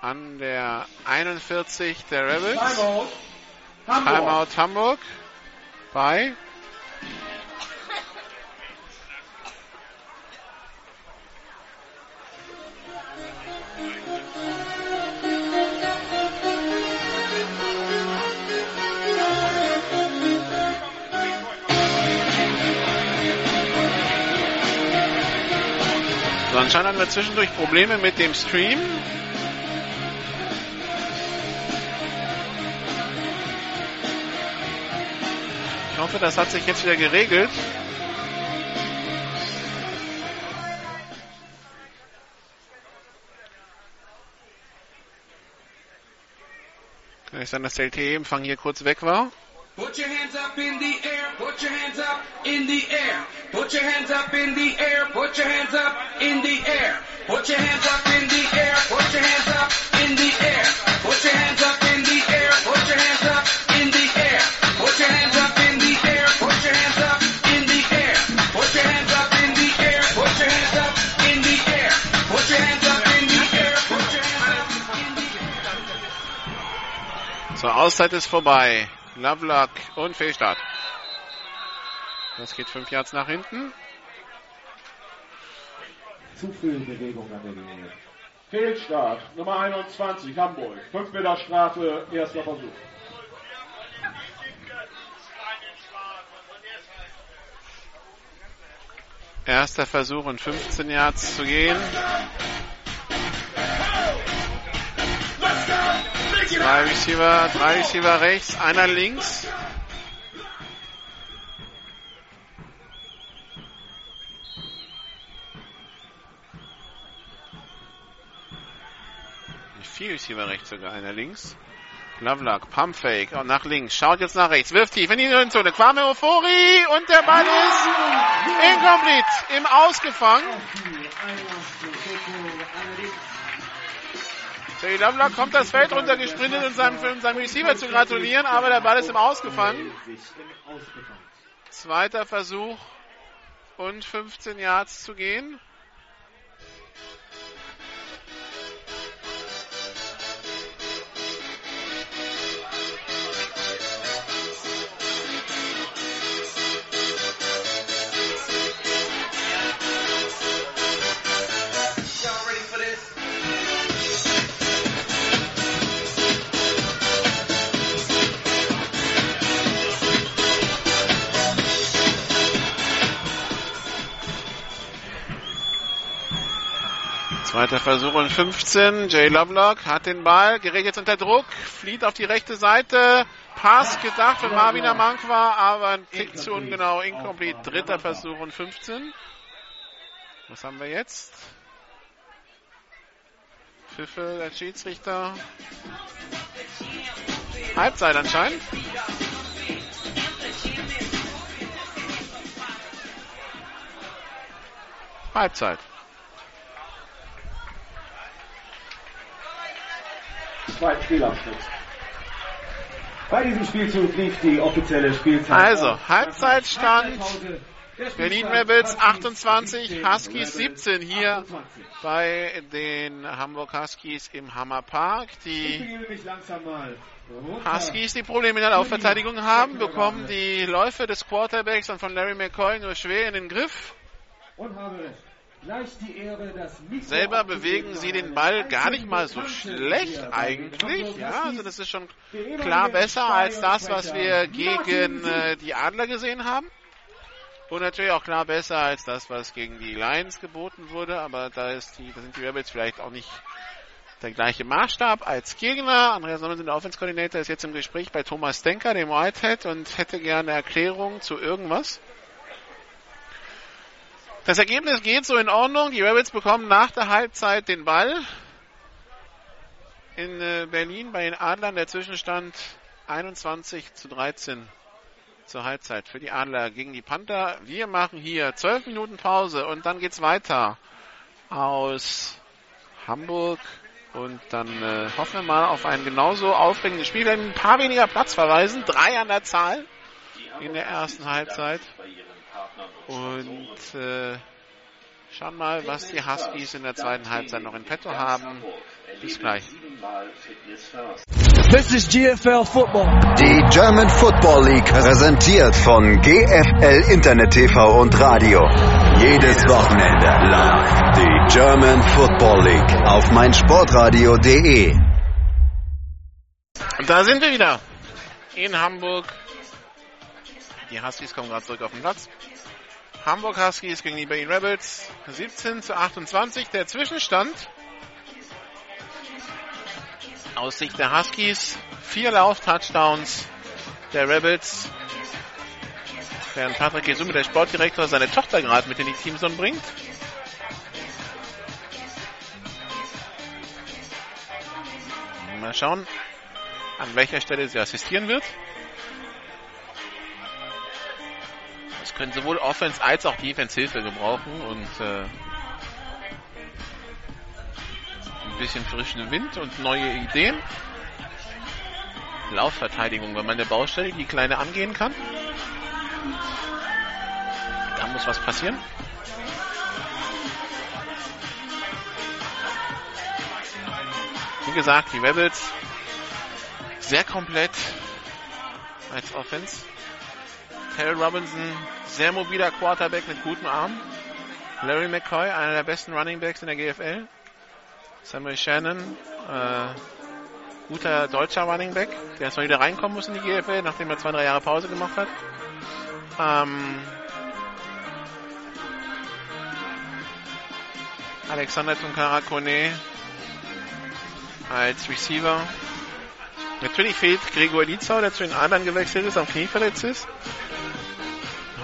an der 41 der Rebels. Timeout. Hamburg. Timeout Hamburg. Bei Anscheinend hatten wir zwischendurch Probleme mit dem Stream. Ich hoffe, das hat sich jetzt wieder geregelt. Kann ich sagen, dass der LTE-Empfang hier kurz weg war? Put your hands up in the air, put your hands up in the air. Put your hands up in the air, put your hands up in the air. Put your hands up in the air, put your hands up in the air. Put your hands up in the air, put your hands up in the air. Put your hands up in the air, put your hands up in the air. Put your hands up in the air, put your hands up in the air. Put your hands up in the air, put your hands up in the air. So, Auszeit ist vorbei. Lovelock und Fehlstart. Das geht fünf Yards nach hinten. Zu viel Bewegung an der Linie. Fehlstart, Nummer 21, Hamburg. 5 Meter Strafe, erster Versuch. Erster Versuch und 15 Yards zu gehen. Zwei Receiver, drei Receiver rechts, einer links. Vier Receiver rechts sogar, einer links. Lovelock, Pumpfake, und nach links, schaut jetzt nach rechts, wirft tief in die Zone, Kwame Ofori und der Ball ist incomplete, im Ausgefangen. Jay Lovelock kommt das Feld runtergesprintet, um seinem, um seinem Receiver zu gratulieren, aber der Ball ist im Ausgefangen. Zweiter Versuch und 15 Yards zu gehen. Zweiter Versuch und 15. Jay Lovelock hat den Ball, gerät jetzt unter Druck, flieht auf die rechte Seite. Pass gedacht von Marvin Amank war, aber ein Tick zu ungenau, incomplete. Dritter Versuch und 15. Was haben wir jetzt? Pfiffe, der Schiedsrichter. Halbzeit anscheinend. Halbzeit. Zweiten Spielabschnitt. Bei diesem Spielzug lief die offizielle Spielzeit. Also. Halbzeitstand. Berlin Rebels bei 28, Huskies 17 hier 28. bei den Hamburg Huskies im Hammerpark. Ich Die. Huskies, die Probleme in der Laufverteidigung haben, bekommen die Läufe des Quarterbacks und von Larry McCoy nur schwer in den Griff. Und habe gleich Selber bewegen sie den Ball gar nicht mal so schlecht eigentlich. Ja, also das ist schon klar besser als das, was wir gegen äh, die Adler gesehen haben. Und natürlich auch klar besser als das, was gegen die Lions geboten wurde. Aber da, ist die, da sind die Rebels vielleicht auch nicht der gleiche Maßstab als Gegner. Andreas Sonnen, der Offense Coordinator, ist jetzt im Gespräch bei Thomas Denker, dem Whitehead, und hätte gerne Erklärung zu irgendwas. Das Ergebnis geht so in Ordnung. Die Rebels bekommen nach der Halbzeit den Ball. In äh, Berlin bei den Adlern der Zwischenstand 21 zu 13 zur Halbzeit für die Adler gegen die Panther. Wir machen hier 12 Minuten Pause und dann geht's weiter aus Hamburg und dann äh, hoffen wir mal auf ein genauso aufregendes Spiel. Wir werden ein paar weniger Platzverweisen, drei an der Zahl in der ersten Halbzeit. Und äh, schauen mal, was die Huskies in der zweiten Halbzeit noch in petto haben. Bis gleich. This is GFL Football. Die German Football League präsentiert von GFL Internet TV und Radio. Jedes Wochenende live die German Football League auf meinsportradio.de. Und da sind wir wieder in Hamburg. Die Huskies kommen gerade zurück auf den Platz. Hamburg Huskies gegen die Berlin Rebels 17 zu 28. Der Zwischenstand aus Sicht der Huskies vier Lauf-Touchdowns der Rebels Während Patrick Gesume, der Sportdirektor, seine Tochter gerade mit in die Teamzone bringt. Mal schauen, an welcher Stelle sie assistieren wird. Können sowohl Offense als auch Defense Hilfe gebrauchen und äh, ein bisschen frischen Wind und neue Ideen. Laufverteidigung, wenn man eine Baustelle, die kleine angehen kann. Da muss was passieren. Wie gesagt, die Rebels sehr komplett als Offense. Terrell Robinson, sehr mobiler Quarterback mit gutem Arm. Larry McCoy, einer der besten Running Backs in der GFL. Samuel Shannon, äh, guter deutscher Running Back, der erstmal wieder reinkommen muss in die GFL, nachdem er zwei, drei Jahre Pause gemacht hat. Ähm, Alexander Tunkara Kone als Receiver. Natürlich fehlt Gregor Lietzau, der zu den anderen gewechselt ist, am Knie verletzt ist.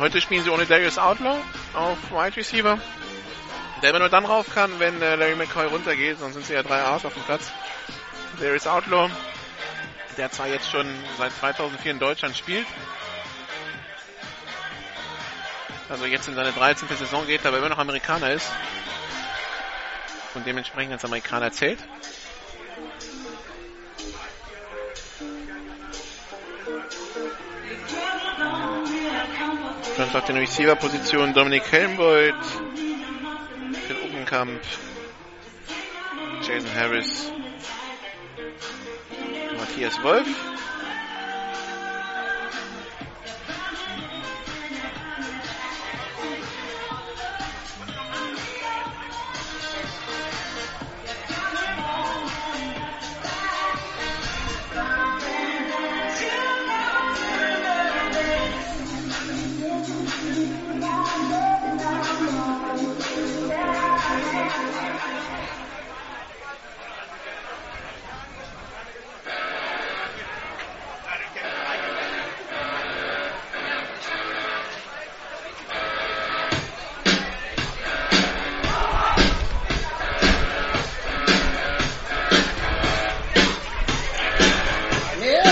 Heute spielen sie ohne Darius Outlaw auf Wide Receiver. Der immer nur dann rauf kann, wenn äh, Larry McCoy runtergeht, sonst sind sie ja drei A's auf dem Platz. Darius Outlaw, der zwar jetzt schon seit 2004 in Deutschland spielt, also jetzt in seine 13. Saison geht, aber immer noch Amerikaner ist und dementsprechend als Amerikaner zählt. Sonst auf den Receiver-Positionen Dominik Helmbold, Phil Uppenkamp, Jason Harris, Matthias Wolf.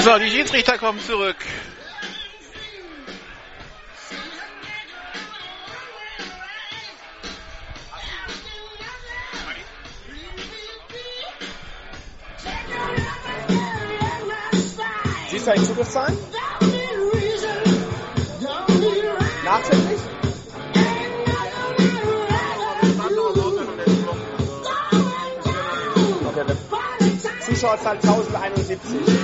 So, die Schiedsrichter kommen zurück. Sie ist eigentlich zugefallen? Nachträglich? Zuschauerzahl 1071.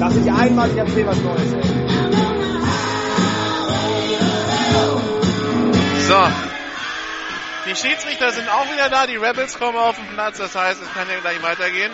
Das ist die einmalig erzählen was Neues. So. Die Schiedsrichter sind auch wieder da, die Rebels kommen auf den Platz, das heißt, es kann ja gleich weitergehen.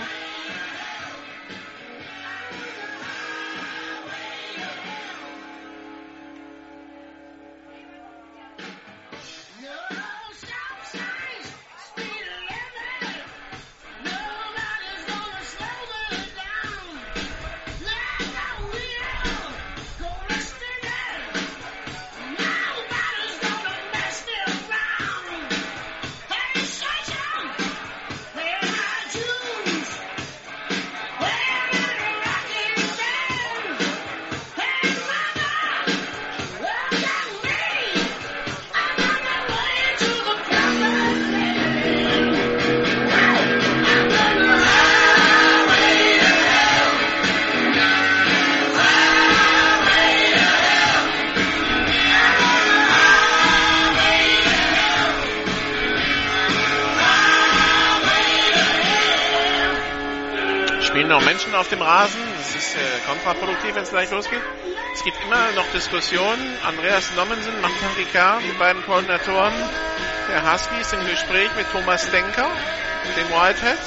Auf dem Rasen. Das ist äh, kontraproduktiv, wenn es gleich losgeht. Es gibt immer noch Diskussionen. Andreas Nommensen, Martin Ricard, die beiden Koordinatoren der Huskies im Gespräch mit Thomas Denker, dem Whitehead.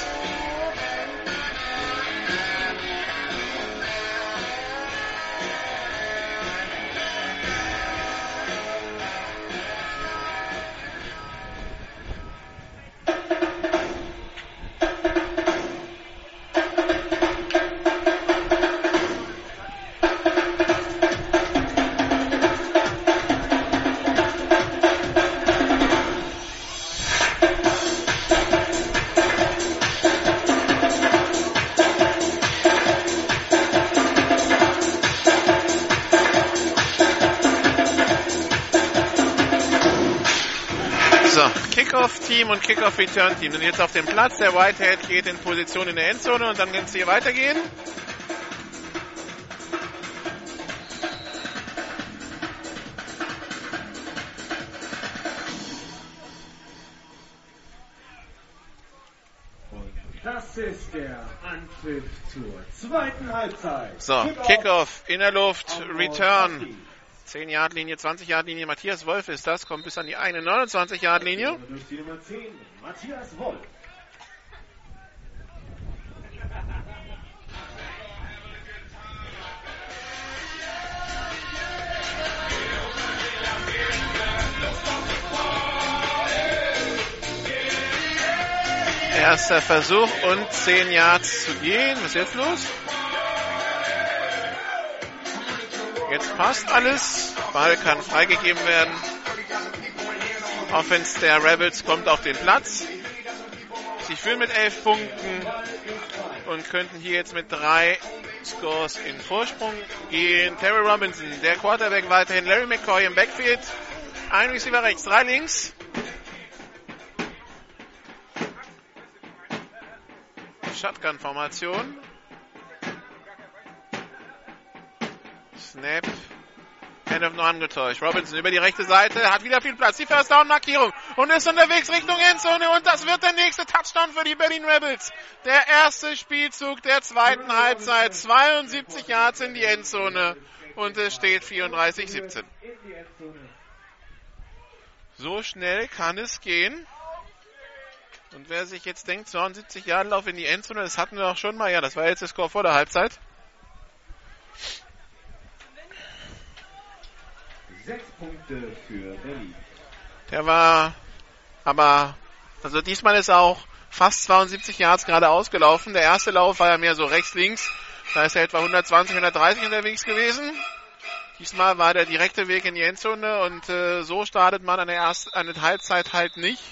Kickoff-Team und Kickoff-Return-Team sind jetzt auf dem Platz. Der Whitehead geht in Position in der Endzone und dann kann es hier weitergehen. Das ist der Anpfiff zur zweiten Halbzeit. So, Kickoff in der Luft, Return. 10 Yard Linie, 20 Yard Linie. Matthias Wolf ist das, kommt bis an die eine 29 Yard Linie. Durch die Nummer 10, Matthias Wolf. Erster Versuch und 10 Yards zu gehen. Was ist jetzt los? Jetzt passt alles. Ball kann freigegeben werden. Offense der Rebels kommt auf den Platz. Sie führen mit 11 Punkten und könnten hier jetzt mit drei Scores in Vorsprung gehen. Terry Robinson, der Quarterback weiterhin. Larry McCoy im Backfield. Ein Receiver rechts, drei links. Shotgun-Formation. Snap. Handoff nur angetäuscht. Robinson über die rechte Seite, hat wieder viel Platz. Die First Down Markierung und ist unterwegs Richtung Endzone und das wird der nächste Touchdown für die Berlin Rebels. Der erste Spielzug der zweiten Halbzeit. 72 Yards in die Endzone und es steht 34-17. So schnell kann es gehen. Und wer sich jetzt denkt, 72 Jahre Lauf in die Endzone, das hatten wir auch schon mal. Ja, das war jetzt der Score vor der Halbzeit. Sechs Punkte für Berlin. Der war aber, also diesmal ist er auch fast 72 Yards gerade ausgelaufen. Der erste Lauf war ja mehr so rechts-links. Da ist er etwa 120, 130 unterwegs gewesen. Diesmal war der direkte Weg in die Endzone und äh, so startet man eine, erste, eine Halbzeit halt nicht.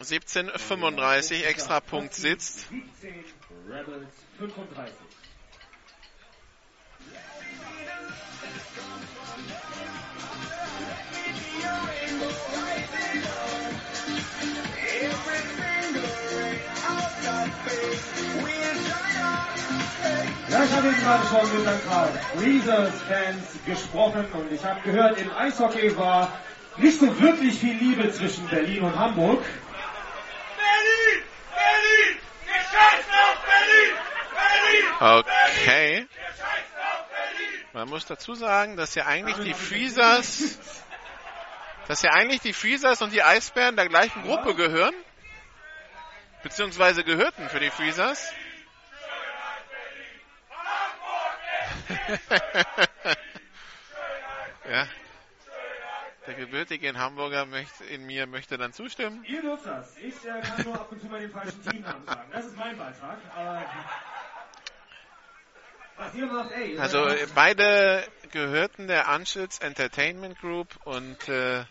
17,35 extra Punkt sitzt. 17 Rebels 35. Ja, ich habe eben gerade schon mit ein paar Breezers-Fans gesprochen und ich habe gehört, im Eishockey war nicht so wirklich viel Liebe zwischen Berlin und Hamburg. Berlin! Berlin! Wir scheißen auf Berlin! Berlin! Okay. Berlin! Man muss dazu sagen, dass ja eigentlich die Freezers, dass ja eigentlich die Freezers und die Eisbären der gleichen Gruppe gehören. Beziehungsweise gehörten für die Freezers. <laughs> ja. Der gebürtige Hamburger möchte, in mir möchte dann zustimmen. Ihr dürft das. Ich äh, kann nur ab und zu mal den falschen Teamnamen sagen. Das ist mein Beitrag. Aber was ihr macht, ey. Also beide gehörten der Anschütz Entertainment Group und äh,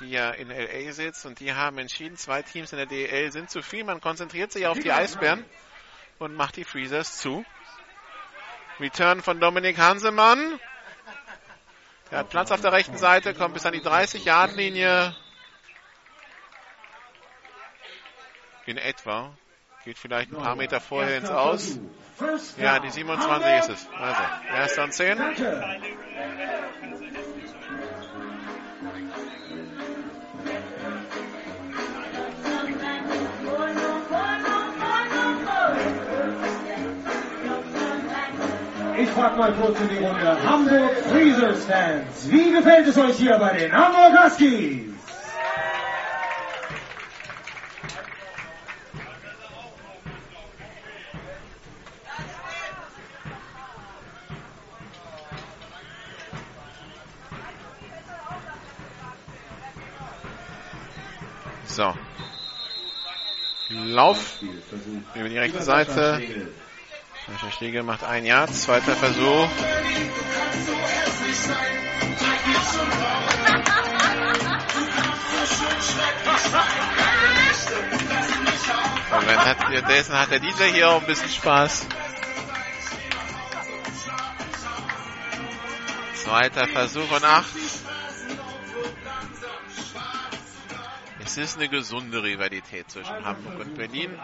die ja in LA sitzt und die haben entschieden, zwei Teams in der DL sind zu viel. Man konzentriert sich auf die Eisbären und macht die Freezers zu. Return von Dominik Hansemann. Der hat Platz auf der rechten Seite, kommt bis an die 30-Yard-Linie. In etwa. Geht vielleicht ein paar Meter vorher ins Aus. Ja, die 27 ist es. Also, erster und 10. Ich frage mal kurz in die Runde. Hamburg Freezers Fans. Wie gefällt es euch hier bei den Hamburg Huskies? So. Lauf über die rechte Seite. Sascha Schlegel macht ein Jahr, zweiter Versuch. Moment, hat, dessen hat der DJ hier auch ein bisschen Spaß. Zweiter Versuch und acht. Es ist eine gesunde Rivalität zwischen Hamburg und Berlin.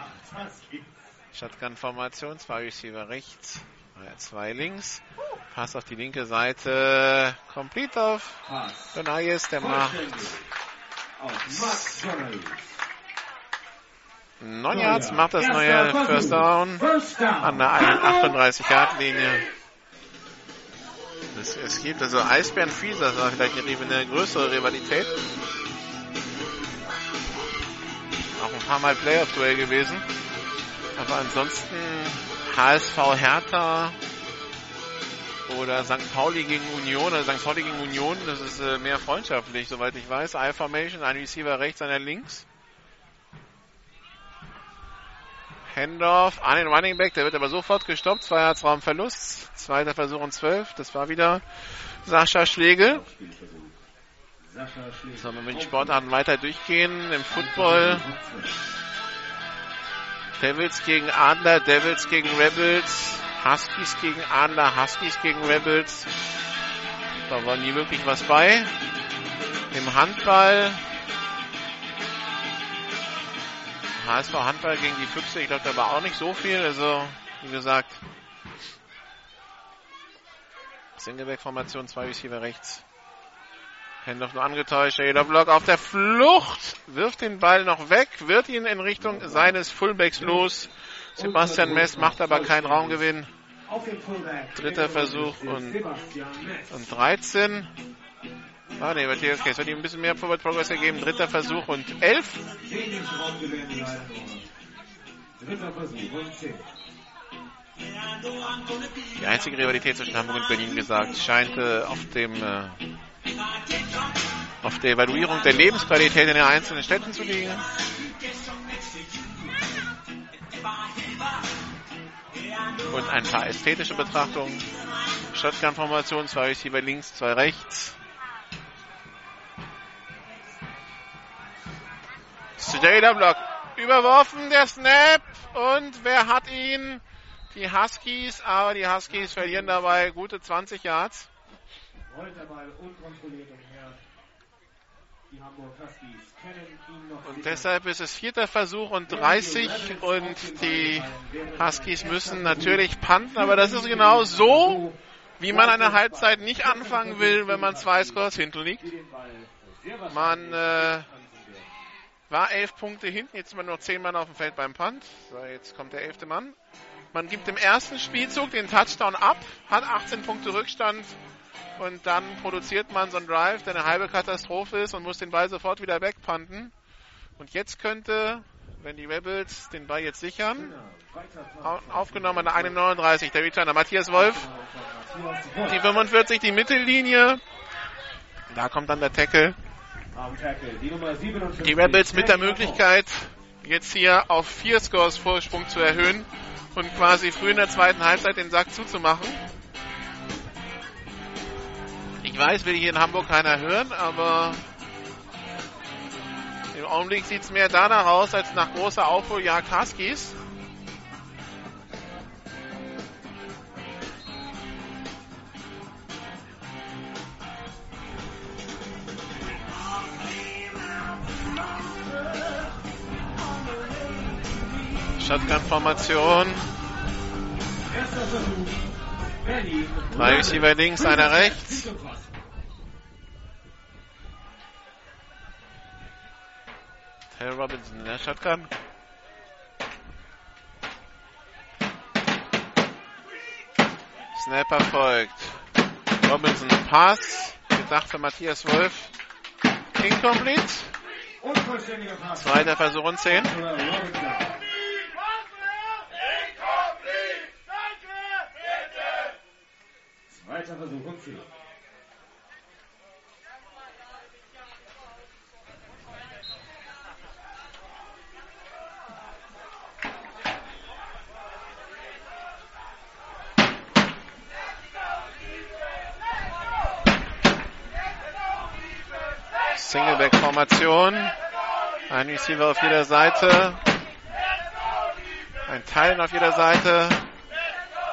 Shotgun-Formation, zwei Receiver rechts, zwei links. Pass auf die linke Seite, complete auf Donayes, der macht neun Yards, macht das neue First Down an der 38-Yard-Linie. Es, es, gibt also Eisbären Fies, das war vielleicht eine, eine größere Rivalität. Auch ein paar Mal Playoff-Duell gewesen. Aber ansonsten HSV Hertha oder St. Pauli gegen Union oder St. Pauli gegen Union, das ist äh, mehr freundschaftlich, soweit ich weiß. I-Formation, ein Receiver rechts, einer links. Handoff an den Running Back, der wird aber sofort gestoppt. Zwei Yards Raumverlust. Zweiter Versuch und zwölf. Das war wieder Sascha Schlegel. Sollen wir mit den Sportarten weiter durchgehen? Im Football Devils gegen Adler, Devils gegen Rebels, Huskies gegen Adler, Huskies gegen Rebels. Da war nie wirklich was bei. Im Handball HSV Handball gegen die Füchse, ich glaube, da war auch nicht so viel. Also, wie gesagt, Singleback-Formation, zwei Receiver rechts. Händler nur angetäuscht. Jeder Block auf der Flucht. Wirft den Ball noch weg. Wird ihn in Richtung seines Fullbacks los. Sebastian Mess macht aber keinen Raumgewinn. Dritter Versuch und, und 13. Ah, ne, okay, es wird ihm ein bisschen mehr Forward Progress ergeben. Dritter Versuch und 11. Dritter Versuch und 10. Die einzige Rivalität zwischen Hamburg und Berlin gesagt scheint äh, auf dem äh, auf der Evaluierung der Lebensqualität in den einzelnen Städten zu liegen. Und ein paar ästhetische Betrachtungen. Shotgun-Formation, zwei Receiver links, zwei rechts. Straighter Block. Überworfen der Snap. Und wer hat ihn? Die Huskies. Aber die Huskies verlieren dabei gute 20 Yards. Rollt Ball unkontrolliert umher. Die Hamburg Huskies kennen ihn noch. Und deshalb ist es vierter Versuch und 30 und die Huskies müssen natürlich panten, aber das ist genau so, wie man eine Halbzeit nicht anfangen will, wenn man zwei Scores hinten liegt. Man äh, war elf Punkte hinten, jetzt sind wir nur zehn Mann auf dem Feld beim Punt. So, jetzt kommt der elfte Mann. Man gibt im ersten Spielzug den Touchdown ab, hat 18 Punkte Rückstand und dann produziert man so einen Drive, der eine halbe Katastrophe ist und muss den Ball sofort wieder wegpanten. Und jetzt könnte, wenn die Rebels den Ball jetzt sichern, aufgenommen an der 31, der Returner Matthias Wolf, die 45, die Mittellinie, da kommt dann der Tackle. Die Rebels mit der Möglichkeit, jetzt hier auf vier Scores Vorsprung zu erhöhen und quasi früh in der zweiten Halbzeit den Sack zuzumachen. Ich weiß, will hier in Hamburg keiner hören, aber im Augenblick sieht es mehr danach aus, als nach großer Aufholjagd Huskies. Shotgun-Formation. Drei Receiver links, einer rechts. Taylor Robinson in der Shotgun. Snapper folgt. Robinson Pass. Gedacht für Matthias Wolf. Incomplete. Zweiter Versuch und 10. Zweiter Versuch und 10. Singleback-Formation. Ein Receiver auf jeder Seite. Ein Teilen auf jeder Seite.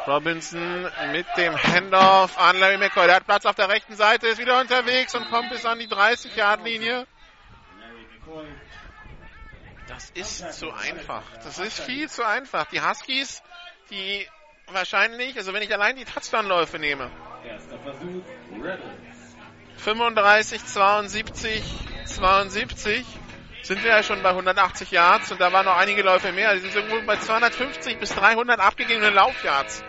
Robinson mit dem Handoff an Larry McCoy. Der hat Platz auf der rechten Seite, ist wieder unterwegs und kommt bis an die 30-Yard-Linie. Das ist zu einfach. Das ist viel zu einfach. Die Huskies, die wahrscheinlich, also wenn ich allein die Touchdown-Läufe nehme. 35, 72, 72 sind wir ja schon bei 180 Yards und da waren noch einige Läufe mehr. Die sind irgendwo bei 250 bis 300 abgegebenen Laufyards.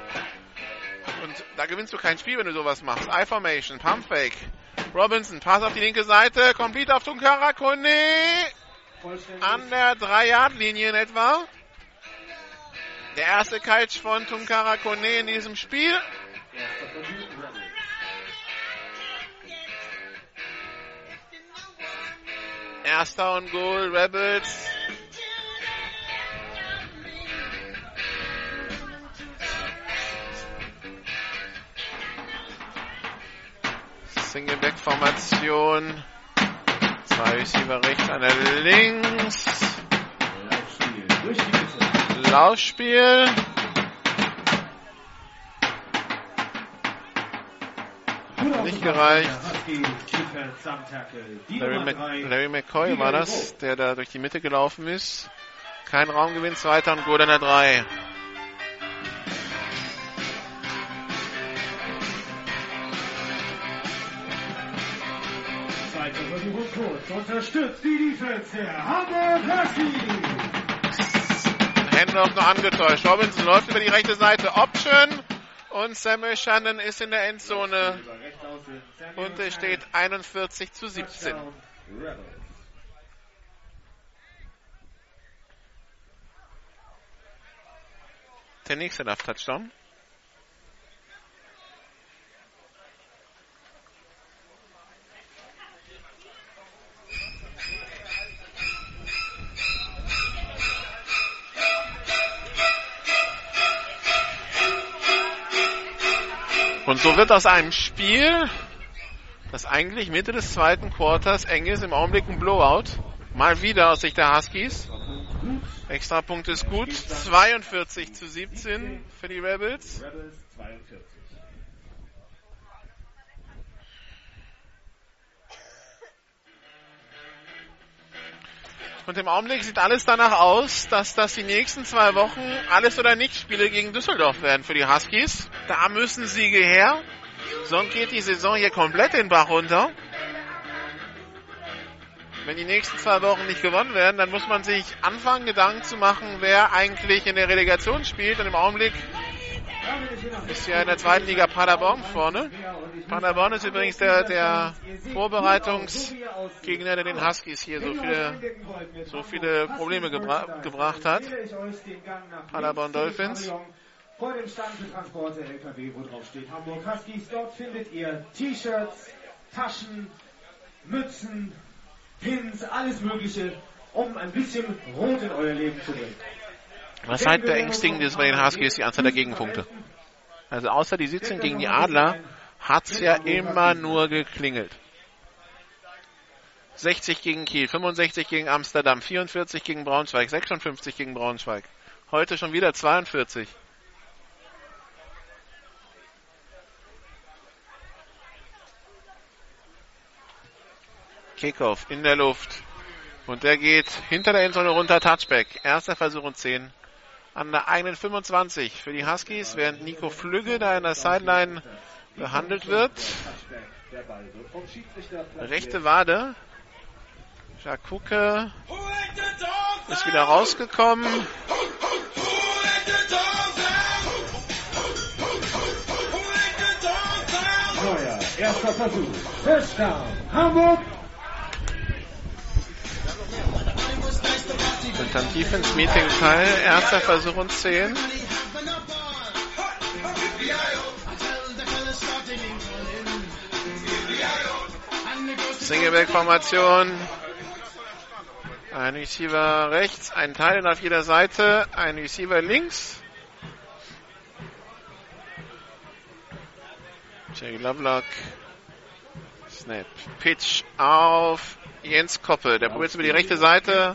Und da gewinnst du kein Spiel, wenn du sowas machst. I-Formation, Pump Fake. Robinson, Pass auf die linke Seite, complete auf Tunkara Kone. An der 3-Yard-Linie in etwa. Der erste Catch von Tunkara Kone in diesem Spiel. Erster und Goal, Rebels. Single-Back-Formation. Zwei Receiver rechts, einer links. Laufspiel. Nicht gereicht. Larry, Mc, Larry McCoy war das, der da durch die Mitte gelaufen ist. Kein Raumgewinn, zweiter und an der 3. Zweiter Versuch und kurz. Unterstützt die Defense der Hamburg Huskies. Noch angetäuscht. Robinson läuft über die rechte Seite. Option. Und Samuel Shannon ist in der Endzone. Und es steht 41 zu 17. Der nächste darf Touchdown. Und so wird aus einem Spiel, das eigentlich Mitte des zweiten Quarters eng ist, im Augenblick ein Blowout. Mal wieder aus Sicht der Huskies. Extrapunkt ist gut. 42 zu 17 für die Rebels. Und im Augenblick sieht alles danach aus, dass das die nächsten zwei Wochen alles oder nicht Spiele gegen Düsseldorf werden für die Huskies. Da müssen Siege her. Sonst geht die Saison hier komplett den Bach runter. Wenn die nächsten zwei Wochen nicht gewonnen werden, dann muss man sich anfangen, Gedanken zu machen, wer eigentlich in der Relegation spielt. Und im Augenblick ist ja in der zweiten Liga Paderborn vorne. Paderborn ist übrigens der, der Vorbereitungsgegner, der den Huskies hier so viele, so viele Probleme gebra gebracht hat. Paderborn Dolphins. Vor dem Stand für Transporte LKW, wo drauf steht Hamburg Huskies. Dort findet ihr T-Shirts, Taschen, Mützen, Pins, alles Mögliche, um ein bisschen Rot in euer Leben zu bringen. Was halt beängstigend ist bei den Huskies, die Anzahl der Gegenpunkte. Also außer die 17 gegen die Adler hat's ja immer nur geklingelt. 60 gegen Kiel, 65 gegen Amsterdam, 44 gegen Braunschweig, 56 gegen Braunschweig. Heute schon wieder 42. Kickoff in der Luft. Und der geht hinter der Endzone runter, Touchback. Erster Versuch und 10 an der eigenen 25 für die Huskies, während Nico Flügge da in der Sideline behandelt wird. Rechte Wade. Jakuke ist wieder rausgekommen. Erster Versuch. First down. Hamburg. Dann Defense Meeting Teil. Erster Versuch und 10. Singleback-Formation. Ein Receiver rechts, ein Teil auf jeder Seite, ein Receiver links. Jay Lovelock. Snap. Pitch auf Jens Koppe. Der probiert über die rechte Seite.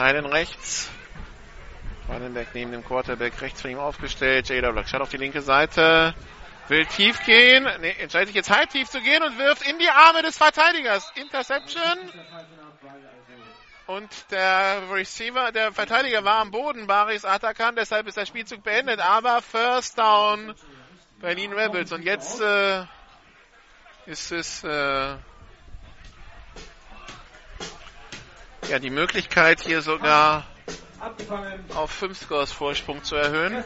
Teilen rechts. Running neben dem Quarterback rechts von ihm aufgestellt. Jada Block schaut auf die linke Seite. Will tief gehen. Nee, entscheidet sich jetzt halb tief zu gehen und wirft in die Arme des Verteidigers. Interception. Und der Receiver, der Verteidiger war am Boden, Baris Atakan, deshalb ist der Spielzug beendet. Aber First Down Berlin Rebels. Und jetzt äh, ist es äh, ja die Möglichkeit hier sogar auf 5 Scores Vorsprung zu erhöhen.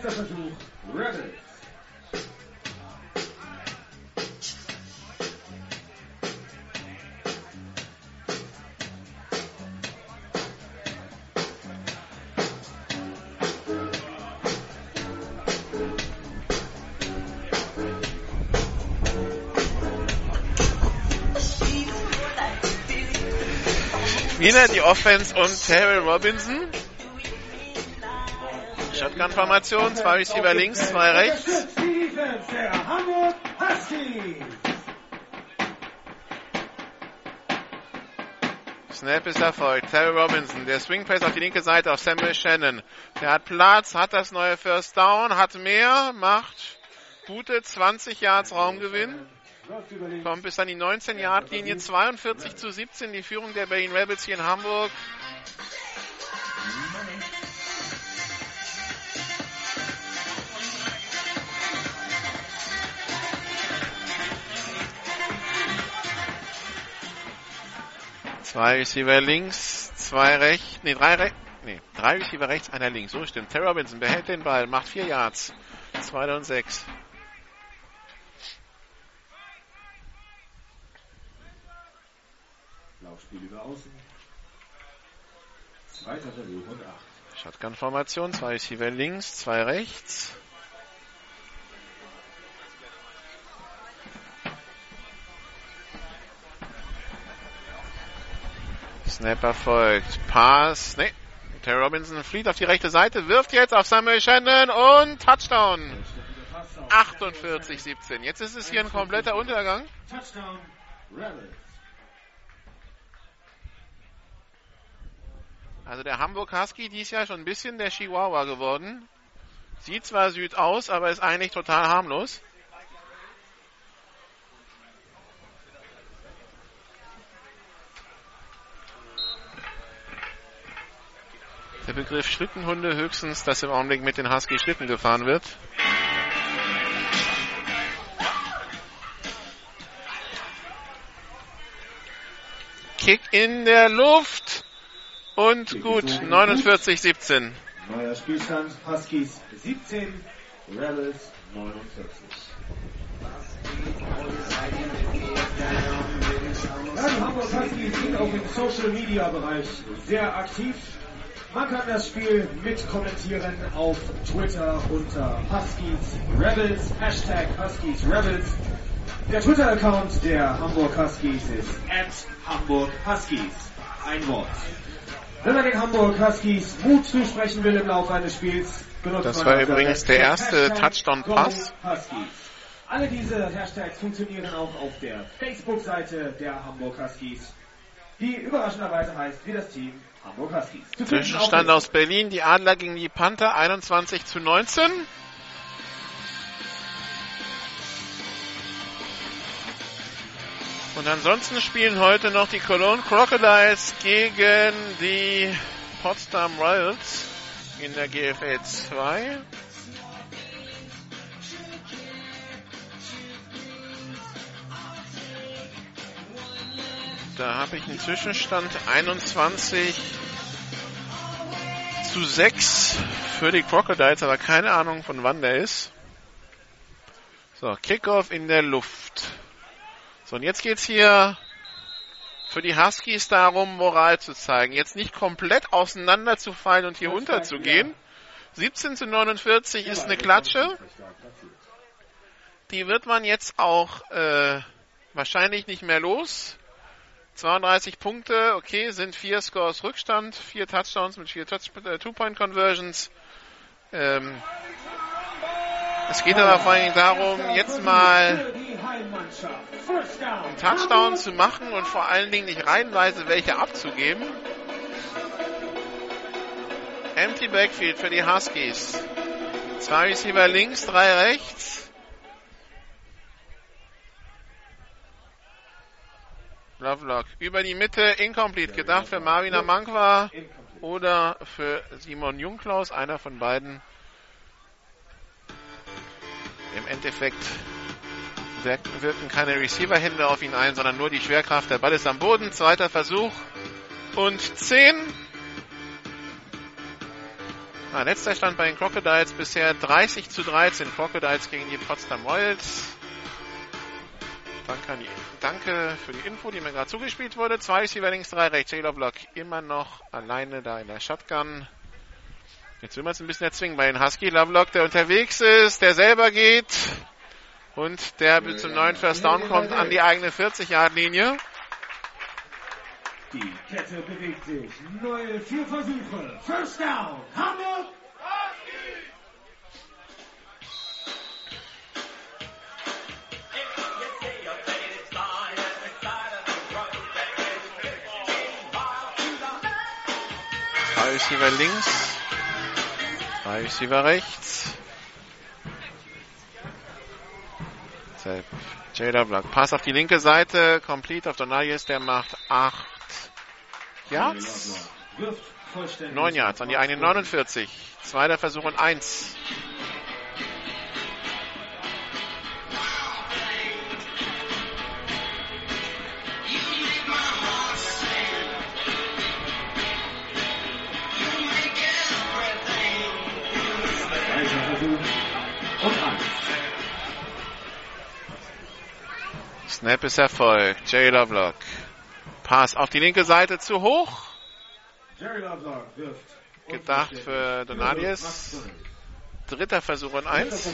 Wieder die Offense und Terrell Robinson. Shotgun-Formation, zwei Receiver links, zwei rechts. Snap ist erfolgt. Terry Robinson, der Swing Pass auf die linke Seite auf Samuel Shannon. Der hat Platz, hat das neue First Down, hat mehr, macht gute 20 Yards Raumgewinn. Kommt bis an die 19-Yard-Linie. 42 zu 17 die Führung der Berlin Rebels hier in Hamburg. Zwei Receiver links, zwei rechts, nee, drei rechts, nee, drei Receiver rechts, einer links. So stimmt. Terry Robinson behält den Ball, macht vier Yards. Zwei und sechs. Spiel über Außen. Zweiter Versuch und 8. Shotgun-Formation, zwei Receiver links, zwei rechts. Snap erfolgt. Pass. Nee. Terry Robinson flieht auf die rechte Seite, wirft jetzt auf Samuel Shannon und Touchdown. 48-17. Jetzt ist es hier ein kompletter Untergang. Touchdown. Also der Hamburg Husky dies Jahr schon ein bisschen der Chihuahua geworden. Sieht zwar süd aus, aber ist eigentlich total harmlos. Der Begriff Schlittenhunde höchstens, dass im Augenblick mit den Husky Schlitten gefahren wird. Kick in der Luft. Und gut, 49-17. Neuer Spielstand. Huskies 17, Rebels 49. Ja, die Hamburg Huskies sind auch im Social Media Bereich sehr aktiv. Man kann das Spiel mit kommentieren auf Twitter unter Huskies Rebels, Hashtag Huskies Rebels. Der Twitter-Account der Hamburg Huskies ist at Hamburg Huskies. Ein Wort. Wenn man den Hamburg Huskies Mut zusprechen will im Laufe eines Spiels, benutzt Das man war übrigens der erste Touchdown-Pass. Alle diese Hashtags funktionieren auch auf der Facebook-Seite der Hamburg Huskies, die überraschenderweise heißt wie das Team Hamburg Huskies. Zwischenstand aus Berlin. Die Adler gegen die Panther 21 zu 19. Und ansonsten spielen heute noch die Cologne Crocodiles gegen die Potsdam Royals in der GFL 2. Da habe ich einen Zwischenstand 21 zu 6 für die Crocodiles, aber keine Ahnung von wann der ist. So, Kickoff in der Luft. So, und jetzt geht's hier für die Huskies darum, Moral zu zeigen. Jetzt nicht komplett auseinanderzufallen und hier unterzugehen. 17 zu 49 ist eine Klatsche. Die wird man jetzt auch äh, wahrscheinlich nicht mehr los. 32 Punkte, okay, sind vier Scores Rückstand, vier Touchdowns mit vier Touch äh, Two-Point-Conversions. Ähm, es geht aber vor allem darum, jetzt mal einen Touchdown zu machen und vor allen Dingen nicht reihenweise welche abzugeben. Empty Backfield für die Huskies. Zwei Receiver links, drei rechts. Lovelock über die Mitte, incomplete, gedacht für Marvin Amankwa oder für Simon Jungklaus, einer von beiden. Im Endeffekt wirken keine Receiver-Hände auf ihn ein, sondern nur die Schwerkraft. Der Ball ist am Boden, zweiter Versuch und 10. Ah, letzter Stand bei den Crocodiles bisher 30 zu 13. Crocodiles gegen die Potsdam Royals. Danke, an die, danke für die Info, die mir gerade zugespielt wurde. Zwei Receiver links, drei rechts. Taylor Block immer noch alleine da in der Shotgun. Jetzt will man es ein bisschen erzwingen bei den Husky. Lovelock, der unterwegs ist, der selber geht. Und der bis zum neuen First Down kommt an die eigene 40-Yard-Linie. Die Kette bewegt sich. Neue vier Versuche. First Down. Hamburg. Receiver links. Receiver rechts. Jada Block. Pass auf die linke Seite. Complete auf Donalius. Der macht 8 Yards. 9 Yards an die eigene 49. Zweiter Versuch und 1. Snap ist erfolgt. Jay Lovelock. Pass auf die linke Seite zu hoch. Gedacht für Donadius. Dritter Versuch und eins.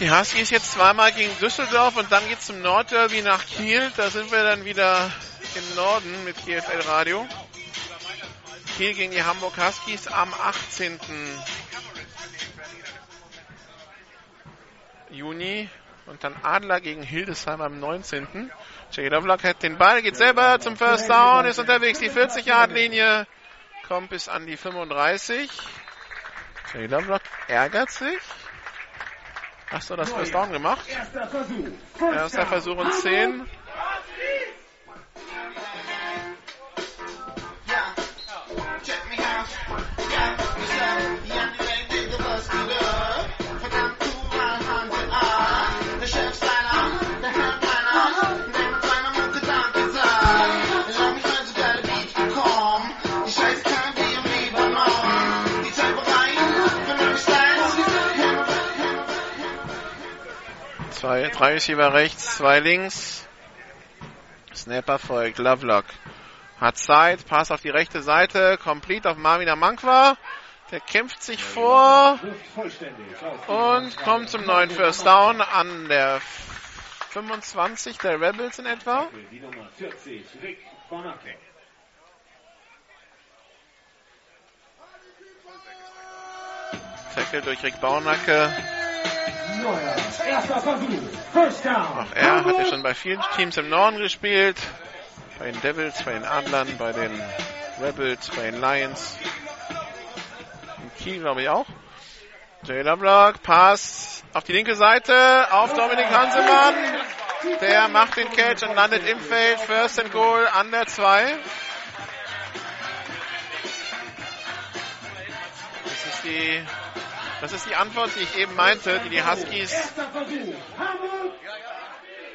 Die Huskies jetzt zweimal gegen Düsseldorf und dann geht's zum Nordderby nach Kiel. Da sind wir dann wieder im Norden mit GFL Radio. Kiel gegen die Hamburg Huskies am 18. Juni und dann Adler gegen Hildesheim am 19. Jay Lovelock hat den Ball, geht selber zum First Down, ist unterwegs, die 40-Yard-Linie, kommt bis an die 35. Jay Lovelock ärgert sich. Hast du das First Down gemacht? Erster Versuch. Erster Versuch und 10. Zwei, drei Receiver rechts, zwei links. Snapper folgt, Lovelock. Hat Zeit, Pass auf die rechte Seite, complete auf Marvin Amankwa. Der kämpft sich vor und kommt zum neuen First Down an der 25 der Rebels in etwa. Die Nummer 40, Rick Bonacke. Tackle durch Rick Baunacke. Auch er hat ja schon bei vielen Teams im Norden gespielt. Bei den Devils, bei den Adlern, bei den Rebels, bei den Lions. In Kiel, glaube ich, auch. Jayla Block, Pass auf die linke Seite, auf Dominik Hansemann. Der macht den Catch und landet im Feld. First and Goal an der 2. Das ist die, das ist die Antwort, die ich eben meinte, die die Huskies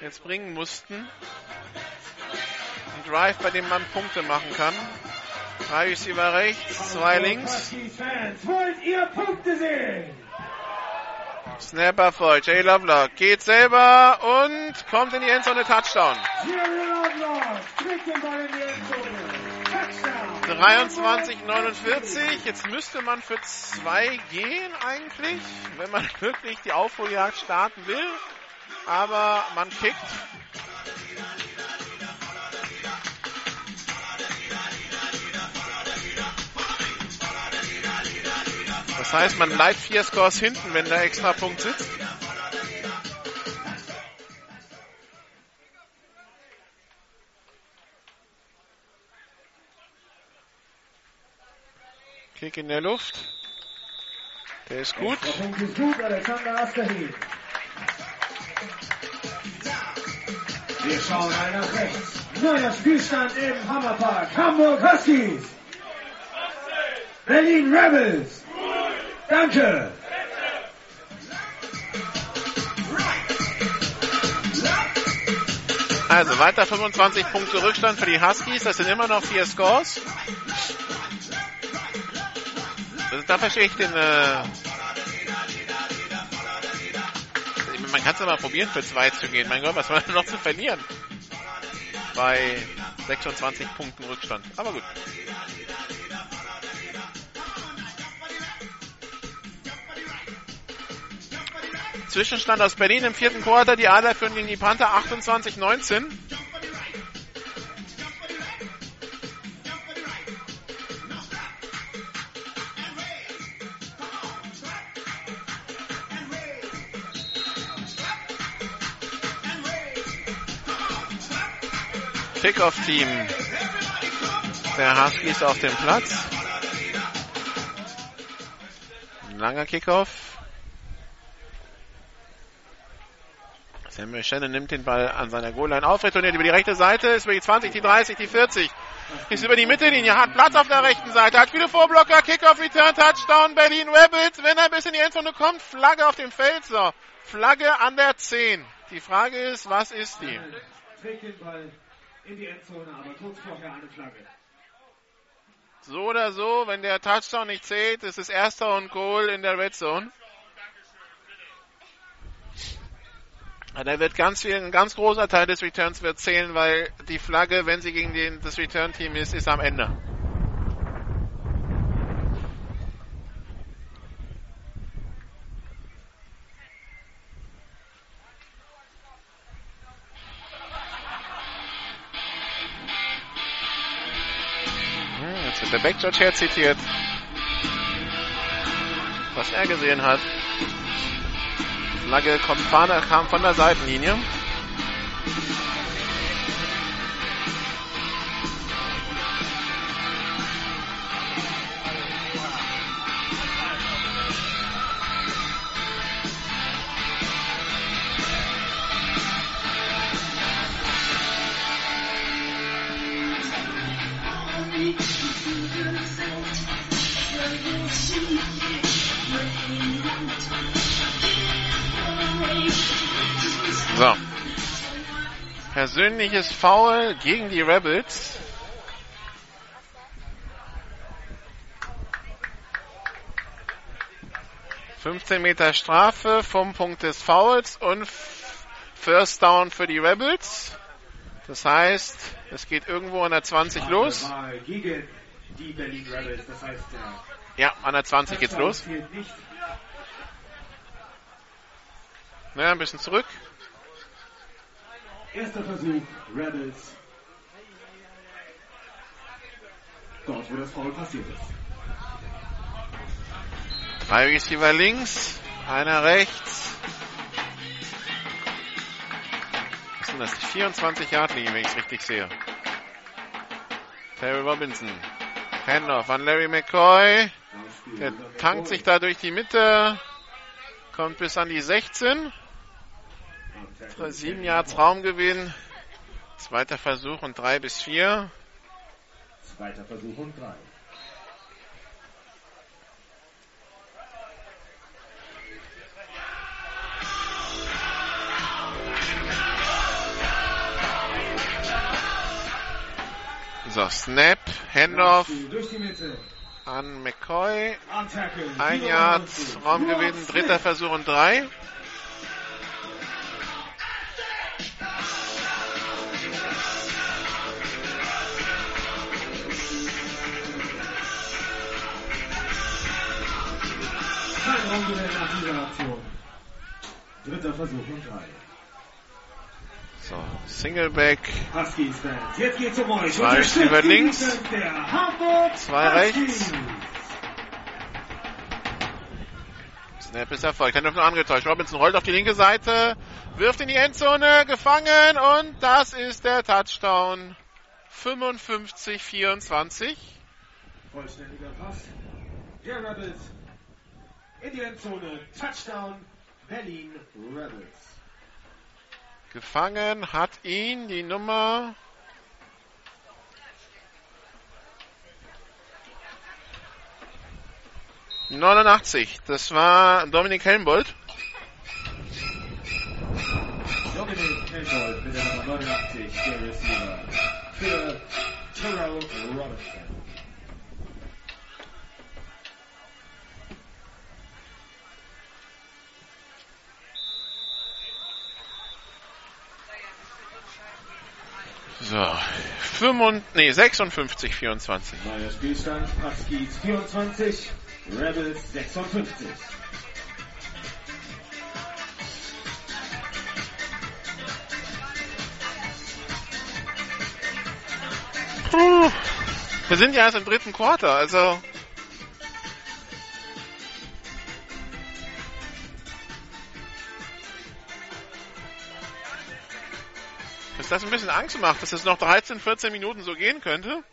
jetzt bringen mussten. Ein Drive, bei dem man Punkte machen kann. Drei Receiver rechts, zwei links. Huskies Fans, wollt ihr Punkte sehen? Snapper voll. Jay Lovelock geht selber und kommt in die Endzone Touchdown. 23:49. Jetzt müsste man für zwei gehen eigentlich, wenn man <laughs> wirklich die Aufholjagd starten will. Aber man kickt. Das heißt, man bleibt vier Scores hinten, wenn der extra Punkt sitzt. Kick in der Luft. Der ist gut. Wir schauen mal nach rechts. Neuer Spielstand im Hammerpark. Hamburg Huskies. Berlin Rebels. Danke. Also weiter 25 Punkte Rückstand für die Huskies. Das sind immer noch vier Scores. Also da verstehe ich den. Äh man kann es mal probieren, für zwei zu gehen. Mein Gott, was war noch zu verlieren? Bei 26 Punkten Rückstand. Aber gut. Zwischenstand aus Berlin im vierten Quarter. Die Adler führen gegen die Panther 28-19. Kickoff-Team der Huskies auf dem Platz. Ein langer Kickoff. Samuel Shannon nimmt den Ball an seiner Goalline auf, retourniert über die rechte Seite, ist über die 20, die 30, die 40. Ist über die Mittellinie, hat Platz auf der rechten Seite, hat viele Vorblocker, Kickoff, Return, Touchdown, Berlin Rebels. Wenn er bis in die Endzone kommt, Flagge auf dem Feld. So, Flagge an der 10. Die Frage ist, was ist die? In die Endzone, aber kurz vorher eine Flagge. So oder so, wenn der Touchdown nicht zählt, ist es erster und Goal in der Red Zone. Da wird ganz viel, ein ganz großer Teil des Returns wird zählen, weil die Flagge, wenn sie gegen den, das Return-Team ist, ist am Ende. Jetzt wird der Backjudge herzitiert. Was er gesehen hat. Flagge kommt, kam von der Seitenlinie. So. Persönliches Foul gegen die Rebels. Fünfzehn Meter Strafe vom Punkt des Fouls und First Down für die Rebels. Das heißt, es geht irgendwo an der 20 los. Das heißt, Ja, an der 20 geht's los. Ja, ein bisschen zurück. Erster Versuch, Rebels. Dort, wo das Foul passiert ist. Drei Receiver links, einer rechts. Was sind das? Die 24 Yard Linie, wenn ich es richtig sehe. Terry Robinson. Handoff an Larry McCoy. Der tankt sich da durch die Mitte. Kommt bis an die 16. Sieben Yards Raumgewinn. Zweiter Versuch und drei bis vier. Zweiter Versuch und drei. So, Snap, Handoff. An McCoy. Ein Yard, Raumgewinn, dritter Versuch und drei. Nach dieser Aktion. Dritter Versuch und drei. So, Singleback. Huskies Fans. Jetzt geht's um euch. Zwei Receiver links. Der Zwei rechts. Snap ist erfolgt. Hände nur angetäuscht. Robinson rollt auf die linke Seite, wirft in die Endzone, gefangen und das ist der Touchdown. 55-24. Vollständiger Pass. Der Rebels in die Endzone. Touchdown Berlin Rebels. Gefangen hat ihn die Nummer ...89. Das war Dominik Helmbold. Dominik Helmbold mit der Nummer 89, der Receiver. Für Terrell Robinson. So, 55, nee, 56, 24. Neuer Spielstand. Huskies 24, Rebels 56. Puh. Wir sind ja erst im dritten Quarter, also. Dass das ein bisschen Angst macht, dass es noch 13, 14 Minuten so gehen könnte.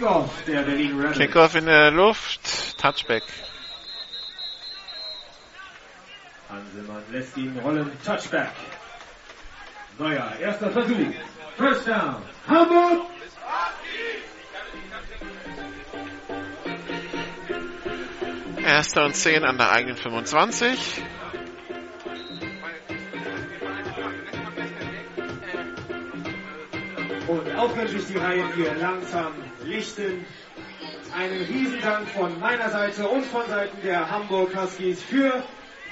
Kickoff der Berlin Rebels. Kickoff in der Luft, Touchback. Hanselmann lässt ihn rollen. Touchback. Neuer, erster Versuch. First down. Hamburg. Erster und 10 an der eigenen 25. Und wenn sich die Reihen hier langsam lichten, einen Riesendank von meiner Seite und von Seiten der Hamburg Huskies für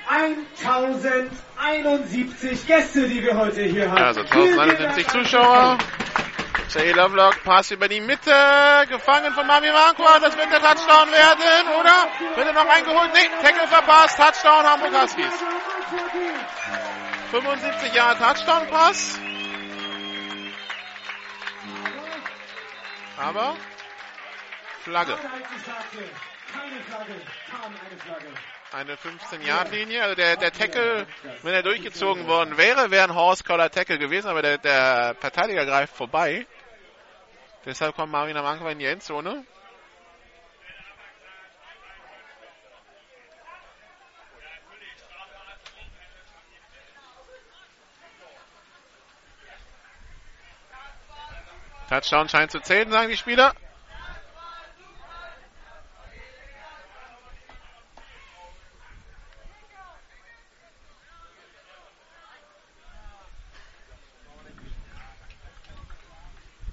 1071 Gäste, die wir heute hier haben. Also Vielen, vielen 1071 Dank. Zuschauer. Jay Lovelock, Pass über die Mitte, gefangen von Mami Marco, das wird der Touchdown werden, oder? Wird er noch eingeholt? Nee, Tackle verpasst, Touchdown Hamburg Huskies. 75 Jahre Touchdown-Pass. Aber Flagge. Eine Flagge. Eine 15-Yard-Linie. Also der, der Tackle, wenn er durchgezogen worden wäre, wäre ein Horse-Collar Tackle gewesen, aber der, der Verteidiger greift vorbei. Deshalb kommt Marvin Amanko in die Endzone. Touchdown scheint zu zählen, sagen die Spieler.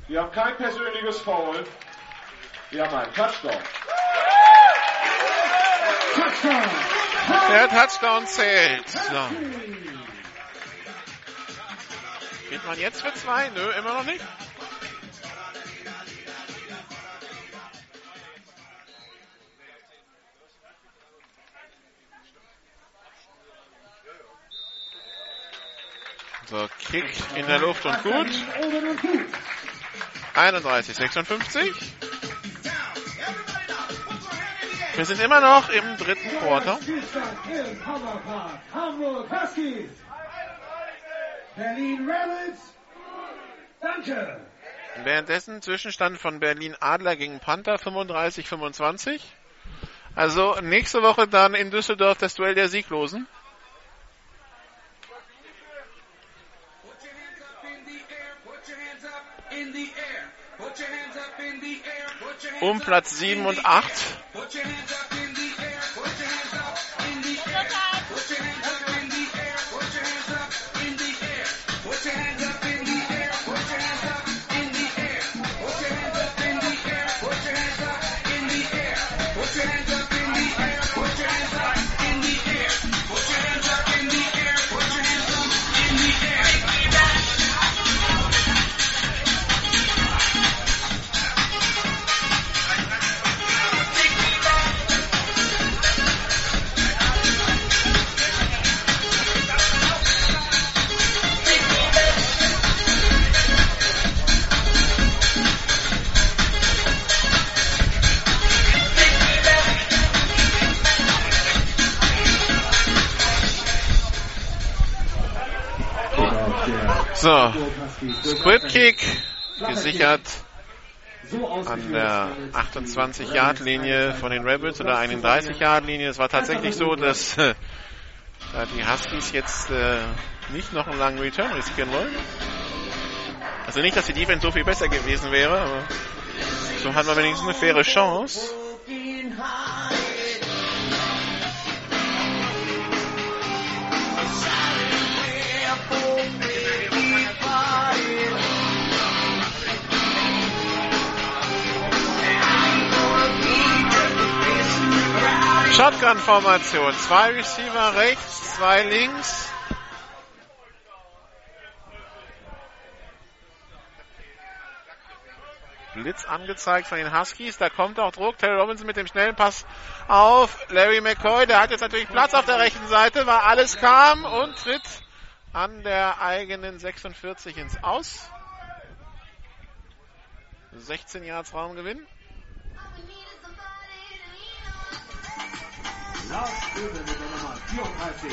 Wir haben kein persönliches Foul. Wir haben einen Touchdown. Der Touchdown zählt. So. Geht man jetzt für zwei? Nö, immer noch nicht. So, Kick in der Luft und gut. 31, 56. Wir sind immer noch im dritten Quarter. Berlin Rebels. Danke. Währenddessen Zwischenstand von Berlin Adler gegen Panther 35-25. Also nächste Woche dann in Düsseldorf das Duell der Sieglosen. Um Platz 7 und 8. So, Squid Kick gesichert an der 28-Yard-Linie von den Rebels oder 31-Yard-Linie. Es war tatsächlich so, dass äh, die Huskies jetzt äh, nicht noch einen langen Return riskieren wollen. Also nicht, dass die Defense so viel besser gewesen wäre, aber so hat man wenigstens eine faire Chance. Shotgun-Formation. Zwei Receiver rechts, zwei links. Blitz angezeigt von den Huskies. Da kommt auch Druck. Terry Robinson mit dem schnellen Pass auf Larry McCoy. Der hat jetzt natürlich Platz auf der rechten Seite, weil alles kam und tritt an der eigenen 46 ins Aus. 16 Yards Raumgewinn. Lars Öbel mit der Nummer 34.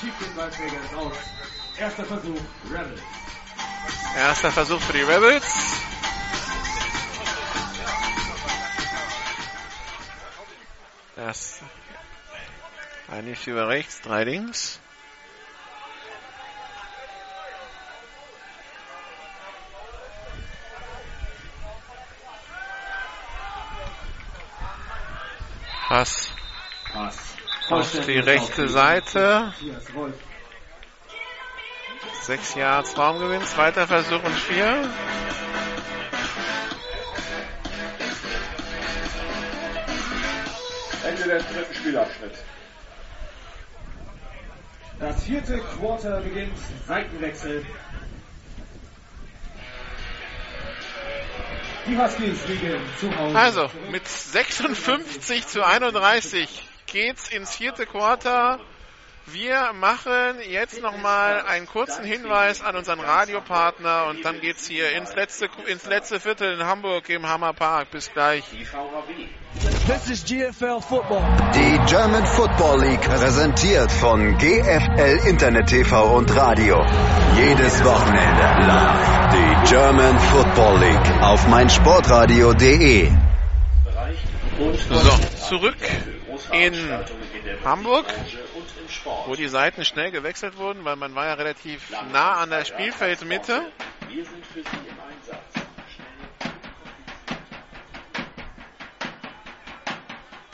Schiebt den Ballträger ins. Erster Versuch, Rebels. Erster Versuch für die Rebels. Das ein Receiver rechts, drei links. Pass. Auf die rechte Seite. Sechs Yards Raumgewinn, zweiter Versuch und vier. Ende des dritten Spielabschnitts. Das vierte Quarter beginnt. Seitenwechsel. Die Huskies liegen zu Hause. Also, mit 56 zu 31 geht's ins vierte Quarter. Wir machen jetzt nochmal einen kurzen Hinweis an unseren Radiopartner und dann geht's hier ins letzte, ins letzte Viertel in Hamburg im Hammerpark. Bis gleich. This is GFL Football. Die German Football League präsentiert von GFL Internet TV und Radio. Jedes Wochenende live die German Football League auf meinsportradio.de. So, zurück in Hamburg, wo die Seiten schnell gewechselt wurden, weil man war ja relativ nah an der Spielfeldmitte.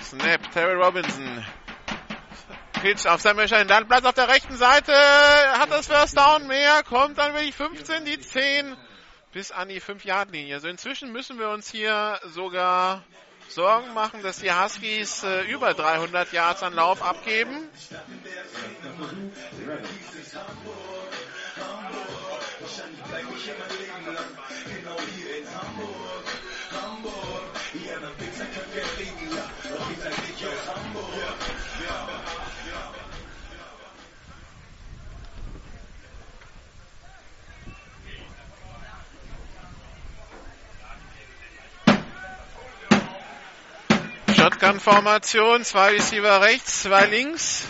Snap, Terry Robinson. Pitch auf Samuel Schein, dann Platz auf der rechten Seite, hat das First Down mehr, kommt dann wirklich 15, die 10 bis an die 5-Yard-Linie. Also inzwischen müssen wir uns hier sogar Sorgen machen, dass die Huskies äh, über 300 Yards an Lauf abgeben. Hamburg, Hamburg. Shotgun-Formation, zwei Receiver rechts, zwei links.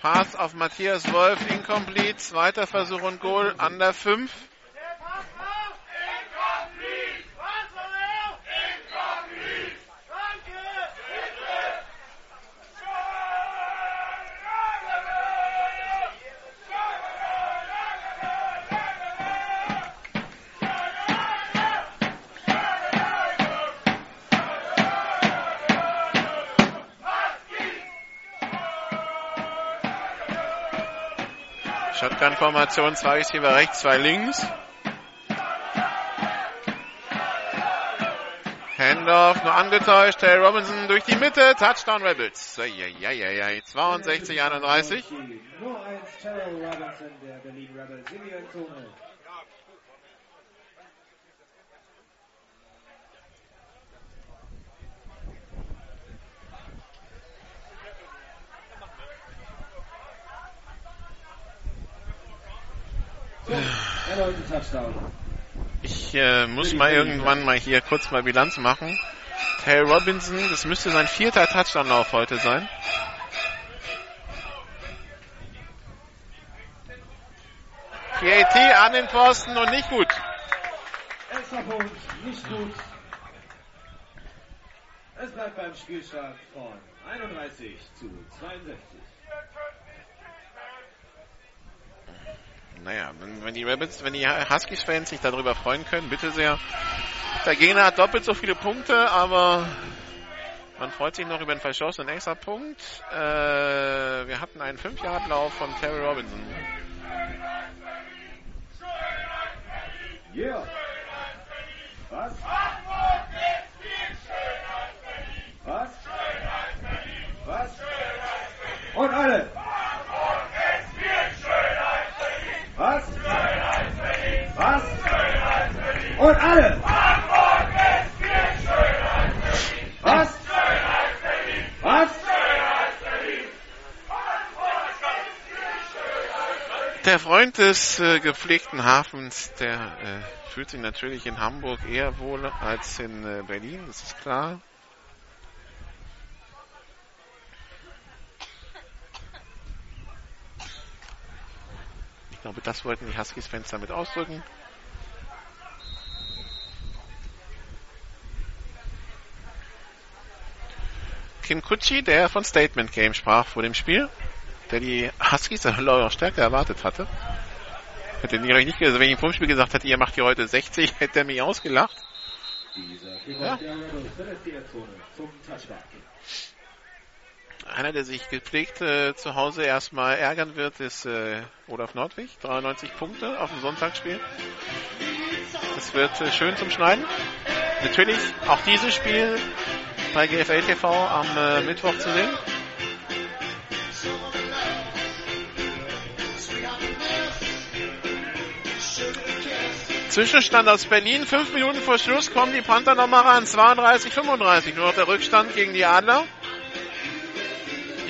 Pass auf Matthias Wolf, incomplete, zweiter Versuch und Goal, under 5. Shotgun-Formation, zwei Receiver rechts, zwei links. Handoff nur angetäuscht. Terry Robinson durch die Mitte. Touchdown Rebels. Eieieiei. 62, 31. Nur eins, Terrell Robinson, der Berlin Rebels, in die Endzone. So, erneuten Touchdown. Ich äh, muss mal irgendwann mal hier kurz mal Bilanz machen. Terry Robinson, das müsste sein vierter Touchdown-Lauf heute sein. PAT an den Pfosten und nicht gut. Extra Punkt, nicht gut. Es bleibt beim Spielstand von 31 zu 62. Naja, wenn, wenn die Rabbits, wenn die Huskies-Fans sich darüber freuen können, bitte sehr. Der Gegner hat doppelt so viele Punkte, aber man freut sich noch über einen verschossenen Extra-Punkt. Äh, wir hatten einen 5-Yard-Lauf von Terry Robinson. Yeah. Was? Was? Was? Und alle. Was? Und alle. Was? Was? Der Freund des äh, gepflegten Hafens, der äh, fühlt sich natürlich in Hamburg eher wohl als in äh, Berlin, das ist klar. Ich glaube, das wollten die Huskies-Fans damit ausdrücken. Kim Kutschi, der von Statement Game sprach vor dem Spiel, der die Huskies auch stärker erwartet hatte. Hätte ich nicht gesagt, wenn ich im Vorspiel gesagt hätte, ihr macht hier heute 60, <laughs> hätte er mich ausgelacht. Ja. Einer, der sich gepflegt äh, zu Hause erstmal ärgern wird, ist äh, Olaf Nordwig. 93 Punkte auf dem Sonntagsspiel. Das wird äh, schön zum Schneiden. Natürlich auch dieses Spiel bei GFL TV am äh, Mittwoch zu sehen. Zwischenstand aus Berlin. Fünf Minuten vor Schluss kommen die Panther nochmal ran. 32, 35. Nur noch der Rückstand gegen die Adler.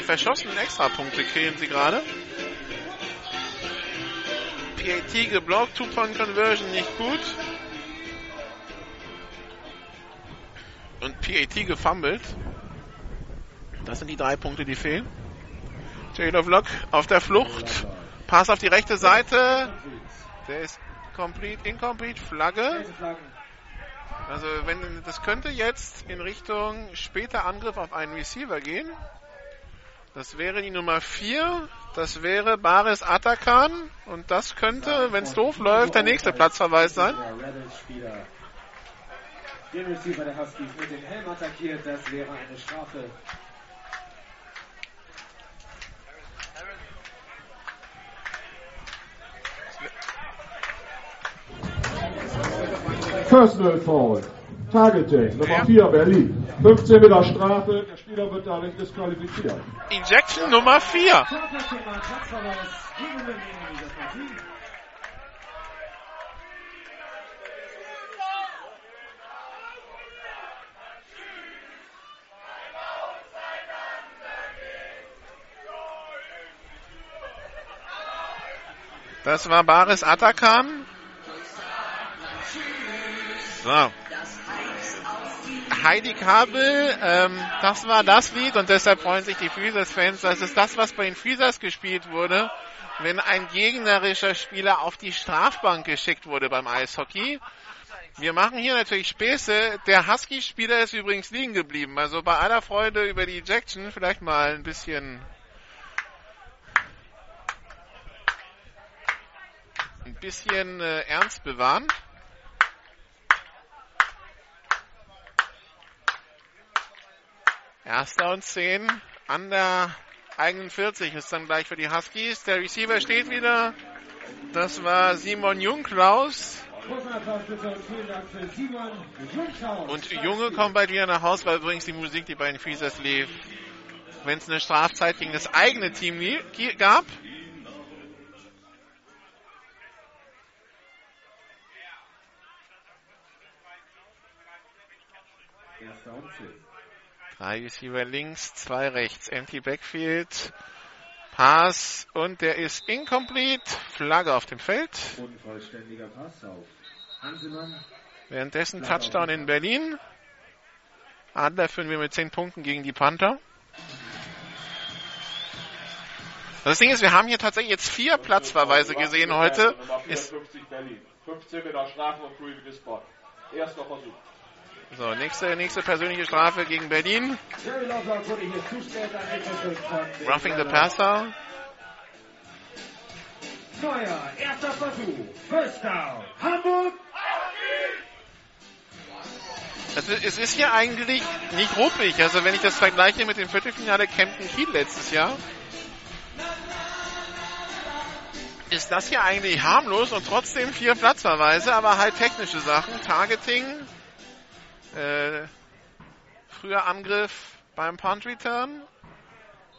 Die verschossenen Extrapunkte kriegen sie gerade. PAT geblockt. Two-Point-Conversion nicht gut. Und PAT gefummelt. Das sind die drei Punkte, die fehlen. Taylor Vlog auf der Flucht. Pass auf die rechte Seite. Der ist complete, incomplete, Flagge. Also wenn das könnte jetzt in Richtung später Angriff auf einen Receiver gehen. Das wäre die Nummer 4. Das wäre Baris Atakan. Und das könnte, wenn es doof läuft, der nächste Platzverweis sein. Den Receiver der Huskies mit dem Helm attackiert, das wäre eine Strafe. Personal Foul. Targeting, Nummer 4 Berlin. 15 Meter Strafe, der Spieler wird dadurch disqualifiziert. Injection Nummer 4. Das war Baris Atakan. So. Heidi Kabel, ähm, das war das Lied und deshalb freuen sich die Freezers-Fans. Das ist das, was bei den Freezers gespielt wurde, wenn ein gegnerischer Spieler auf die Strafbank geschickt wurde beim Eishockey. Wir machen hier natürlich Späße. Der Husky-Spieler ist übrigens liegen geblieben. Also bei aller Freude über die Ejection vielleicht mal ein bisschen ein bisschen äh, ernst bewahren. Erster und zehn an der eigenen 40 ist dann gleich für die Huskies. Der Receiver steht wieder. Das war Simon Jungklaus. Und Junge kommt bald wieder nach Hause, weil übrigens die Musik, die bei den Freezers lief, wenn es eine Strafzeit gegen das eigene Team gab. Drei Receiver links, zwei rechts. Empty Backfield. Pass und der ist incomplete. Flagge auf dem Feld. Unvollständiger Pass auf Hansemann. Währenddessen Touchdown in Berlin. Adler führen wir mit 10 Punkten gegen die Panther. Das Ding ist, wir haben hier tatsächlich jetzt vier Platzverweise gesehen heute. Ist 15 Meter Strafe und Free Spot. Erster Versuch. So, nächste, nächste persönliche Strafe gegen Berlin. Roughing the Passer. Neuer, erster Versuch. First down. Hamburg. Es ist, es ist hier eigentlich nicht ruppig. Also wenn ich das vergleiche mit dem Viertelfinale Kempten Kiel letztes Jahr, ist das hier eigentlich harmlos und trotzdem vier Platzverweise, aber halt technische Sachen. Targeting, äh, früher Angriff beim Punt Return.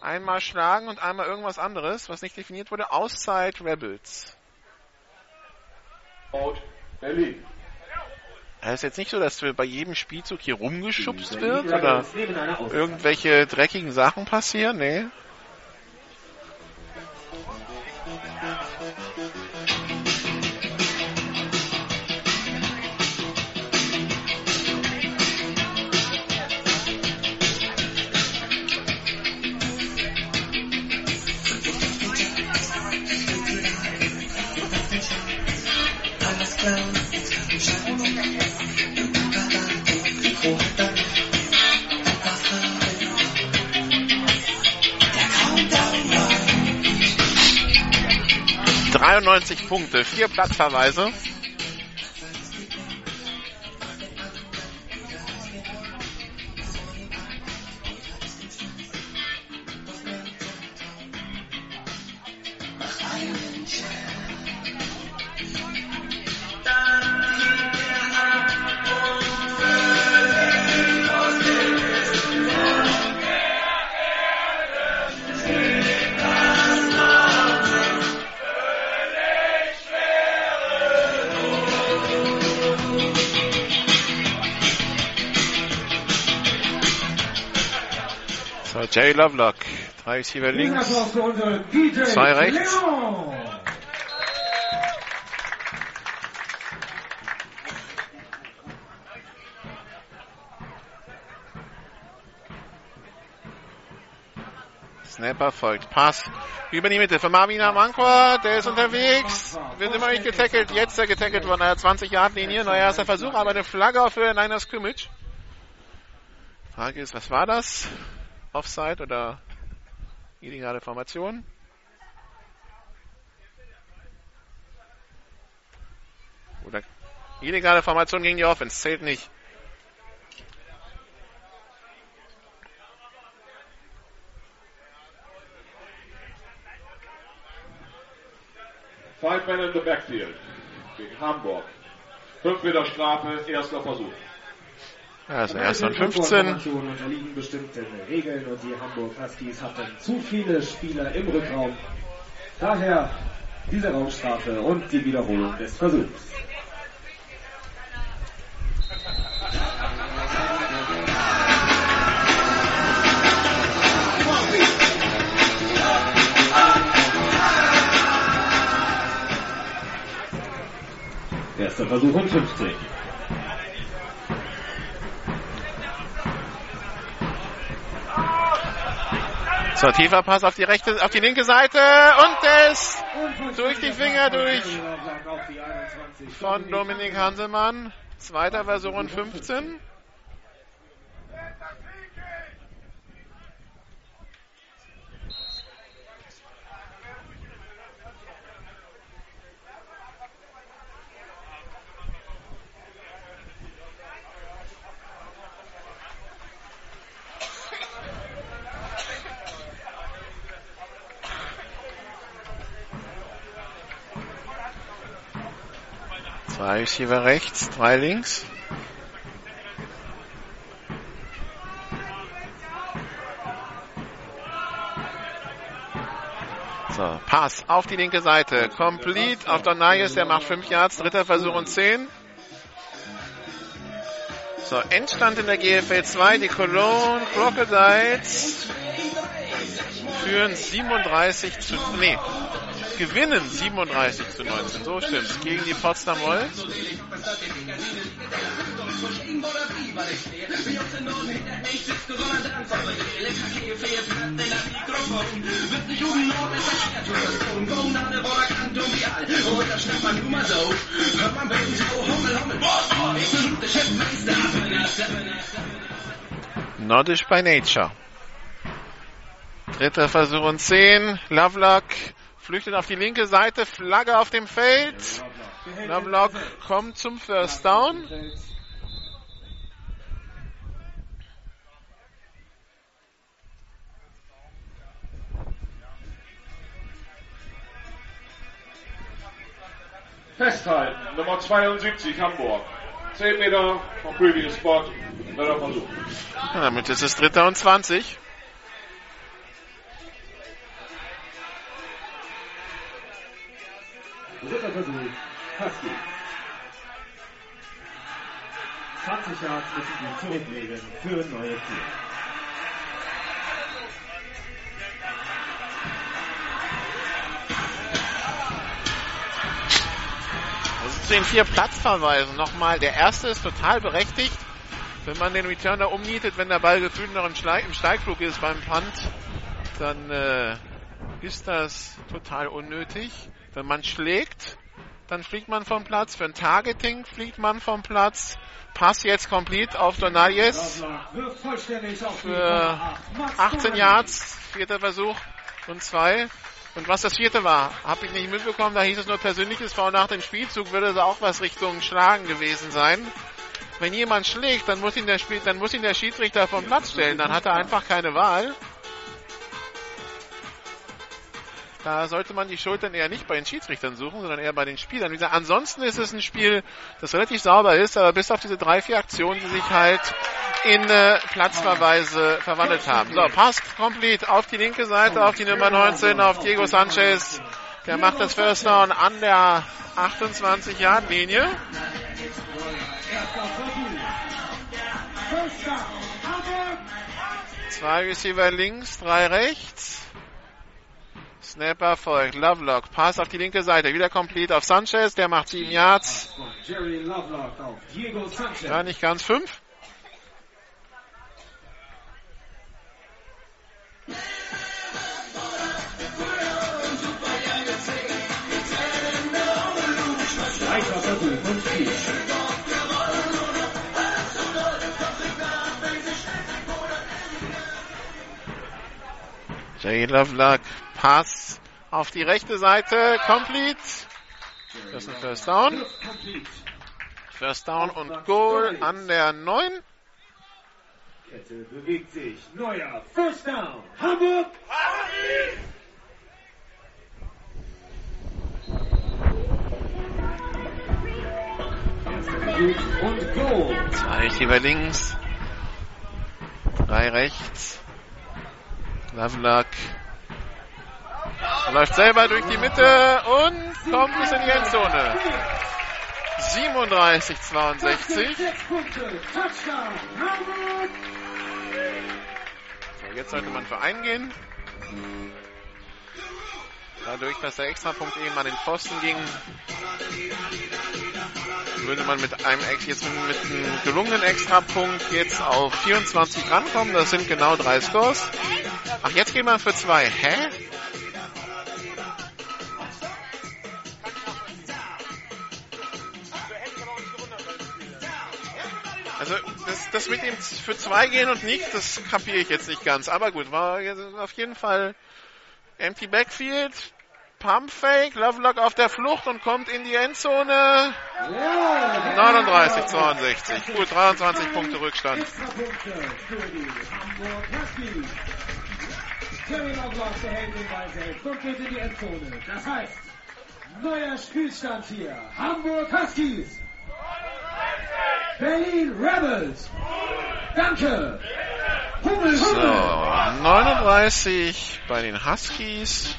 Einmal schlagen und einmal irgendwas anderes, was nicht definiert wurde. Auszeit Rebels. Out Berlin. Es ist jetzt nicht so, dass bei jedem Spielzug hier rumgeschubst wird oder irgendwelche dreckigen Sachen passieren. Nee. Dreiundneunzig Punkte, vier Platzverweise. Lovelock. Drei Receiver links, zwei rechts. Snapper folgt. Pass über die Mitte für Marvina Mankwa. Der ist unterwegs. Wird immer nicht getackelt. Jetzt er getackelt worden. Er 20 Yard Linie. Neuer erster Versuch, aber eine Flagge für Niner Scrimmage. Frage ist, was war das? Offside oder illegale Formation. Oder illegale Formation gegen die Offense. Zählt nicht. Five men in the backfield. Gegen Hamburg. Fünf Meter Strafe, erster Versuch. Also erst und 15. unterliegen bestimmten Regeln und die Hamburg Huskies hatten zu viele Spieler im Rückraum. Daher diese Raumstrafe und die Wiederholung des Versuchs. Erster Versuch und 15. So, tiefer Pass auf die rechte, auf die linke Seite und es durch die Finger durch von Dominik Hanselmann. Zweiter Versuch und 15. Zwei Receiver rechts, drei links. So, Pass auf die linke Seite. Complete auf Donayes, der macht 5 Yards, dritter Versuch und 10. So, Endstand in der GFL 2, die Cologne Crocodiles führen 37 zu, nee, gewinnen 37 zu 19, so stimmt's, gegen die Potsdam Wolves. Nordisch by Nature. Dritter Versuch und 10. Lovelock flüchtet auf die linke Seite. Flagge auf dem Feld. Lovelock kommt zum First Down. Festhalten, Nummer 72, Hamburg. 10 Meter vom Previous Spot. Versuch. Ja, damit ist es Dritter und 20. zurücklegen für neue Ziel. Also zu den vier Platzverweisen nochmal. Der erste ist total berechtigt. Wenn man den Returner umnietet, wenn der Ball gefühlt noch im, Schleich, im Steigflug ist beim Punt, dann äh, ist das total unnötig. Wenn man schlägt, dann fliegt man vom Platz. Für ein Targeting fliegt man vom Platz. Pass jetzt komplett auf die Für 18 Yards, vierter Versuch und zwei. Und was das vierte war, habe ich nicht mitbekommen. Da hieß es nur persönliches Foul nach dem Spielzug, würde es auch was Richtung Schlagen gewesen sein. Wenn jemand schlägt, dann muss ihn der, Spiel, dann muss ihn der Schiedsrichter vom Platz stellen. Dann hat er einfach keine Wahl. Da sollte man die Schuld dann eher nicht bei den Schiedsrichtern suchen, sondern eher bei den Spielern. Wie gesagt, ansonsten ist es ein Spiel, das relativ sauber ist, aber bis auf diese drei, vier Aktionen, die sich halt in äh, Platzverweise verwandelt haben. So, passt komplett auf die linke Seite, auf die Nummer 19, auf Diego Sanchez. Der macht das First Down an der 28-Yard-Linie. Zwei Receiver links, drei rechts. Snapper folgt. Lovelock. Pass auf die linke Seite. Wieder complete auf Sanchez. Der macht sieben Yards. Ja, nicht ganz fünf. Jay Lovelock. Pass auf die rechte Seite. Complete. Das ist ein First Down. First Down und Goal an der 9. Kette bewegt sich. Neuer First Down. Hamburg. Und Goal. Zwei Receiver links. Drei rechts. Lovelock. Läuft selber durch die Mitte und kommt bis in die Endzone. 37, 62. Sechs Punkte. Touchdown. Hamburg. So, jetzt sollte man für eingehen. Dadurch, dass der Extrapunkt eben an den Pfosten ging. würde man mit einem jetzt mit einem gelungenen Extrapunkt jetzt auf 24 rankommen. Das sind genau drei Scores. Ach, jetzt gehen wir für zwei. Hä? Also das, das mit dem für zwei gehen und nicht, das kapiere ich jetzt nicht ganz. Aber gut, war auf jeden Fall Empty Backfield, Pump Fake, Lovelock auf der Flucht und kommt in die Endzone. 39, 62. Gut, 23 Punkte Rückstand. Terry Lovelock behält den Ball selbst und in die Endzone. Das heißt, neuer Spielstand hier. Hamburg Huskies. So, Hummel. 39 bei den Huskies.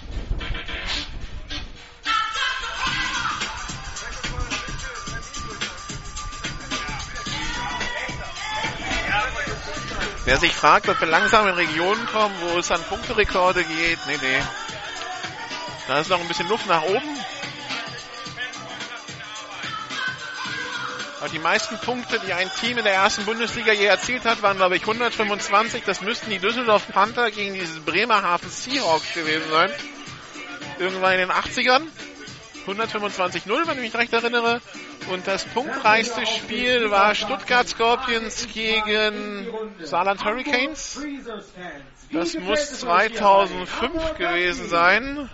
Wer sich fragt, ob wir langsam in Regionen kommen, wo es an Punkterekorde geht, nee, nee. Da ist noch ein bisschen Luft nach oben. Aber die meisten Punkte, die ein Team in der ersten Bundesliga je erzielt hat, waren, glaube ich, 125. Das müssten die Düsseldorf Panther gegen dieses Bremerhaven Seahawks gewesen sein. Irgendwann in den 80ern. 125-0, wenn ich mich recht erinnere. Und das punktreichste Spiel war Stuttgart Scorpions gegen Saarland Hurricanes. Das muss 2005 gewesen sein.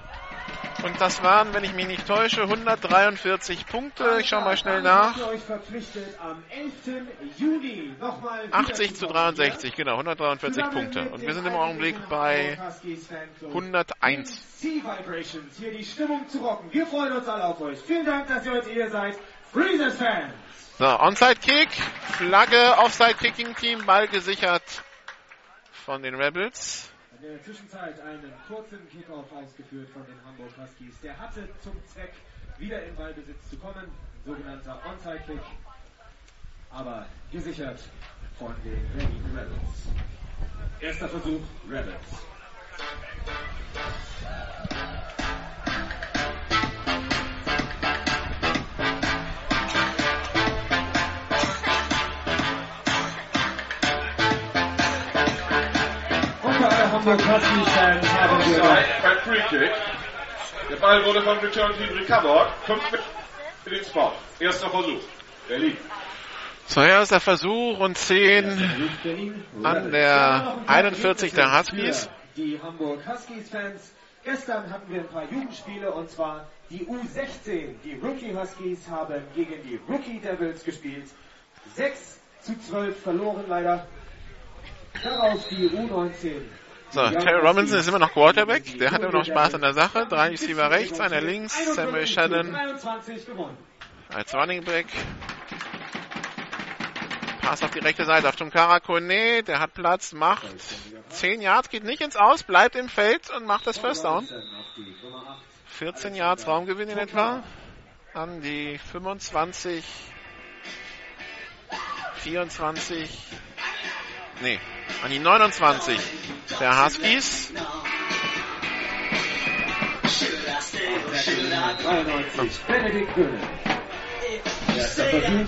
Und das waren, wenn ich mich nicht täusche, 143 Punkte. Ich schaue mal schnell nach. euch verpflichtet am 11. Juni nochmal 80 zu 63, genau, 143 Punkte. Und wir sind im Augenblick bei 101. Sea-Vibrations, hier die Stimmung zu rocken. Wir freuen uns alle auf euch. Vielen Dank, dass ihr heute hier seid. Freezers Fans. So, Onside-Kick, Flagge, Offside-Kicking-Team, Ball gesichert von den Rebels. In der Zwischenzeit einen kurzen Kickoff ausgeführt von den Hamburg Huskies. Der hatte zum Zweck, wieder in Ballbesitz zu kommen. Sogenannter Onside-Kick. Aber gesichert von den Berlin Rebels. Erster Versuch, Rebels. Hamburg Huskies-Fans haben wir Beim Free Kick. Der Ball wurde vom Return Team recovered. Fünf mit den Spot. Erster Versuch. Berlin. So, erster Versuch und 10 an der 41 der Huskies. Die Hamburg Huskies-Fans. Gestern hatten wir ein paar Jugendspiele und zwar die U16. Die Rookie Huskies haben gegen die Rookie Devils gespielt. 6 zu 12 verloren leider. Daraus die U19. So, Terry Robinson ist immer noch Quarterback. Der hat immer noch Spaß an der Sache. Drei Receiver rechts, einer links. Samuel Shannon 23 gewonnen. als Running Back. Pass auf die rechte Seite auf Tumkara Kone. Der hat Platz, macht 10 Yards, geht nicht ins Aus, bleibt im Feld und macht das First Down. 14 Yards Raumgewinn in etwa. An die 25, 24, nee, an die 29 der Huskies. 93. Benedikt Göhne. Erster Versuch.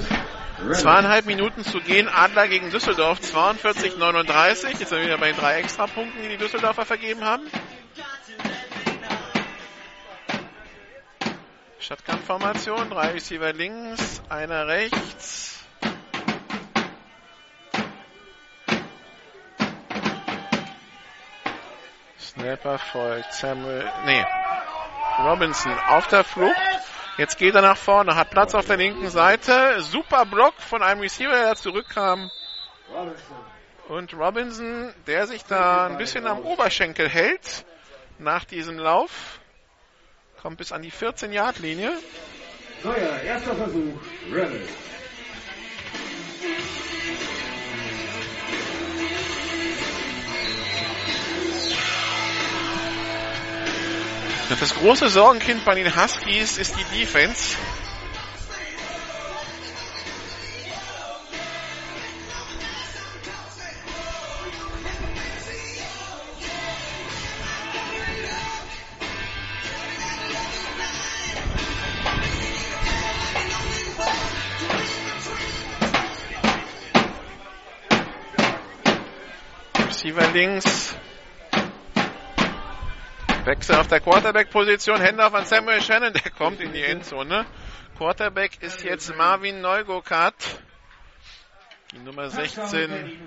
Zweieinhalb Minuten zu gehen, Adler gegen Düsseldorf, 42, 39. Jetzt sind wir wieder bei den drei Extrapunkten, die die Düsseldorfer vergeben haben. Shotgun-Formation, drei Receiver links, einer rechts. Snapper folgt Samuel, nee, Robinson auf der Flucht. Jetzt geht er nach vorne, hat Platz auf der linken Seite. Super Block von einem Receiver, der zurückkam. Und Robinson, der sich da ein bisschen am Oberschenkel hält nach diesem Lauf, kommt bis an die 14-Yard-Linie. Neuer, erster Versuch. Rebels. Das große Sorgenkind bei den Huskies ist die Defense. Receiver links, Wechsel auf der Quarterback-Position. Hände auf an Samuel Shannon. Der kommt in die Endzone. Quarterback ist jetzt Marvin Neugokat. Die Nummer 16.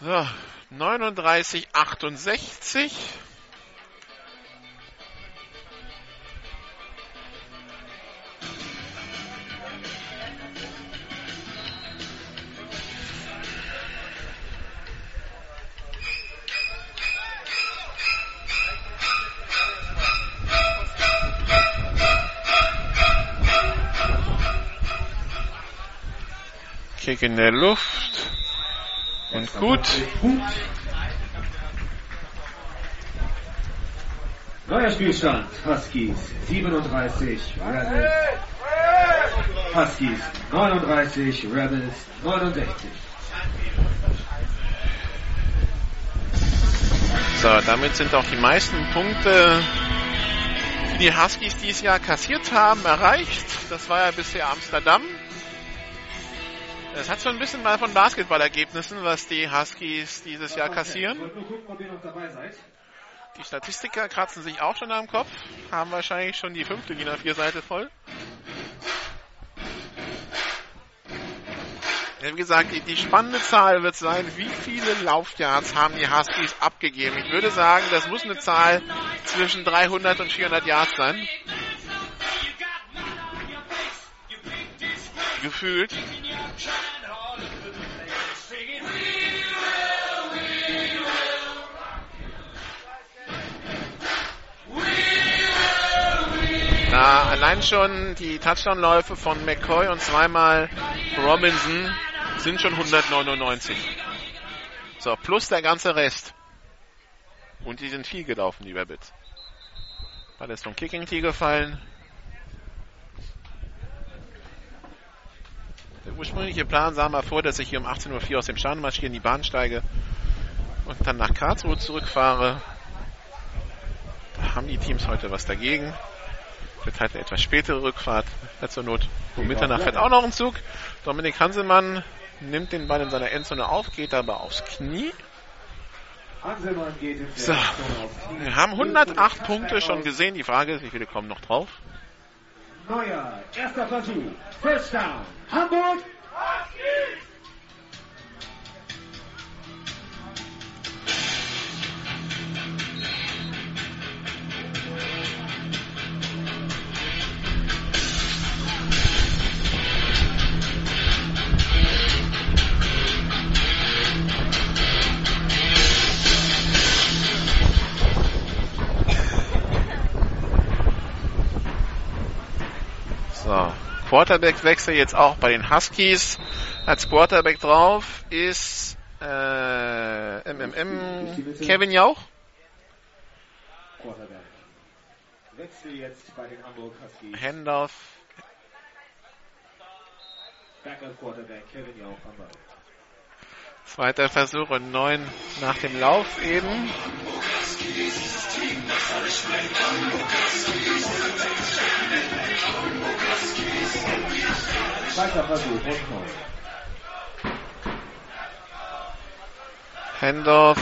So, 39, 68. Kick in der Luft. Und gut. Neuer Spielstand. Huskies 37, Rebels. Huskies 39, Rebels 69. So, damit sind auch die meisten Punkte, die die Huskies dieses Jahr kassiert haben, erreicht. Das war ja bisher Amsterdam. Es hat so ein bisschen mal von Basketballergebnissen, was die Huskies dieses Jahr kassieren. Die Statistiker kratzen sich auch schon am Kopf, haben wahrscheinlich schon die fünfte DIN A4-Seite voll. Ja, wie gesagt, die, die, spannende Zahl wird sein, wie viele Laufyards haben die Huskies abgegeben. Ich würde sagen, das muss eine Zahl zwischen 300 und 400 Yards sein. Gefühlt. Na, allein schon die Touchdown-Läufe von McCoy und zweimal Robinson sind schon 199. So, plus der ganze Rest. Und die sind viel gelaufen, die Rabbits. Ball ist vom Kicking Tee gefallen. Der ursprüngliche Plan sah mal vor, dass ich hier um 18.04 Uhr aus dem Schanenmarsch in die Bahn steige und dann nach Karlsruhe zurückfahre. Da haben die Teams heute was dagegen. Wird halt eine etwas spätere Rückfahrt. Hat zur Not um Mitternacht fährt auch noch ein Zug. Dominik Hanselmann nimmt den Ball in seiner Endzone auf, geht aber aufs Knie. So. Wir haben 108 Punkte schon gesehen. Die Frage ist, wie viele kommen noch drauf? Neuer, erster Versuch. First down. Hamburg. So, Quarterback-Wechsel jetzt auch bei den Huskies. Als Quarterback drauf ist äh, MMM Kevin Jauch. Quarterback. Wechsel jetzt bei den Hamburg Huskies. Handoff. Backup Quarterback Kevin Jauch am Ball. Zweiter Versuch und neun nach dem Lauf eben. Zweiter Versuch und neun. Handoff.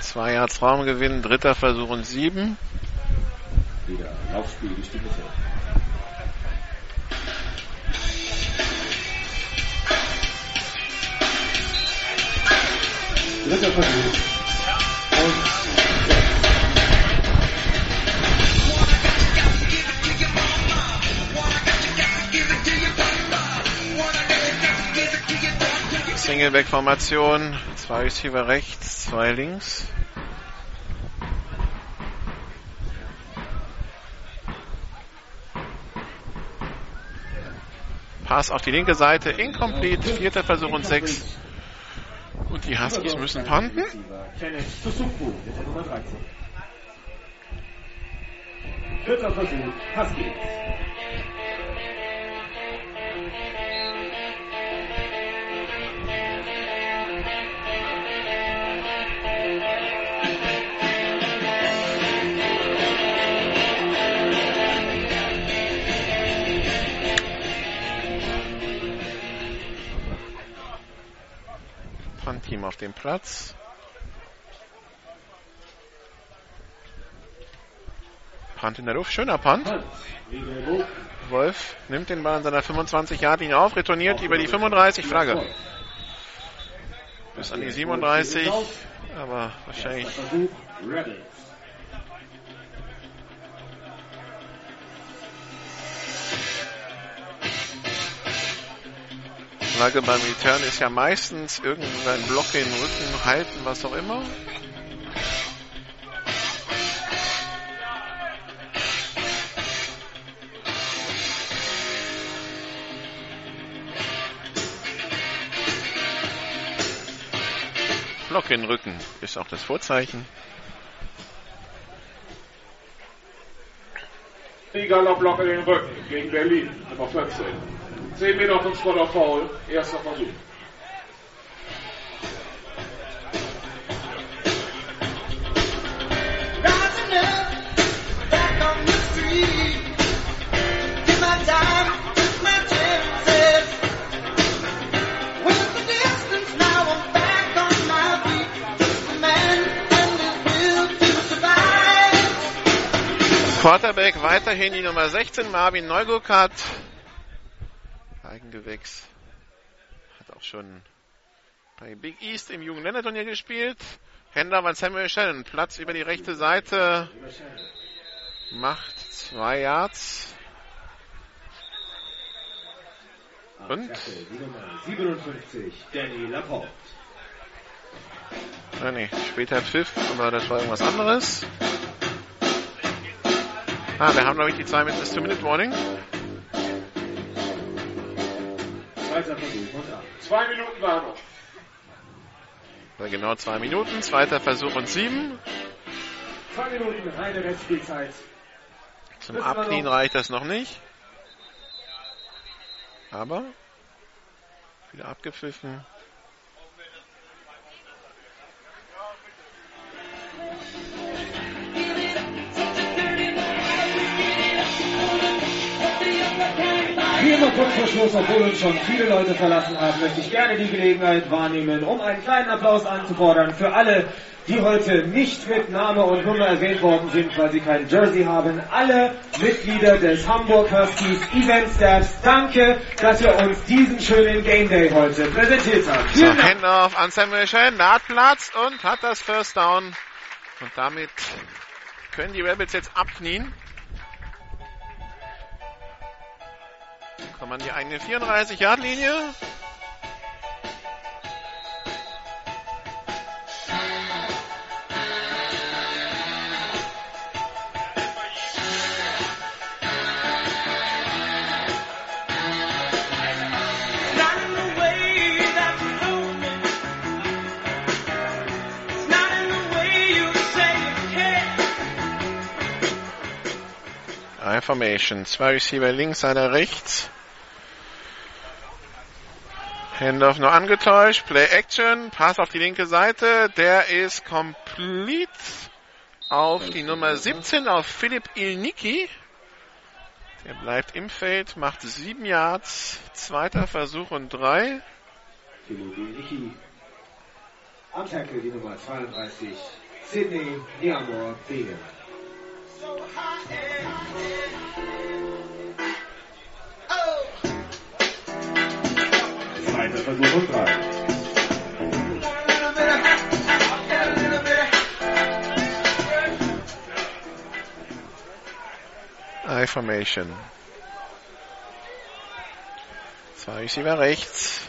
Zwei Yards Raumgewinn, dritter Versuch und sieben. Wieder Laufspiel die Mitte. Dritter Versuch. Und Singleback-Formation. Zwei Receiver rechts, zwei links. Pass auf die linke Seite, incomplete, vierter Versuch und sechs. Und die Huskies müssen panten. Kenneth Susuku mit der Nummer 13. Vierter Versuch. Huskies. Team auf dem Platz. Punt in der Luft, schöner Punt. Wolf nimmt den Ball an seiner 25-Yard-Linie auf, retourniert über die 35, Flagge. Bis an die 37, aber wahrscheinlich Flagge beim Return ist ja meistens irgendein Block in den Rücken halten, was auch immer. Block in den Rücken ist auch das Vorzeichen. Egaler Block in den Rücken gegen Berlin, Nummer 14. 10 Meter vom Spot auf Foul, erster Versuch. Quarterback weiterhin die Nummer 16, Marvin Neuguckert. Eigengewächs. Hat auch schon bei Big East im Jugendländerturnier gespielt. Händler von Samuel Shannon. Platz über die rechte Seite. Macht zwei Yards. Und? 57, Danny Laporte. Ah, nee, später Pfiff, aber das war irgendwas anderes. Ah, wir haben, glaube ich, die zwei mit bis zur Minute Warning. Zweiter Versuch und acht. Zwei Minuten war noch. Genau zwei Minuten. Zweiter Versuch und sieben. Zwei Minuten, reine Restspielzeit. Zum Wissen Abknien reicht das noch nicht. Aber wieder abgepfiffen. Wie immer kurz vor Schluss, obwohl uns schon viele Leute verlassen haben, möchte ich gerne die Gelegenheit wahrnehmen, um einen kleinen Applaus anzufordern für alle, die heute nicht mit Name und Nummer erwähnt worden sind, weil sie kein Jersey haben. Alle Mitglieder des Hamburg Huskies Event Staffs, danke, dass ihr uns diesen schönen Game Day heute präsentiert habt. So, Vielen Dank. Handoff an Samuel Shannon. Der hat Platz und hat das First Down. Und damit können die Rebels jetzt abknien. Kommen an die eigene 34-Yard-Linie. I Formation. Zwei Receiver links, einer rechts. Handoff nur angetäuscht. Play Action. Pass auf die linke Seite. Der ist complete auf die Nummer 17, auf Philipp Ilnicki. Der bleibt im Feld, macht sieben Yards. Zweiter Versuch und drei. Am Tackle die Nummer 32, Sydney Niamor Pflege. Zweiter Versuch und drei. I Formation. Zwei Receiver rechts,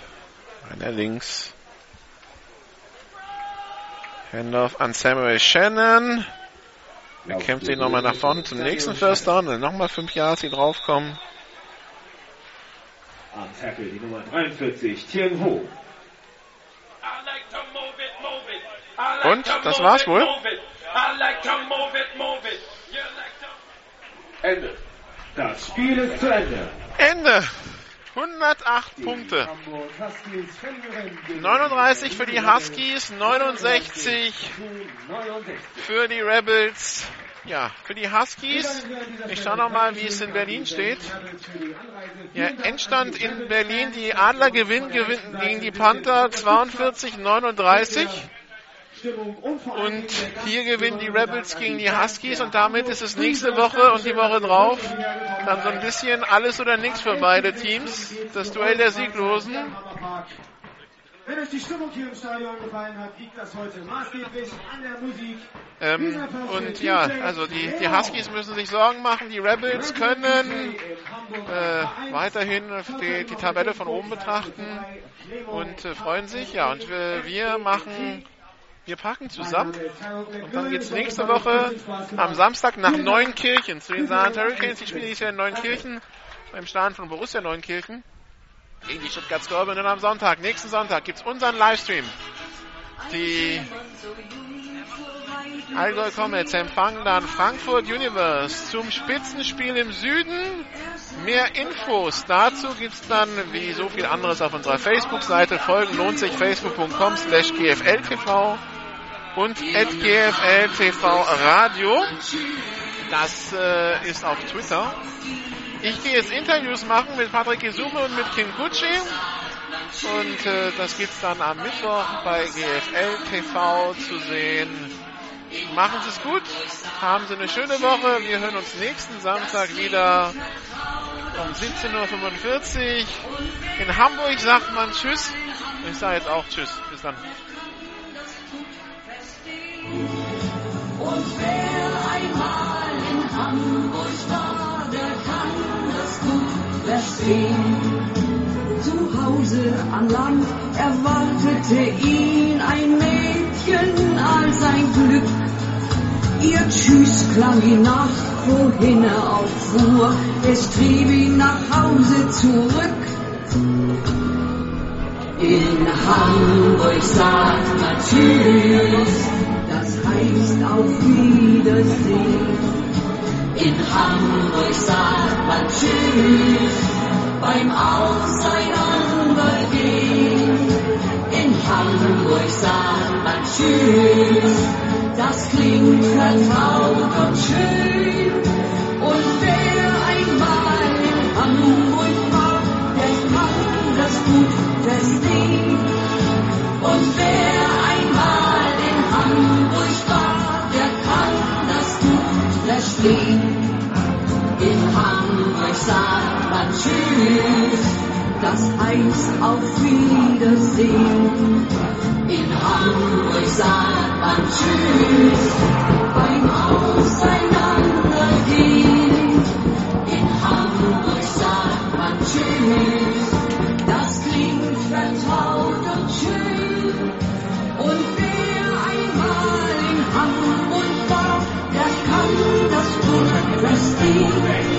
einer links. Handoff an Samuel Shannon. Er kämpft sich nochmal nach vorne zum nächsten First Down. Nochmal fünf Yards, die draufkommen. Am Tackle die Nummer 43, Tien Ho. Und das war's wohl. Ende. Das Spiel ist zu Ende. Ende. 108 Punkte. Hamburg Huskies verlieren gegen 39 für die Huskies, 69 69. für die Rebels. Ja, für die Huskies. Ich schaue nochmal, wie es in Berlin steht. Ja, Endstand in Berlin. Die Adler gewinnen, gewinnen gegen die Panther 42-39. Und hier gewinnen die Rebels gegen die Huskies und damit ist es nächste Woche und die Woche drauf dann so ein bisschen alles oder nichts für beide Teams. Das Duell der Sieglosen. Wenn euch die Stimmung hier im Stadion gefallen hat, liegt das heute maßgeblich an der Musik. Ähm, und ja, also die, die Huskies müssen sich Sorgen machen. Die Rebels können äh, weiterhin die, die Tabelle von oben betrachten und äh, freuen sich. Ja, und wir, wir machen wir packen zusammen und dann geht es nächste Woche am Samstag nach Neunkirchen zu den Saarland Hurricanes. Die spielen dieses Jahr in Neunkirchen beim Stadion von Borussia Neunkirchen gegen die Stuttgart Scorpions. Und am Sonntag, nächsten Sonntag, gibt es unseren Livestream. Die Allgäu Comets empfangen dann Frankfurt Universe zum Spitzenspiel im Süden. Mehr Infos dazu gibt es dann, wie so viel anderes, auf unserer Facebook-Seite. Folgen lohnt sich facebook.com slash gfltv und at gfltv radio. Das äh, ist auf Twitter. Ich gehe jetzt Interviews machen mit Patrick Gesume und mit Kim Gucci. Und äh, das gibt's dann am Mittwoch bei GFL TV zu sehen. Machen Sie es gut, haben Sie eine schöne Woche. Wir hören uns nächsten Samstag wieder um 17.45 Uhr. In Hamburg sagt man Tschüss. Ich sage jetzt auch Tschüss. Bis dann. Und wer einmal in Hamburg war, der kann das gut verstehen. Zu Hause an Land erwartete ihn ein Mädchen als ein Glück. Ihr Tschüss klang ihn nach, wohin er auch fuhr. Es trieb ihn nach Hause zurück. In Hamburg sagt man Tschüss, das heißt auf Wiedersehen. In Hamburg sagt man Tschüss, beim Auseinandergehen. In Hamburg sagt man Tschüss, das klingt vertraut und schön. Das heißt auf Wiedersehen. In Hamburg sagt man Tschüss, beim Auseinandergehen. In Hamburg sagt man Tschüss, das klingt vertraut und schön. Und wer einmal in Hamburg war, der kann das gut verstehen.